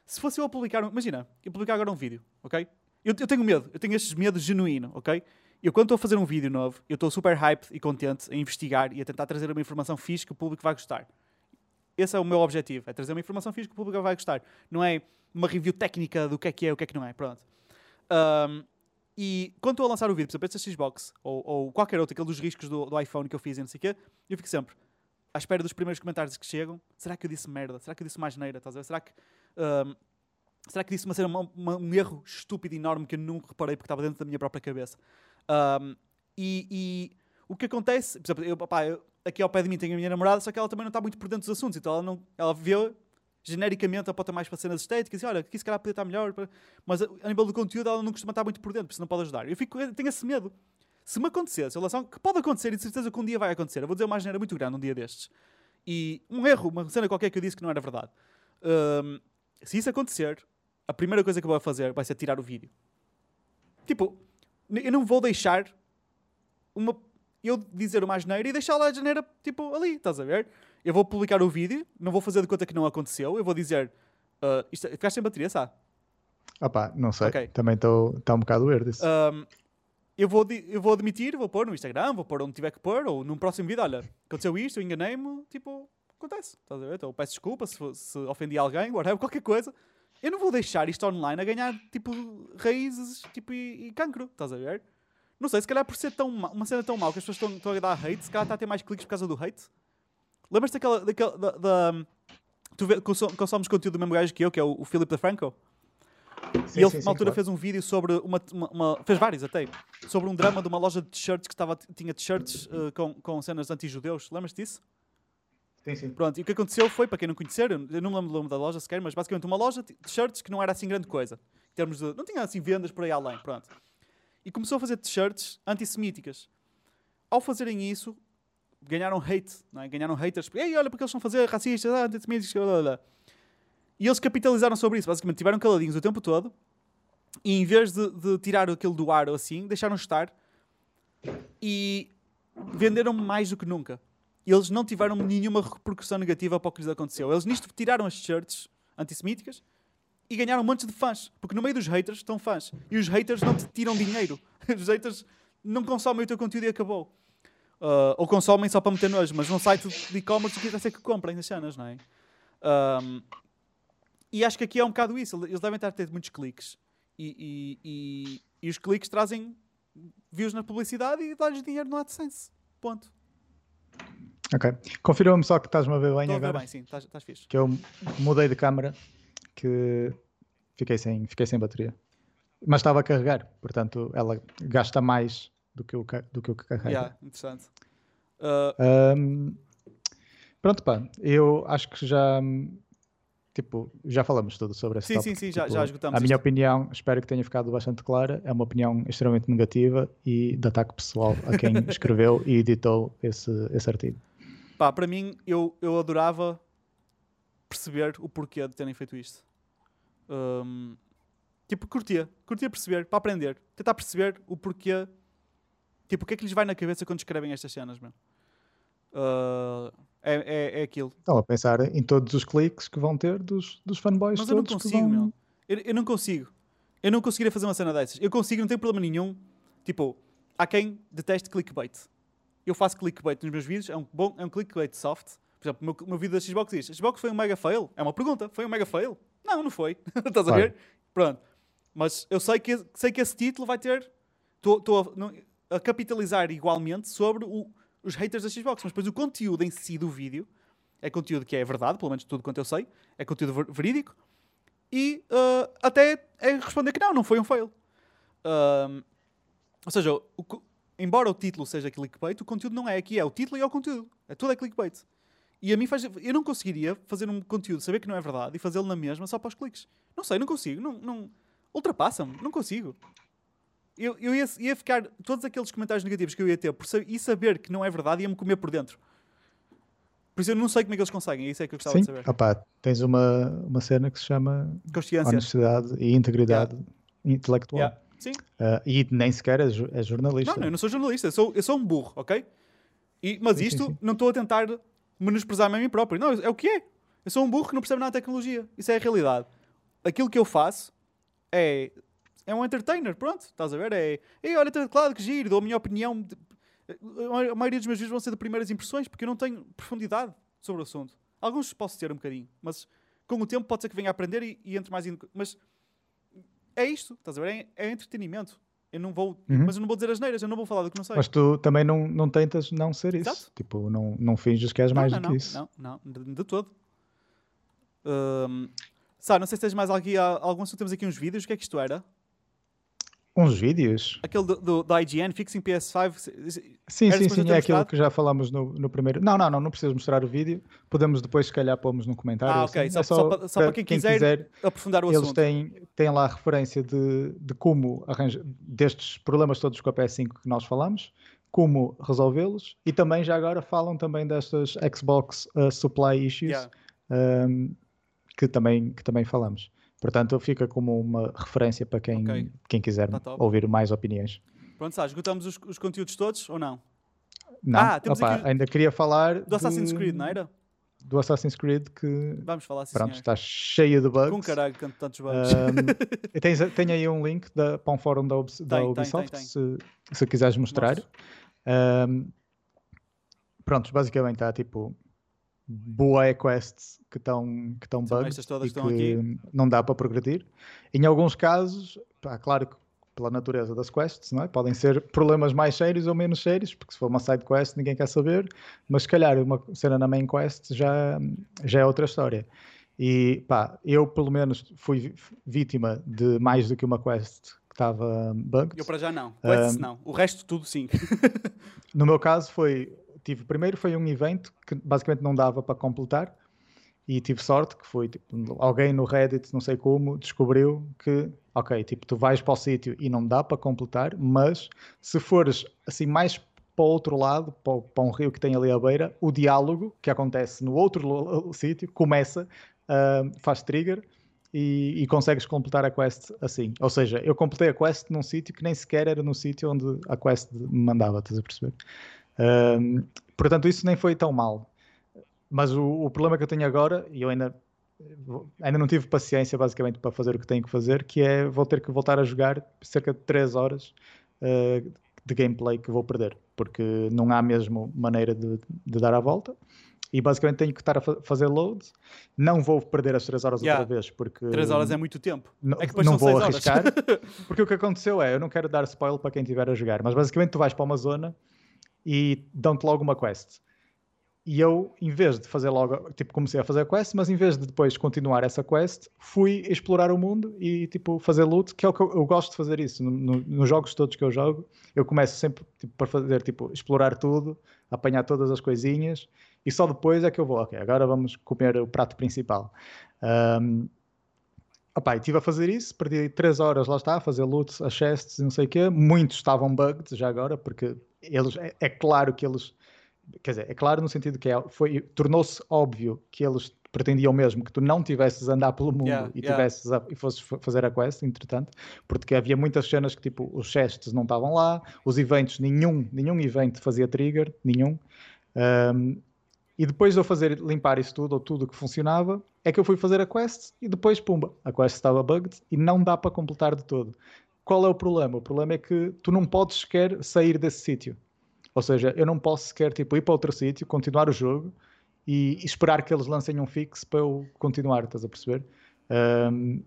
Se, se fosse eu a publicar, imagina, eu publicar agora um vídeo, ok? Eu, eu tenho medo, eu tenho estes medos genuíno, ok? Eu quando estou a fazer um vídeo novo, eu estou super hyped e contente a investigar e a tentar trazer uma informação fixe que o público vai gostar. Esse é o meu objetivo, é trazer uma informação fixe que o público vai gostar. Não é uma review técnica do que é que é o que é que não é. Pronto. Um, e quando estou a lançar o vídeo, por exemplo, este Xbox ou, ou qualquer outro, aquele dos riscos do, do iPhone que eu fiz e não sei o quê, eu fico sempre à espera dos primeiros comentários que chegam. Será que eu disse merda? Será que eu disse mais neira? Estás a ver? Será que, um, será que disse uma, uma- uma- um erro estúpido enorme que eu nunca reparei porque estava dentro da minha própria cabeça? Um, e, e o que acontece, por exemplo, eu, eu- aqui ao pé de mim tenho a minha namorada, só que ela também não está muito por dentro dos assuntos, então ela, não, ela vê genericamente aponta mais para cenas estéticas e olha, aqui se calhar podia estar melhor, mas a, a nível do conteúdo ela não costuma estar muito por dentro, porque isso não pode ajudar. Eu, fico, tenho esse medo. Se me acontecesse, lançar, que pode acontecer e de certeza que um dia vai acontecer, eu vou dizer uma geneira muito grande um dia destes, e um erro, uma cena qualquer que eu disse que não era verdade. Hum, se isso acontecer, a primeira coisa que eu vou fazer vai ser tirar o vídeo. Tipo, eu não vou deixar uma, eu dizer uma asneira e deixar lá a janeira, tipo, ali, estás a ver? Eu vou publicar o vídeo, não vou fazer de conta que não aconteceu, eu vou dizer, ah, isto, ficaste sem bateria, sabe? Opá, não sei. Ok. Também está um bocado verde isso. Um, eu, vou, eu vou admitir, vou pôr no Instagram, vou pôr onde tiver que pôr, ou num próximo vídeo, olha, aconteceu isto, eu enganei-me, tipo, acontece, estás a ver? Então peço desculpa se, se ofendi alguém, whatever, qualquer coisa. Eu não vou deixar isto online a ganhar, tipo, raízes, tipo, e, e cancro, estás a ver? Não sei, se calhar por ser tão ma- uma cena tão mal que as pessoas estão, estão a dar hate, se calhar está a ter mais cliques por causa do hate. Lembras-te daquela, daquela, da, da- tu vê, conso- consomes conteúdo do mesmo gajo que eu, que é o, o Philip DeFranco? Sim, e ele, sim, na altura, claro. fez um vídeo sobre uma, uma- uma- Fez vários até. Sobre um drama de uma loja de t-shirts que estava, tinha t-shirts eh, com, com cenas anti-judeus. Lembras disso? Sim, sim. Pronto, e o que aconteceu foi, para quem não conhecer, eu não me lembro do nome da loja sequer, mas basicamente uma loja de t-shirts que não era assim grande coisa. Em termos de. Não tinha assim vendas por aí além. Pronto. E começou a fazer t-shirts antissemíticas. Ao fazerem isso, ganharam hate, não é? Ganharam haters. Ei, olha porque eles estão a fazer racistas, antissemíticos, blá, blá, blá. E eles capitalizaram sobre isso. Basicamente, tiveram caladinhos o tempo todo. E em vez de, de tirar aquilo do ar ou assim, deixaram estar. E venderam mais do que nunca. Eles não tiveram nenhuma repercussão negativa para o que lhes aconteceu. Eles nisto tiraram as shirts antissemíticas e ganharam um monte de fãs. Porque no meio dos haters estão fãs. E os haters não te tiram dinheiro. [LAUGHS] Os haters não consomem o teu conteúdo e acabou. Ah, ou consomem só para meter nojo. Mas num site de e-commerce o que é que comprem as cenas, não é? Ahm, e acho que aqui é um bocado isso. Eles devem estar a ter muitos cliques. E, e- e- e os cliques trazem views na publicidade e dá-lhes dinheiro no AdSense. Ponto. Ok. Confirma-me só que estás-me a ver bem Estou a ver agora. bem, sim. Estás estás fixe. Que eu mudei de câmara que fiquei sem, fiquei sem bateria. Mas estava a carregar, portanto ela gasta mais do que o, do que o que carrega. Yeah, interessante. Ah, Ahm, pronto, pá, eu acho que já tipo, já falamos tudo sobre esse Sim, tópico, sim, sim, já- tipo, já esgotamos A minha isto. opinião, espero que tenha ficado bastante clara, é uma opinião extremamente negativa e de ataque pessoal a quem [LAUGHS] escreveu e editou esse, esse artigo. pá, para mim, eu, eu adorava perceber o porquê de terem feito isto. Ahm, tipo, curtia. Curtia perceber, para aprender. Tentar perceber o porquê. Tipo, o que é que lhes vai na cabeça quando escrevem estas cenas, meu? Ah, É, é, é aquilo. Estão a pensar em todos os cliques que vão ter dos, dos fanboys Mas eu não consigo, vão... meu. Eu, eu não consigo. Eu não conseguiria fazer uma cena dessas. Eu consigo, não tenho problema nenhum. Tipo, há quem deteste clickbait. Eu faço clickbait nos meus vídeos, é um, bom, é um clickbait soft. Por exemplo, o meu, meu vídeo da Xbox diz: Xbox foi um mega fail? É uma pergunta, foi um mega fail? Não, não foi. [LAUGHS] Estás a ver? Pronto. Mas eu sei que, sei que esse título vai ter. Estou a, a capitalizar igualmente sobre o- os haters da Xbox. Mas depois o conteúdo em si do vídeo é conteúdo que é verdade, pelo menos tudo quanto eu sei, é conteúdo ver- verídico. E ah, até é responder que não, não foi um fail. Ou seja, o embora o título seja clickbait, o conteúdo não é aqui, é o título e é o conteúdo. É tudo é clickbait. E a mim faz. Eu não conseguiria fazer um conteúdo, saber que não é verdade e fazê-lo na mesma só para os cliques. Não sei, não consigo. Não, não, Ultrapassa-me, não consigo. Eu, eu ia, ia ficar. Todos aqueles comentários negativos que eu ia ter por e saber que não é verdade ia-me comer por dentro. Por isso eu não sei como é que eles conseguem, é isso é que eu gostava Sim, de saber. opá, tens uma, uma cena que se chama honestidade e integridade intelectual. Yeah. Sim. Ah, e nem sequer é, é jornalista. Não, não, eu não sou jornalista, eu sou, eu sou um burro, ok? E- mas Sim, sim, isto sim. não estou a tentar menosprezar-me a mim próprio. Não, é o que é. Eu sou um burro que não percebe nada de tecnologia. Isso é a realidade. Aquilo que eu faço é. É um entertainer, pronto, estás a ver? É. Ei, olha, claro que giro, dou a minha opinião. de- A maioria dos meus vídeos vão ser de primeiras impressões porque eu não tenho profundidade sobre o assunto. Alguns posso ter um bocadinho, mas com o tempo pode ser que venha a aprender e, e entre mais. in- Mas é isto, estás a ver? É, é entretenimento. Eu não vou. Uhum. Mas eu não vou dizer as neiras, eu não vou falar do que não sei. Mas tu também não, não tentas não ser isso. Exato. Tipo, não, não finges que és não, mais não, do que isso. Não, não, de, de todo. Hum, Sá, não sei se tens mais aqui, ah, algum assunto. Temos aqui uns vídeos. O que é que isto era? Uns vídeos? Aquele do, do, da IGN, Fixing PS5. se- se- Sim, sim, sim, é aquilo que já falámos no, no primeiro. Não, não, não, não precisas mostrar o vídeo. Podemos depois, se calhar, pôrmos num comentário. Ah, assim. ok. Só, É só para, só para quem, quiser, aprofundar o eles assunto. têm, têm lá a referência de, de como arranjar destes problemas todos com a PS5 que nós falamos, como resolvê-los e também já agora falam também destas Xbox uh, supply issues Yeah. um, que, também, que também falamos. Portanto, fica como uma referência para quem, Ok. quem quiser Tá ouvir mais opiniões. Pronto, Sá, esgotamos os, os conteúdos todos ou não? Não, Ah, Opa, aqui- ainda queria falar Do Assassin's de- Creed, não era? Do Assassin's Creed que Vamos falar assim. pronto, está cheio de bugs. Com caralho, com tantos bugs. Um, [LAUGHS] tens, tem aí um link da, para um fórum da, Ubis- da Tem, tem, Ubisoft, tem. Se, se quiseres mostrar. Um, pronto, basicamente está tipo boa quests que estão que estão bugs e que não dá para progredir. Em alguns casos, pá, claro que pela natureza das quests, não é? podem ser problemas mais sérios ou menos sérios, porque se for uma side quest ninguém quer saber, mas se calhar uma cena na main quest já, já é outra história. E pá, eu pelo menos fui vítima de mais do que uma quest que estava bugged. Eu para já não. Quests não. O resto tudo sim. [LAUGHS] No meu caso foi, tive primeiro foi um evento que basicamente não dava para completar e tive sorte que foi tipo, alguém no Reddit, não sei como, descobriu que ok, tipo tu vais para o sítio e não dá para completar, mas se fores assim mais para o outro lado, para, para um rio que tem ali à beira, o diálogo que acontece no outro sítio começa, ah, faz trigger e, e consegues completar a quest assim. Ou seja, eu completei a quest num sítio que nem sequer era no sítio onde a quest me mandava, estás a perceber? Um, portanto, isso nem foi tão mal. Mas o, o problema que eu tenho agora, e eu ainda, ainda não tive paciência basicamente para fazer o que tenho que fazer, que é vou ter que voltar a jogar cerca de 3 horas uh, de gameplay que vou perder, porque não há mesmo maneira de, de dar a volta. E basicamente tenho que estar a fa- fazer loads. Não vou perder as 3 horas Yeah. outra vez, porque 3 horas é muito tempo. não, É que não vou arriscar. [LAUGHS] Porque o que aconteceu é, eu não quero dar spoiler para quem estiver a jogar, mas basicamente tu vais para uma zona e dão-te logo uma quest. E eu, em vez de fazer logo, tipo, comecei a fazer a quest, mas em vez de depois continuar essa quest, fui explorar o mundo e, tipo, fazer loot, que é o que eu, eu gosto de fazer isso. No- no- nos jogos todos que eu jogo, eu começo sempre, tipo, para fazer, tipo, explorar tudo, apanhar todas as coisinhas, e só depois é que eu vou, ok, agora vamos comer o prato principal. Ahm, Opá, estive a fazer isso, perdi 3 horas, lá está, a fazer loots, a chests e não sei o quê. Muitos estavam bugged já agora, porque eles, é, é claro que eles, quer dizer, é claro no sentido que é, foi, tornou-se óbvio que eles pretendiam mesmo que tu não tivesses a andar pelo mundo Yeah, e, yeah. tivesses a- e fosses fa- fazer a quest, entretanto, porque havia muitas cenas que tipo, os chests não estavam lá, os eventos, nenhum, nenhum evento fazia trigger, nenhum. Ahm, e depois de eu fazer limpar isso tudo, ou tudo que funcionava, é que eu fui fazer a quest e depois, pumba, a quest estava bugged e não dá para completar de todo. Qual é o problema? O problema é que tu não podes sequer sair desse sítio. Ou seja, eu não posso sequer tipo, ir para outro sítio, continuar o jogo e, esperar que eles lancem um fix para eu continuar, estás a perceber? Um,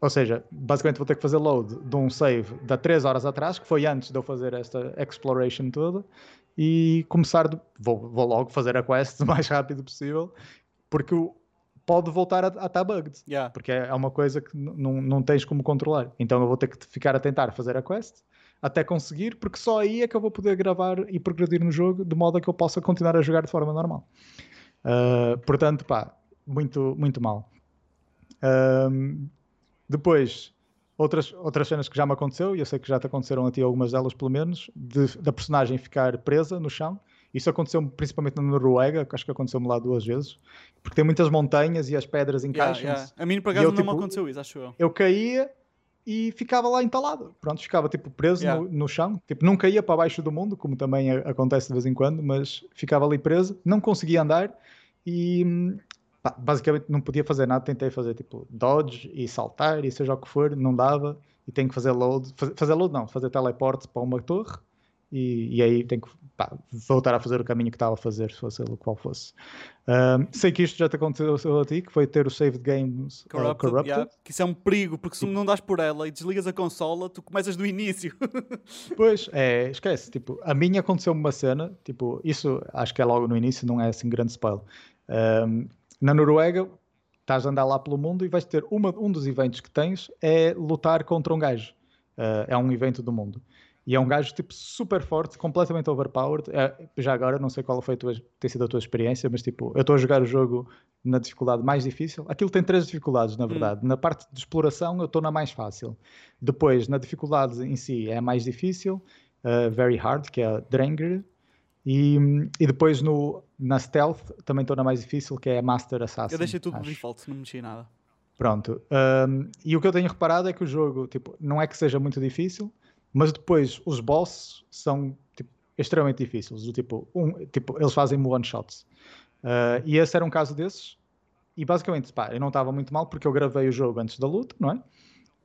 ou seja, basicamente vou ter que fazer load de um save de 3 horas atrás, que foi antes de eu fazer esta exploration toda, e começar, de, vou, vou, logo fazer a quest [LAUGHS] o mais rápido possível, porque pode voltar a, a estar bugged, yeah. porque é, é uma coisa que não tens como controlar. Então eu vou ter que ficar a tentar fazer a quest até conseguir, porque só aí é que eu vou poder gravar e progredir no jogo de modo a que eu possa continuar a jogar de forma normal. Uh, portanto, pá, muito, muito mal. Uh, depois, outras, outras cenas que já me aconteceu, e eu sei que já te aconteceram a ti algumas delas pelo menos, de, da personagem ficar presa no chão. Isso aconteceu principalmente na Noruega, que acho que aconteceu-me lá duas vezes, porque tem muitas montanhas e as pedras encaixam-se. Yeah, yeah. A mim, por acaso, eu, não tipo, me aconteceu isso, acho eu. Eu caía e ficava lá entalado. Pronto, ficava tipo preso yeah. no, no, chão. Tipo, não caía para baixo do mundo, como também acontece de vez em quando, mas ficava ali preso, não conseguia andar e pá, basicamente não podia fazer nada. Tentei fazer tipo dodge e saltar e seja o que for, não dava. E tenho que fazer load, fazer, fazer load não, fazer teleporte para uma torre e, e aí tenho que pá, voltar a fazer o caminho que estava a fazer, se fosse ele qual fosse. Um, sei que isto já te aconteceu a ti, que foi ter o saved games uh, corrupted. Uh, corrupted. Yeah, que isso é um perigo, porque se não das por ela e desligas a consola, tu começas do início. [LAUGHS] pois, é, esquece. Tipo, a minha aconteceu uma cena, tipo, isso acho que é logo no início, não é assim grande spoiler. Um, na Noruega, estás a andar lá pelo mundo e vais ter uma, um dos eventos que tens é lutar contra um gajo. Uh, é um evento do mundo. E é um gajo tipo super forte, completamente overpowered. É, já agora, não sei qual foi a tua, tem sido a tua experiência, mas tipo, eu estou a jogar o jogo na dificuldade mais difícil. Aquilo tem três dificuldades, na hum. verdade. Hum. Na parte de exploração, eu estou na mais fácil. Depois, na dificuldade em si, é a mais difícil, uh, Very Hard, que é a Dranger. E, e depois no, na Stealth, também estou na mais difícil, que é a Master Assassin. Eu deixei tudo no default, não mexi nada. Pronto. Um, e o que eu tenho reparado é que o jogo, tipo, não é que seja muito difícil, mas depois os bosses são tipo, extremamente difíceis. Tipo, um, tipo, eles fazem one shots. Uh, e esse era um caso desses. E basicamente, pá, eu não estava muito mal porque eu gravei o jogo antes da luta, não é?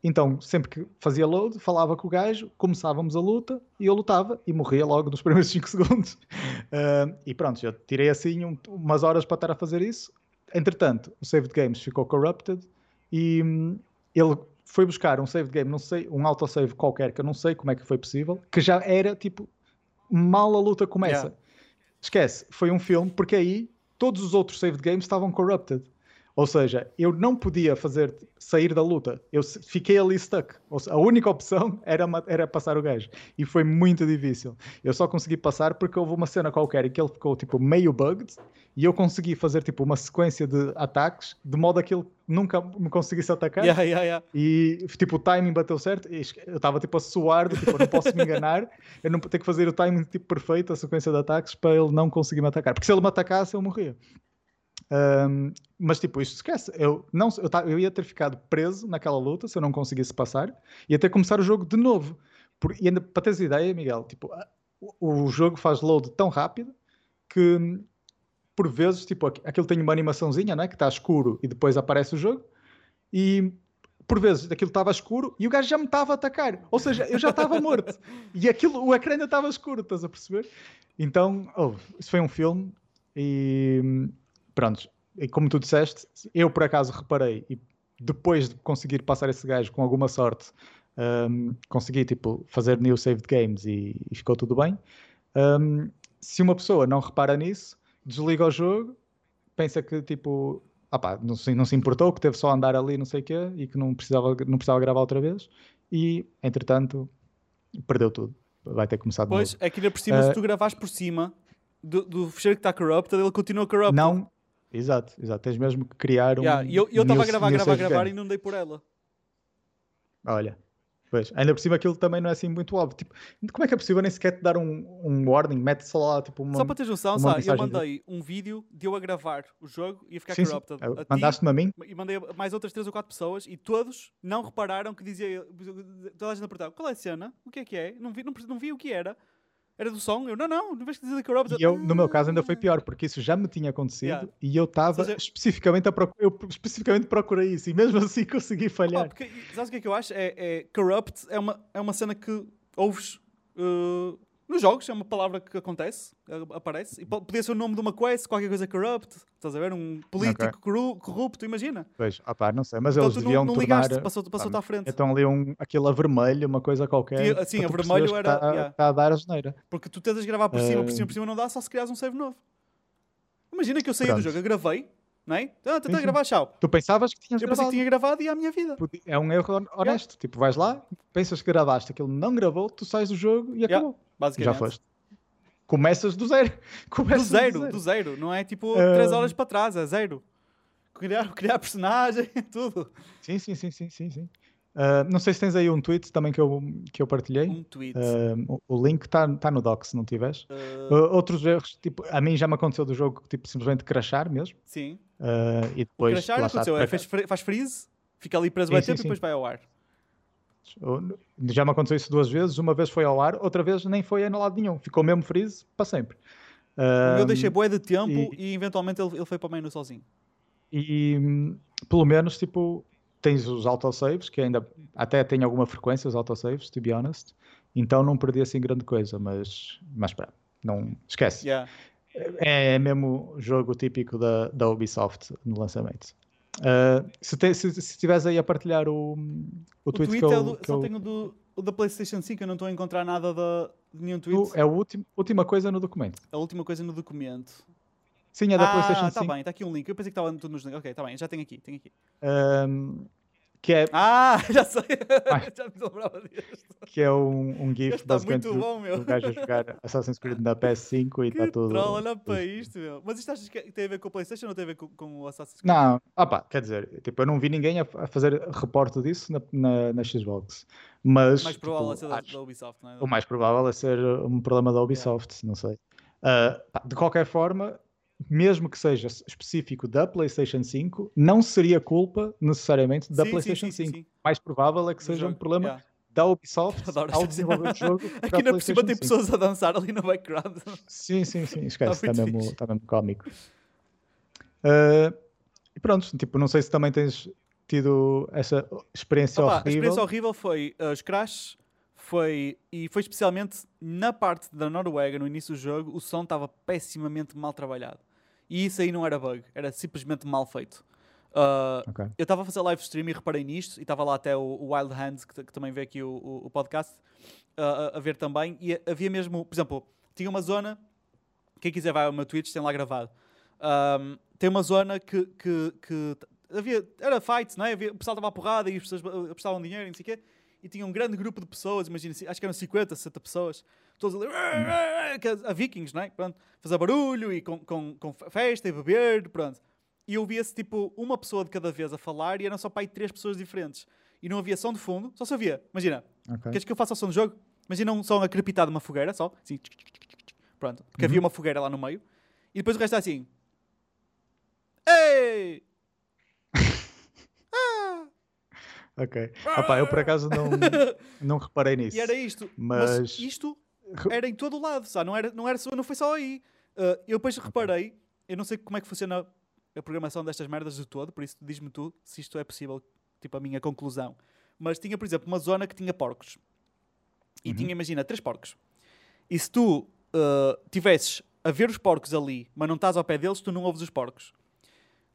Então, sempre que fazia load, falava com o gajo, começávamos a luta e eu lutava e morria logo nos [LAUGHS] primeiros 5 segundos. Uh, e pronto, eu tirei assim um, umas horas para estar a fazer isso. Entretanto, o Saved Games ficou corrupted e hum, ele foi buscar um save game, não sei, um autosave qualquer, que eu não sei como é que foi possível, que já era tipo mal a luta começa. Yeah. Esquece, foi um filme, porque aí todos os outros saved games estavam corrupted. Ou seja, eu não podia fazer sair da luta. Eu fiquei ali stuck. Seja, a única opção [LAUGHS] era, era passar o gajo. E foi muito difícil. Eu só consegui passar porque houve uma cena qualquer em que ele ficou tipo meio bugged e eu consegui fazer tipo uma sequência de ataques de modo a que ele nunca me conseguisse atacar. Yeah, yeah, yeah. E tipo o timing bateu certo. eu estava tipo a suar, de, tipo, não posso me enganar. [LAUGHS] Eu não tenho que fazer o timing tipo perfeito, a sequência de ataques para ele não conseguir me atacar. Porque se ele me atacasse, eu morria. Um, mas tipo, isto esquece. Eu, não, eu, eu, ia ter ficado preso naquela luta se eu não conseguisse passar. Ia ter que começar o jogo de novo. Por, e ainda, para teres ideia, Miguel, tipo, o, o jogo faz load tão rápido que por vezes, tipo, aquilo tem uma animaçãozinha, né? Que está escuro e depois aparece o jogo. E por vezes aquilo estava escuro e o gajo já me estava a atacar. Ou seja, eu já estava morto. E aquilo, o ecrã ainda estava escuro, estás a perceber? Então, oh, isso foi um filme e pronto, e como tu disseste, eu por acaso reparei e depois de conseguir passar esse gajo com alguma sorte, um, consegui tipo fazer new saved games e, e ficou tudo bem. Um, se uma pessoa não repara nisso, desliga o jogo, pensa que tipo, ah não, se, não se importou, que teve só a andar ali, não sei o quê, e que não precisava, não precisava gravar outra vez, e entretanto perdeu tudo. Vai ter de pois, é que ainda por cima, uh, se tu gravares por cima do, do fecheiro que está corrupted, ele continua corrupted. Não, Exato, exato. Tens mesmo que criar um. Yeah, eu estava a gravar, gravar, gravar e não dei por ela. Olha, pois, ainda por cima aquilo também não é assim muito óbvio. Tipo, como é que é possível nem sequer te dar um, um warning? Mete só lá, tipo, uma. Só para teres noção, sabe? Eu mandei de... um vídeo de eu a gravar o jogo e a ficar sim, corrupted. Sim. Mandaste-me a mim? E mandei mais outras três ou quatro pessoas e todos não repararam que dizia. Toda a gente a perguntar qual é a cena? O que é que é? Não vi, não, não vi o que era. Era do som? Eu, não, não, não vais dizer corrupted. E eu, no meu caso, ainda foi Ah. pior, porque isso já me tinha acontecido Yeah. e eu estava seja- especificamente a procurar, eu especificamente procurei isso e mesmo [LAUGHS] assim consegui Pá, falhar. porque, sabes o que é que eu acho? É, é corrupt é uma, é uma cena que ouves uh, nos jogos, é uma palavra que acontece, uh, aparece. E po- podia ser o nome de uma quest, qualquer coisa corrupt, estás a ver? Um político corru- corrupto, imagina. Pois, opá, não sei, mas Então eles deviam não, não tornar. ligaste, passou-te passou à frente. Então ali um, aquele a vermelho, uma coisa qualquer. Assim, para a vermelho era- Está yeah. está a dar a geneira. Porque tu tentas gravar por cima, por cima, Ah. por cima não dá, só se criares um save novo. Imagina que eu saí do Pronto. jogo, eu gravei, não é? Ah, tentei gravar, tchau. Tu pensavas que tinhas Eu pensei gravado. que tinha gravado e é a minha vida. É um erro hon- honesto. Tipo, vais lá, pensas que gravaste, aquilo não gravou, tu sais do jogo e acabou. Basicamente. Já foste. Começas do zero. [LAUGHS] Do Começas zero, do zero. Não é tipo Ah. 3 horas para trás, é zero. Criar, [LAUGHS] criar personagem, tudo. Sim, sim, sim, sim, sim. sim. Ah, não sei se tens aí um tweet também que eu, que eu partilhei. Um tweet. Ah, o- o link está tá no doc, se não tiveres. Uh, outros erros, tipo, a mim já me aconteceu do jogo, tipo, simplesmente crashar mesmo. sim. E O depois. crashar lá está, aconteceu. É, faz, faz freeze, fica ali preso bem tempo sim. e depois vai ao ar. Já me aconteceu isso duas vezes. Uma vez foi ao ar, outra vez nem foi a lado nenhum. Ficou mesmo freeze para sempre. O meu deixei bué de tempo e, e- eventualmente ele, ele foi para o menu sozinho. E pelo menos, tipo, tens os autosaves, que ainda até tem alguma frequência, os autosaves, to be honest. Então não perdi assim grande coisa, mas, mas pá, não esquece. Yeah. É, é mesmo jogo típico da, da Ubisoft no lançamento. Ah, se, te, se, se estiveres aí a partilhar o, o, O tweet tweet que eu, é do, que só eu- tenho do, o da PlayStation 5, eu não estou a encontrar nada da, de nenhum tweet. o- é a última, última coisa no documento. A última coisa no documento. Sim, é da ah, PlayStation está 5. bem, está aqui um link. Eu pensei que estava tudo nos links. Ok, está bem, já tenho aqui, tenho aqui. ahm, que é, Ah, [LAUGHS] já sei. [LAUGHS] Já me lembrava deste. que é um, um GIF está basicamente muito bom, meu. do gajo a jogar Assassin's Creed na PS5 e está tudo. troll, olha para isto, meu. Mas isto achas que tem a ver com o PlayStation ou tem a ver com, com o Assassin's Creed? Não, opa, quer dizer, tipo, eu não vi ninguém a, a fazer reporte disso na, na, na Xbox. Mas mais provável tipo, é ser da, acho- da Ubisoft, não é? o mais provável é ser um problema da Ubisoft, não sei. Ah, pá, de qualquer forma, mesmo que seja específico da PlayStation 5, não seria culpa necessariamente da Sim, PlayStation sim, sim, 5. sim. mais provável é que seja um problema yeah. da Ubisoft [LAUGHS] Adoro ao desenvolver o jogo. [LAUGHS] Aqui na por cima tem 5. pessoas a dançar ali no background. Sim, sim, sim, [LAUGHS] esquece, está muito mesmo, fixe. tá mesmo cómico. Ah, e pronto, tipo, não sei se também tens tido essa experiência Opa, a horrível. experiência horrível foi uh, os crashes, foi, e foi especialmente na parte da Noruega, no início do jogo, o som estava pessimamente mal trabalhado. E isso aí não era bug, era simplesmente mal feito. Uh, Ok. eu estava a fazer live stream e reparei nisto, e estava lá até o, o Wild Hands, que, que também vê aqui o, o- o podcast, uh, a, a ver também, e havia mesmo, por exemplo, tinha uma zona, quem quiser vai ao meu Twitch, tem lá gravado, Um, tem uma zona que, que, que havia, era fight, não é? Havia, o pessoal estava à porrada e as pessoas prestavam dinheiro e não sei o quê, e tinha um grande grupo de pessoas, imagina, acho que eram 50, 60 pessoas, todos ali, [LAUGHS] que a vikings, não é? Pronto, fazer barulho e com, com, com festa e beber, pronto. E eu via-se tipo uma pessoa de cada vez a falar e eram só para aí três pessoas diferentes. E não havia som de fundo, só se havia. Imagina, Ok. queres que eu faça o som do jogo? Imagina um som a crepitar de uma fogueira só, assim, pronto, porque havia uma fogueira lá no meio. E depois o resto é assim. Ei! Ok. Opa, eu por acaso não, [LAUGHS] não reparei nisso. E era isto. Mas, Mas- isto era em todo o lado, sabe? Não, era, não, era só, não foi só aí. Uh, eu depois reparei, eu não sei como é que funciona a programação destas merdas de todo, por isso diz-me tu se isto é possível, tipo a minha conclusão. Mas tinha, por exemplo, uma zona que tinha porcos. E Uhum. tinha, imagina, três porcos. E se tu uh, tivesses a ver os porcos ali, mas não estás ao pé deles, tu não ouves os porcos.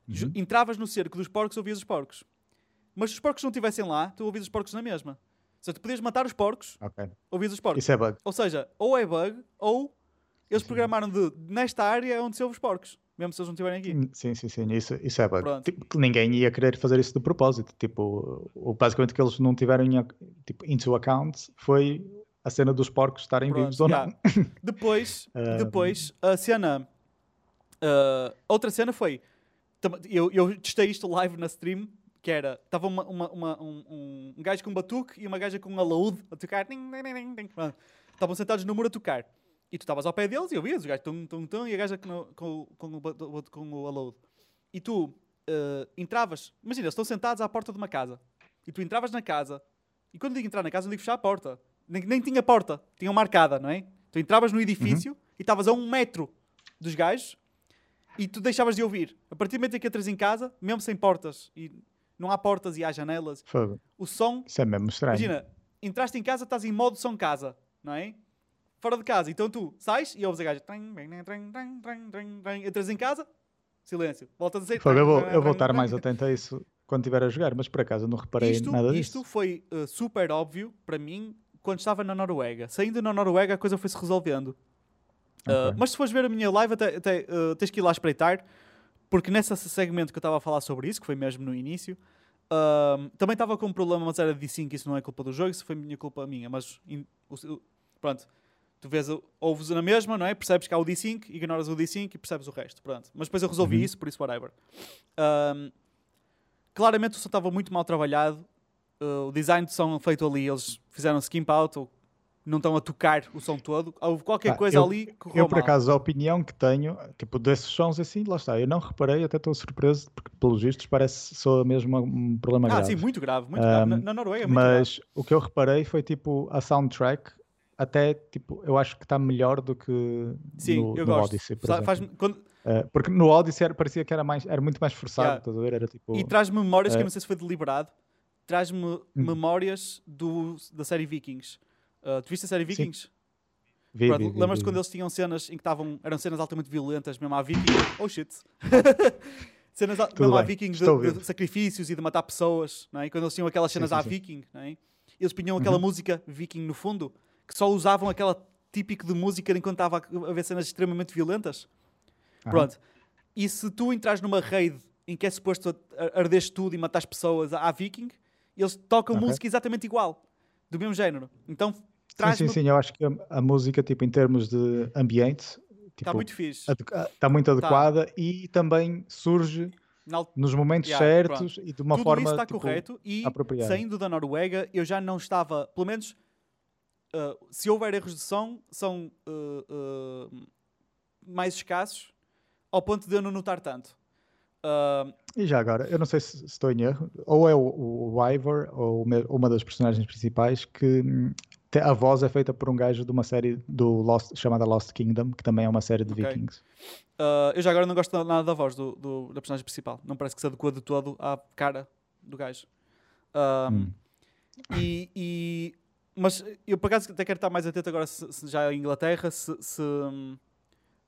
Uhum. Entravas no cerco dos porcos, ouvias os porcos. Mas se os porcos não estivessem lá, tu ouvias os porcos na mesma. Ou seja, tu podias matar os porcos, Ok. ouvias os porcos. Isso é bug. Ou seja, ou é bug, ou eles programaram de nesta área é onde se ouve os porcos, mesmo se eles não estiverem aqui. Sim, sim, sim, isso, isso é bug. Tipo, ninguém ia querer fazer isso de propósito. Tipo, o, basicamente o que eles não tiveram tipo, into account foi a cena dos porcos estarem Pronto, vivos ou já. não. Depois, [LAUGHS] depois a cena. ah, outra cena foi. Eu, eu testei isto live na stream. Que era. Estava uma, uma- uma- um, um- gajo com um batuque e uma gaja com um alaúde a tocar. Estavam sentados no muro a tocar. E tu estavas ao pé deles e ouvias o gajo tum, tum, tum, e a gaja com, o- com, com, o, com o alaúde. E tu ah, entravas. Imagina, estão sentados à porta de uma casa. E tu entravas na casa. E quando digo entrar na casa, não digo fechar a porta. Nem, nem tinha porta. Tinha marcada, não é? Tu entravas no edifício uhum. e estavas a um metro dos gajos e tu deixavas de ouvir. A partir do momento em que entras em casa, mesmo sem portas, e não há portas e há janelas, Fogo. o som. Isso é mesmo estranho. Imagina, entraste em casa, estás em modo som casa, não é? Fora de casa. Então tu sais e ouves a gaja. Entras em casa, silêncio. Voltas a sair. Fogo, eu vou, eu vou estar mais atento a isso quando estiver a jogar, mas por acaso não reparei isto, nada disso. Isto foi uh, super óbvio para mim quando estava na Noruega. Saindo na Noruega, a coisa foi-se resolvendo. Uh, okay. mas se fores ver a minha live, até, até uh, tens que ir lá espreitar, porque nesse segmento que eu estava a falar sobre isso, que foi mesmo no início, também estava com um problema, mas era de sync, isso não é culpa do jogo, isso foi minha culpa minha. Mas in, o, pronto, tu vês, ouves na mesma, não é? Percebes que há o D-Sync, ignoras o D-Sync e percebes o resto. Pronto. Mas depois eu resolvi uhum. isso, por isso, whatever. claramente o som estava muito mal trabalhado uh, o design de som feito ali, eles fizeram skimp out ou não estão a tocar o som todo. Houve qualquer ah, coisa eu, ali que Eu, por acaso, a opinião que tenho, tipo, desses sons assim, lá está. Eu não reparei, até estou surpreso, porque pelos vistos parece só mesmo um problema ah, grave. Ah, sim, muito grave, muito um, grave. Na, na Noruega, muito Mas grave. o que eu reparei foi, tipo, a soundtrack até, tipo, eu acho que está melhor do que Sim, no, eu no gosto. Odyssey, por Faz, quando... uh, porque no Odyssey era, parecia que era, mais, era muito mais forçado, yeah. a ver? Era, tipo, e traz memórias uh, que eu não sei se foi deliberado, traz-me hum. memórias do, da série Vikings. Uh, tu viste a série Vikings? Lembras-te quando eles tinham cenas em que estavam, eram cenas altamente violentas, mesmo a Vikings? Oh shit! [LAUGHS] cenas Tudo mesmo bem. a Vikings de, de, sacrifícios e de matar pessoas, não é? quando eles tinham aquelas cenas sim, sim, à Viking, não é? eles punham aquela uhum. música Viking no fundo, que só usavam aquela típico de música enquanto estava a ver cenas extremamente violentas. Uhum. Pronto. E se tu entras numa raid em que é suposto arderes tudo e matar pessoas à Viking, eles tocam okay. música exatamente igual, do mesmo género. Então traz. Sim, sim, sim, eu acho que a, a, música, tipo, em termos de ambiente, está tipo, muito fixe. Está muito tá. adequada tá. e também surge nos momentos yeah, certos pronto. e de uma Tudo forma isso está tipo, correto e apropriada. saindo da Noruega eu já não estava, pelo menos uh, se houver erros de som, são uh, uh, mais escassos ao ponto de eu não notar tanto. E já agora, eu não sei se, se estou em erro, ou é o, o Ivor ou uma das personagens principais que te, a voz é feita por um gajo de uma série do Lost, chamada Lost Kingdom, que também é uma série de okay. vikings. Uh, eu já agora não gosto nada da voz do, do, da personagem principal, não parece que se adequa de todo à cara do gajo. Uh, hum. e, e, mas eu por acaso até quero estar mais atento agora se, se já é em Inglaterra se, se,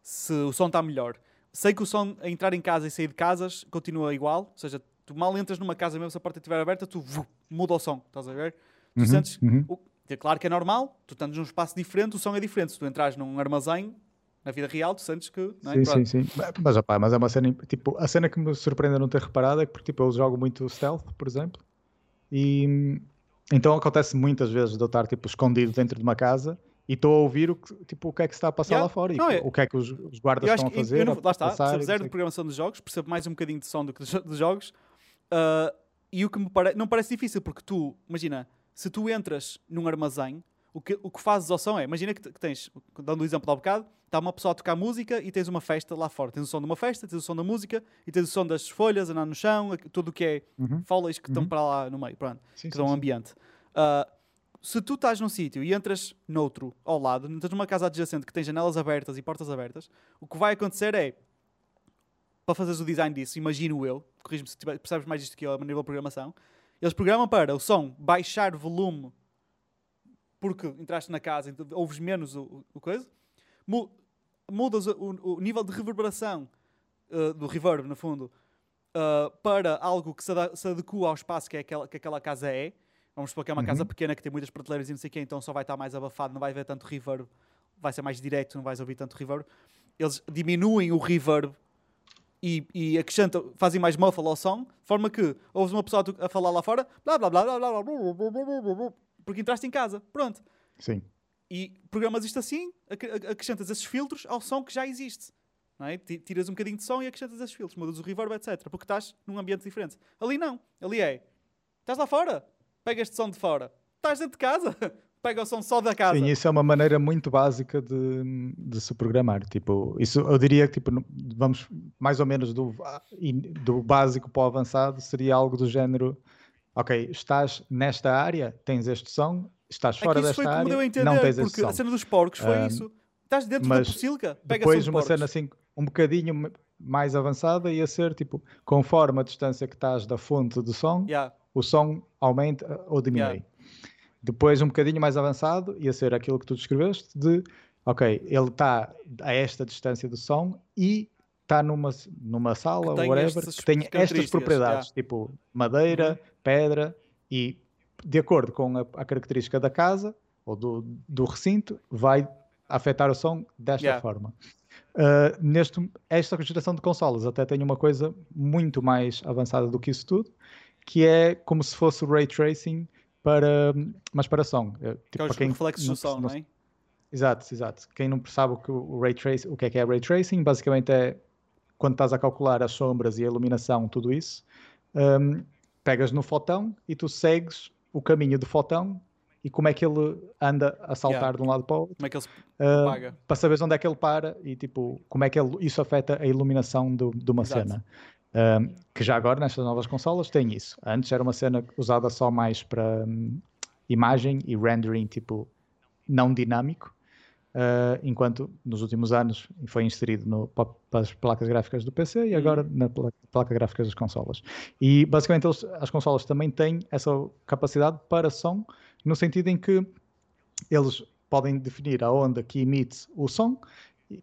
se o som está melhor sei que o som a entrar em casa e sair de casas continua igual, ou seja, tu mal entras numa casa mesmo se a porta estiver aberta, tu vu, muda o som, estás a ver? Tu uhum, sentes. Uhum. O, é claro que é normal, tu estás num espaço diferente, o som é diferente. Se tu entras num armazém, na vida real, tu sentes que. Não é? Sim, sim, sim. Mas, opa, mas é uma cena. Tipo, a cena que me surpreende a não ter reparado é que tipo, eu jogo muito stealth, por exemplo, e então acontece muitas vezes de eu estar tipo, escondido dentro de uma casa e estou a ouvir o que, tipo, o que é que se está a passar yeah. lá fora e não, é... o que é que os, os guardas estão a fazer. Não, lá está, percebo zero de programação dos jogos, percebo mais um bocadinho de som do que dos jogos. Uh, e o que me parece, não parece difícil, porque tu, imagina, se tu entras num armazém, o que, o que fazes ao som é, imagina que, que tens, dando o exemplo há bocado, está uma pessoa a tocar música e tens uma festa lá fora. Tens o som de uma festa, tens o som da música e tens o som das folhas andando no chão, tudo o que é uhum. folhas que uhum. estão para lá no meio, pronto, sim, que dão um ambiente. Uh, se tu estás num sítio e entras noutro ao lado, entras numa casa adjacente que tem janelas abertas e portas abertas, o que vai acontecer é, para fazeres o design disso, imagino eu, corrijo-me se percebes mais isto que eu a nível de programação, eles programam para o som baixar volume porque entraste na casa e ouves menos o, o coisa, mudas o, o, nível de reverberação uh, do reverb, no fundo, uh, para algo que se, se adequa ao espaço que, é aquela, que aquela casa é, Vamos supor que é uma uhum. casa pequena que tem muitas prateleiras e não sei o quê, então só vai estar mais abafado, não vai haver tanto reverb, vai ser mais direto, não vais ouvir tanto reverb. Eles diminuem o reverb e, e acrescentam, fazem mais muffle ao som, de forma que ouves uma pessoa a falar lá fora, blá blá blá blá blá blá, blá, blá, blá, blá, blá porque entraste em casa, pronto. Sim. E programas isto assim, acrescentas esses filtros ao som que já existe. Não é? Tiras um bocadinho de som e acrescentas esses filtros, mudas o reverb, etc. Porque estás num ambiente diferente. Ali não. Ali é. Estás lá fora pega este som de fora. Estás dentro de casa, pega o som só da casa. Sim, isso é uma maneira muito básica de, de se programar. Tipo, isso eu diria que tipo, vamos mais ou menos do, do básico para o avançado seria algo do género. Ok, estás nesta área, tens este som, estás É que fora isso foi desta como área, deu a entender, não tens porque som. a cena dos porcos foi Um, isso. Estás dentro da mas pocilga, pega Depois som uma de cena porcos. assim um bocadinho mais avançada ia ser tipo, conforme a distância que estás da fonte do som, Yeah. o som aumenta ou diminui. Yeah. Depois, um bocadinho mais avançado, ia ser aquilo que tu descreveste de, ok, ele está a esta distância do som e está numa, numa sala, tem whatever, estas que tem estas propriedades, tipo madeira, Uhum. pedra e de acordo com a, a característica da casa ou do, do recinto, vai afetar o som desta Yeah. forma. Uh, neste, esta geração de consolas até tem uma coisa muito mais avançada do que isso tudo, que é como se fosse o ray tracing para, mas para som. Que Tipo, é para os quem reflexos do som, não- é? Exato, exato. Quem não sabe o que, o ray trace, o que é que é ray tracing, basicamente é quando estás a calcular as sombras e a iluminação, tudo isso, hum, pegas no fotão e tu segues o caminho do fotão e como é que ele anda a saltar Yeah. de um lado para o outro, Como é que ele se uh, propaga? para saberes onde é que ele para e tipo como é que ele- isso afeta a iluminação do- de uma Exato. cena. Um, que já agora nestas novas consolas tem isso. Antes era uma cena usada só mais para hum, imagem e rendering tipo não dinâmico, uh, enquanto nos últimos anos foi inserido no, pa- para as placas gráficas do PC e Uhum. agora na pla- placa gráfica das consolas. E basicamente eles- as consolas também têm essa capacidade para som, no sentido em que eles podem definir a onda que emite o som,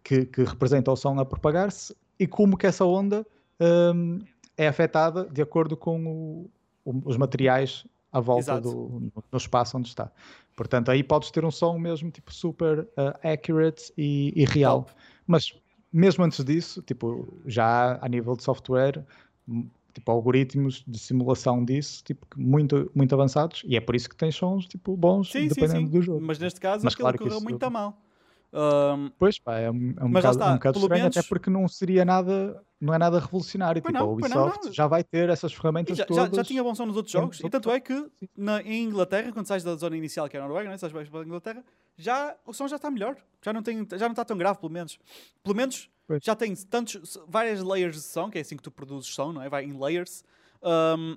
que, que representa o som a propagar-se, e como que essa onda hum, é afetada de acordo com o- o- os materiais à volta Exato. do no espaço onde está. Portanto, aí podes ter um som mesmo tipo super uh, accurate e, e real. Top. Mas mesmo antes disso, tipo, já a nível de software, m- tipo algoritmos de simulação disso, tipo, muito, muito avançados, e é por isso que tens sons tipo bons Sim, sim, dependendo sim. do jogo. Mas neste caso Mas aquilo claro correu isso- muito a mal. Um, Pois pá, é um, é um Mas bocado, está, um bocado estranho, menos- até porque não seria nada, não é nada revolucionário. Pois tipo, não, a Ubisoft não. já vai ter essas ferramentas já, já, todas. já tinha bom som nos outros jogos, e tanto é que na, em Inglaterra, quando sais da zona inicial que é a Noruega, né? sais para a Inglaterra, já, o som já está melhor. Já não, tem, já não está tão grave, pelo menos. Pelo menos Pois. já tem tantos, várias layers de som, que é assim que tu produzes som, não é? Vai em layers. Um,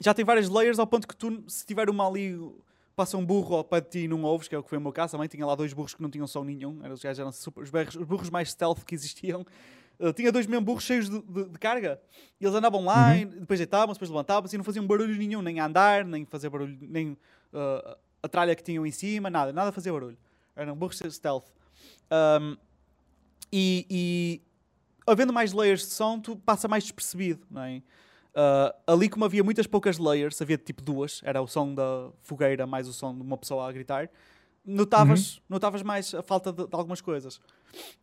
já tem várias layers ao ponto que tu, se tiver uma ali, passa um burro ao pé de ti e não ouves, que é o que foi o meu caso também. Tinha lá dois burros que não tinham som nenhum. Eram, os, gajos eram super, os, berros- os burros mais stealth que existiam. Uh, tinha dois mesmo burros cheios de, de- de carga. E eles andavam lá, Uhum. e depois deitavam-se, depois levantavam-se e não faziam barulho nenhum, nem a andar, nem fazer barulho, nem uh, a tralha que tinham em cima, nada, nada fazia barulho. Eram burros stealth. Um, e, e havendo mais layers de som, tu passa mais despercebido, não é? Uh, ali, como havia muitas poucas layers, havia tipo duas, era o som da fogueira mais o som de uma pessoa a gritar, notavas, notavas mais a falta de, de algumas coisas.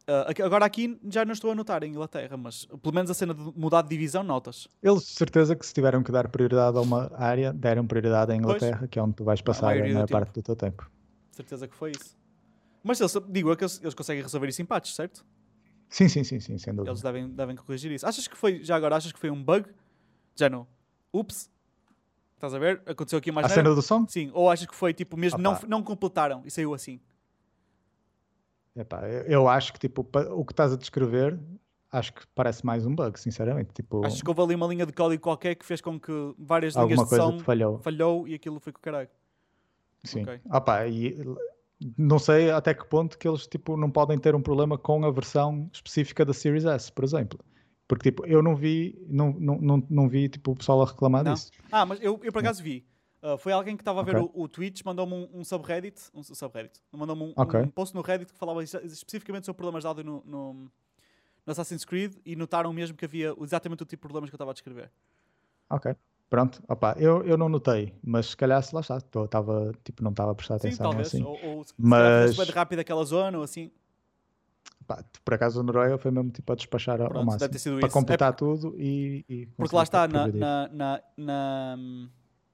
Uh, agora aqui já não estou a notar em Inglaterra, mas pelo menos a cena de mudar de divisão notas. Eles, de certeza, que se tiveram que dar prioridade a uma área, deram prioridade à Inglaterra, que é onde tu vais passar a maior tempo. parte do teu tempo. Certeza que foi isso. Mas eles, digo é que eles, eles conseguem resolver isso em patches, certo? Sim, sim, sim, sim, sem dúvida. Eles devem, devem corrigir isso. Achas que foi, já agora, achas que foi um bug? Já não. Ups. Estás a ver? Aconteceu aqui mais A cena do som? Sim, ou achas que foi tipo mesmo, não, Opa. não completaram e saiu assim? Epá, eu, acho que tipo, o que estás a descrever, acho que parece mais um bug, sinceramente. Tipo, Achas que houve ali uma linha de código qualquer que fez com que várias linhas de som falhou. falhou e aquilo foi com o caralho? Sim. Ok. Ah pá, e não sei até que ponto que eles tipo, não podem ter um problema com a versão específica da Series S, por exemplo. Porque tipo, eu não vi, não, não, não, não vi tipo, o pessoal a reclamar Não? disso. Ah, mas eu, eu por acaso vi. Uh, foi alguém que estava a ver Ok. o, o Twitch, mandou-me um, um subreddit, um subreddit, mandou-me um, Ok. um post no Reddit que falava especificamente sobre problemas de áudio no, no, no Assassin's Creed e notaram mesmo que havia exatamente o tipo de problemas que eu estava a descrever. Ok. Pronto, opá, eu, eu não notei, mas se calhar se lá está, tô- tava, tipo, não estava a prestar Sim, atenção talvez. assim. Ou, ou se Mas- de rápido aquela zona ou assim. Pá, por acaso o Noruega foi mesmo tipo a despachar ao- ao Pronto, deve máximo para isso. É completar tudo e, e Porque lá está, na, na, na, na,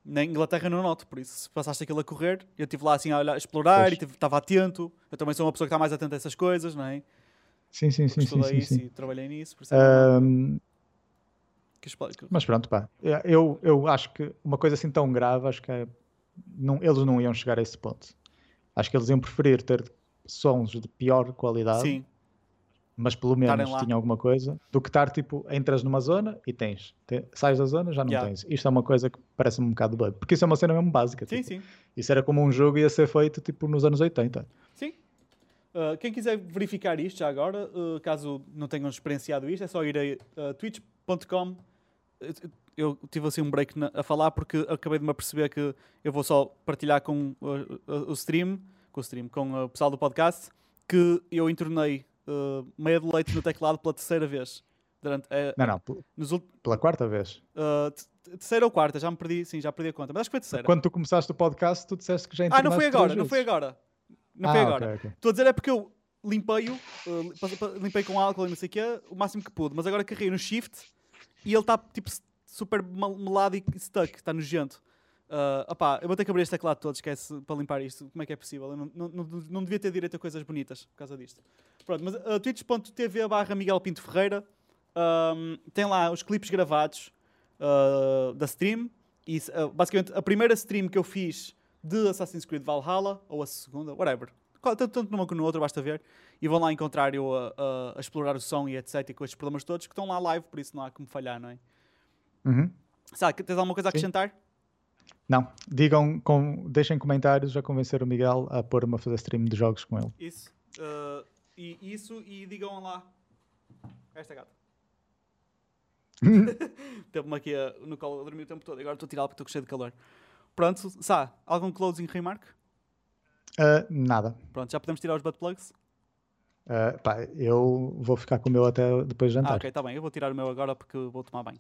na Inglaterra não noto, por isso se passaste aquilo a correr, eu estive lá assim a, olhar, a explorar Pois. e estava atento. Eu também sou uma pessoa que está mais atenta a essas coisas, não é? Sim, sim, sim, sim, Estudei sim, isso sim. e trabalhei nisso. Por isso é normal Ahm, que mas pronto, pá, eu, eu acho que uma coisa assim tão grave, acho que é- não, eles não iam chegar a esse ponto. Acho que eles iam preferir ter sons de pior qualidade Sim, mas pelo menos tinha alguma coisa, do que estar tipo, entras numa zona e tens, te- sais da zona, já não Yeah. tens. Isto é uma coisa que parece-me um bocado bug, porque isso é uma cena mesmo básica. Sim, tipo, sim. Isso era como um jogo ia ser feito tipo nos anos 80. Sim. Uh, quem quiser verificar isto já agora, uh, caso não tenham experienciado isto, é só ir a uh, twitch.com. Eu tive assim um break na- a falar porque acabei de me aperceber que eu vou só partilhar com uh, uh, o stream, com o stream, com uh, o pessoal do podcast, que eu entornei uh, meia de leite no teclado pela terceira vez. Durante, eh, Não, não, pel- nos ult- pela quarta vez. uh, te- te- terceira ou quarta, já me perdi, sim, já perdi a conta, mas acho que foi terceira. Quando tu começaste o podcast, tu disseste que já Ah, não foi agora, não foi vezes. agora. Não ah, foi agora. Estou a dizer é porque eu limpei-o, uh, limpei com álcool e não sei o quê, o máximo que pude, mas agora carreguei no shift e ele está tipo super melado e stuck, está nojento. Uh, opá, eu vou ter que abrir este teclado todo, esquece, para limpar isto. Como é que é possível? Eu não, não, não, não devia ter direito a coisas bonitas por causa disto. Pronto, mas uh, twitch.tv barra Miguel Pinto Ferreira um, tem lá os clipes gravados uh, da stream e uh, basicamente a primeira stream que eu fiz de Assassin's Creed Valhalla, ou a segunda, whatever. Tanto, tanto numa como no outro, basta ver. E vão lá encontrar eu a, a- a explorar o som e etc. E com estes problemas todos que estão lá live, por isso não há como falhar, não é? Uhum. Sabe, tens alguma coisa a Sim. Não, digam, com, deixem comentários a convencer o Miguel a pôr-me a fazer stream de jogos com ele. Isso. Uh, e isso, e digam lá. Esta gata. [LAUGHS] Teve-me aqui uh, no colo a dormir o tempo todo. Agora estou a tirá-la porque estou cheio de calor. Pronto, Sá, algum closing remark? Ah, nada. Pronto, já podemos tirar os butt plugs? Ah, pá, eu vou ficar com o meu até depois de jantar. Ah, ok, está bem. Eu vou tirar o meu agora porque vou tomar banho.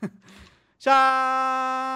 [LAUGHS] Tchau!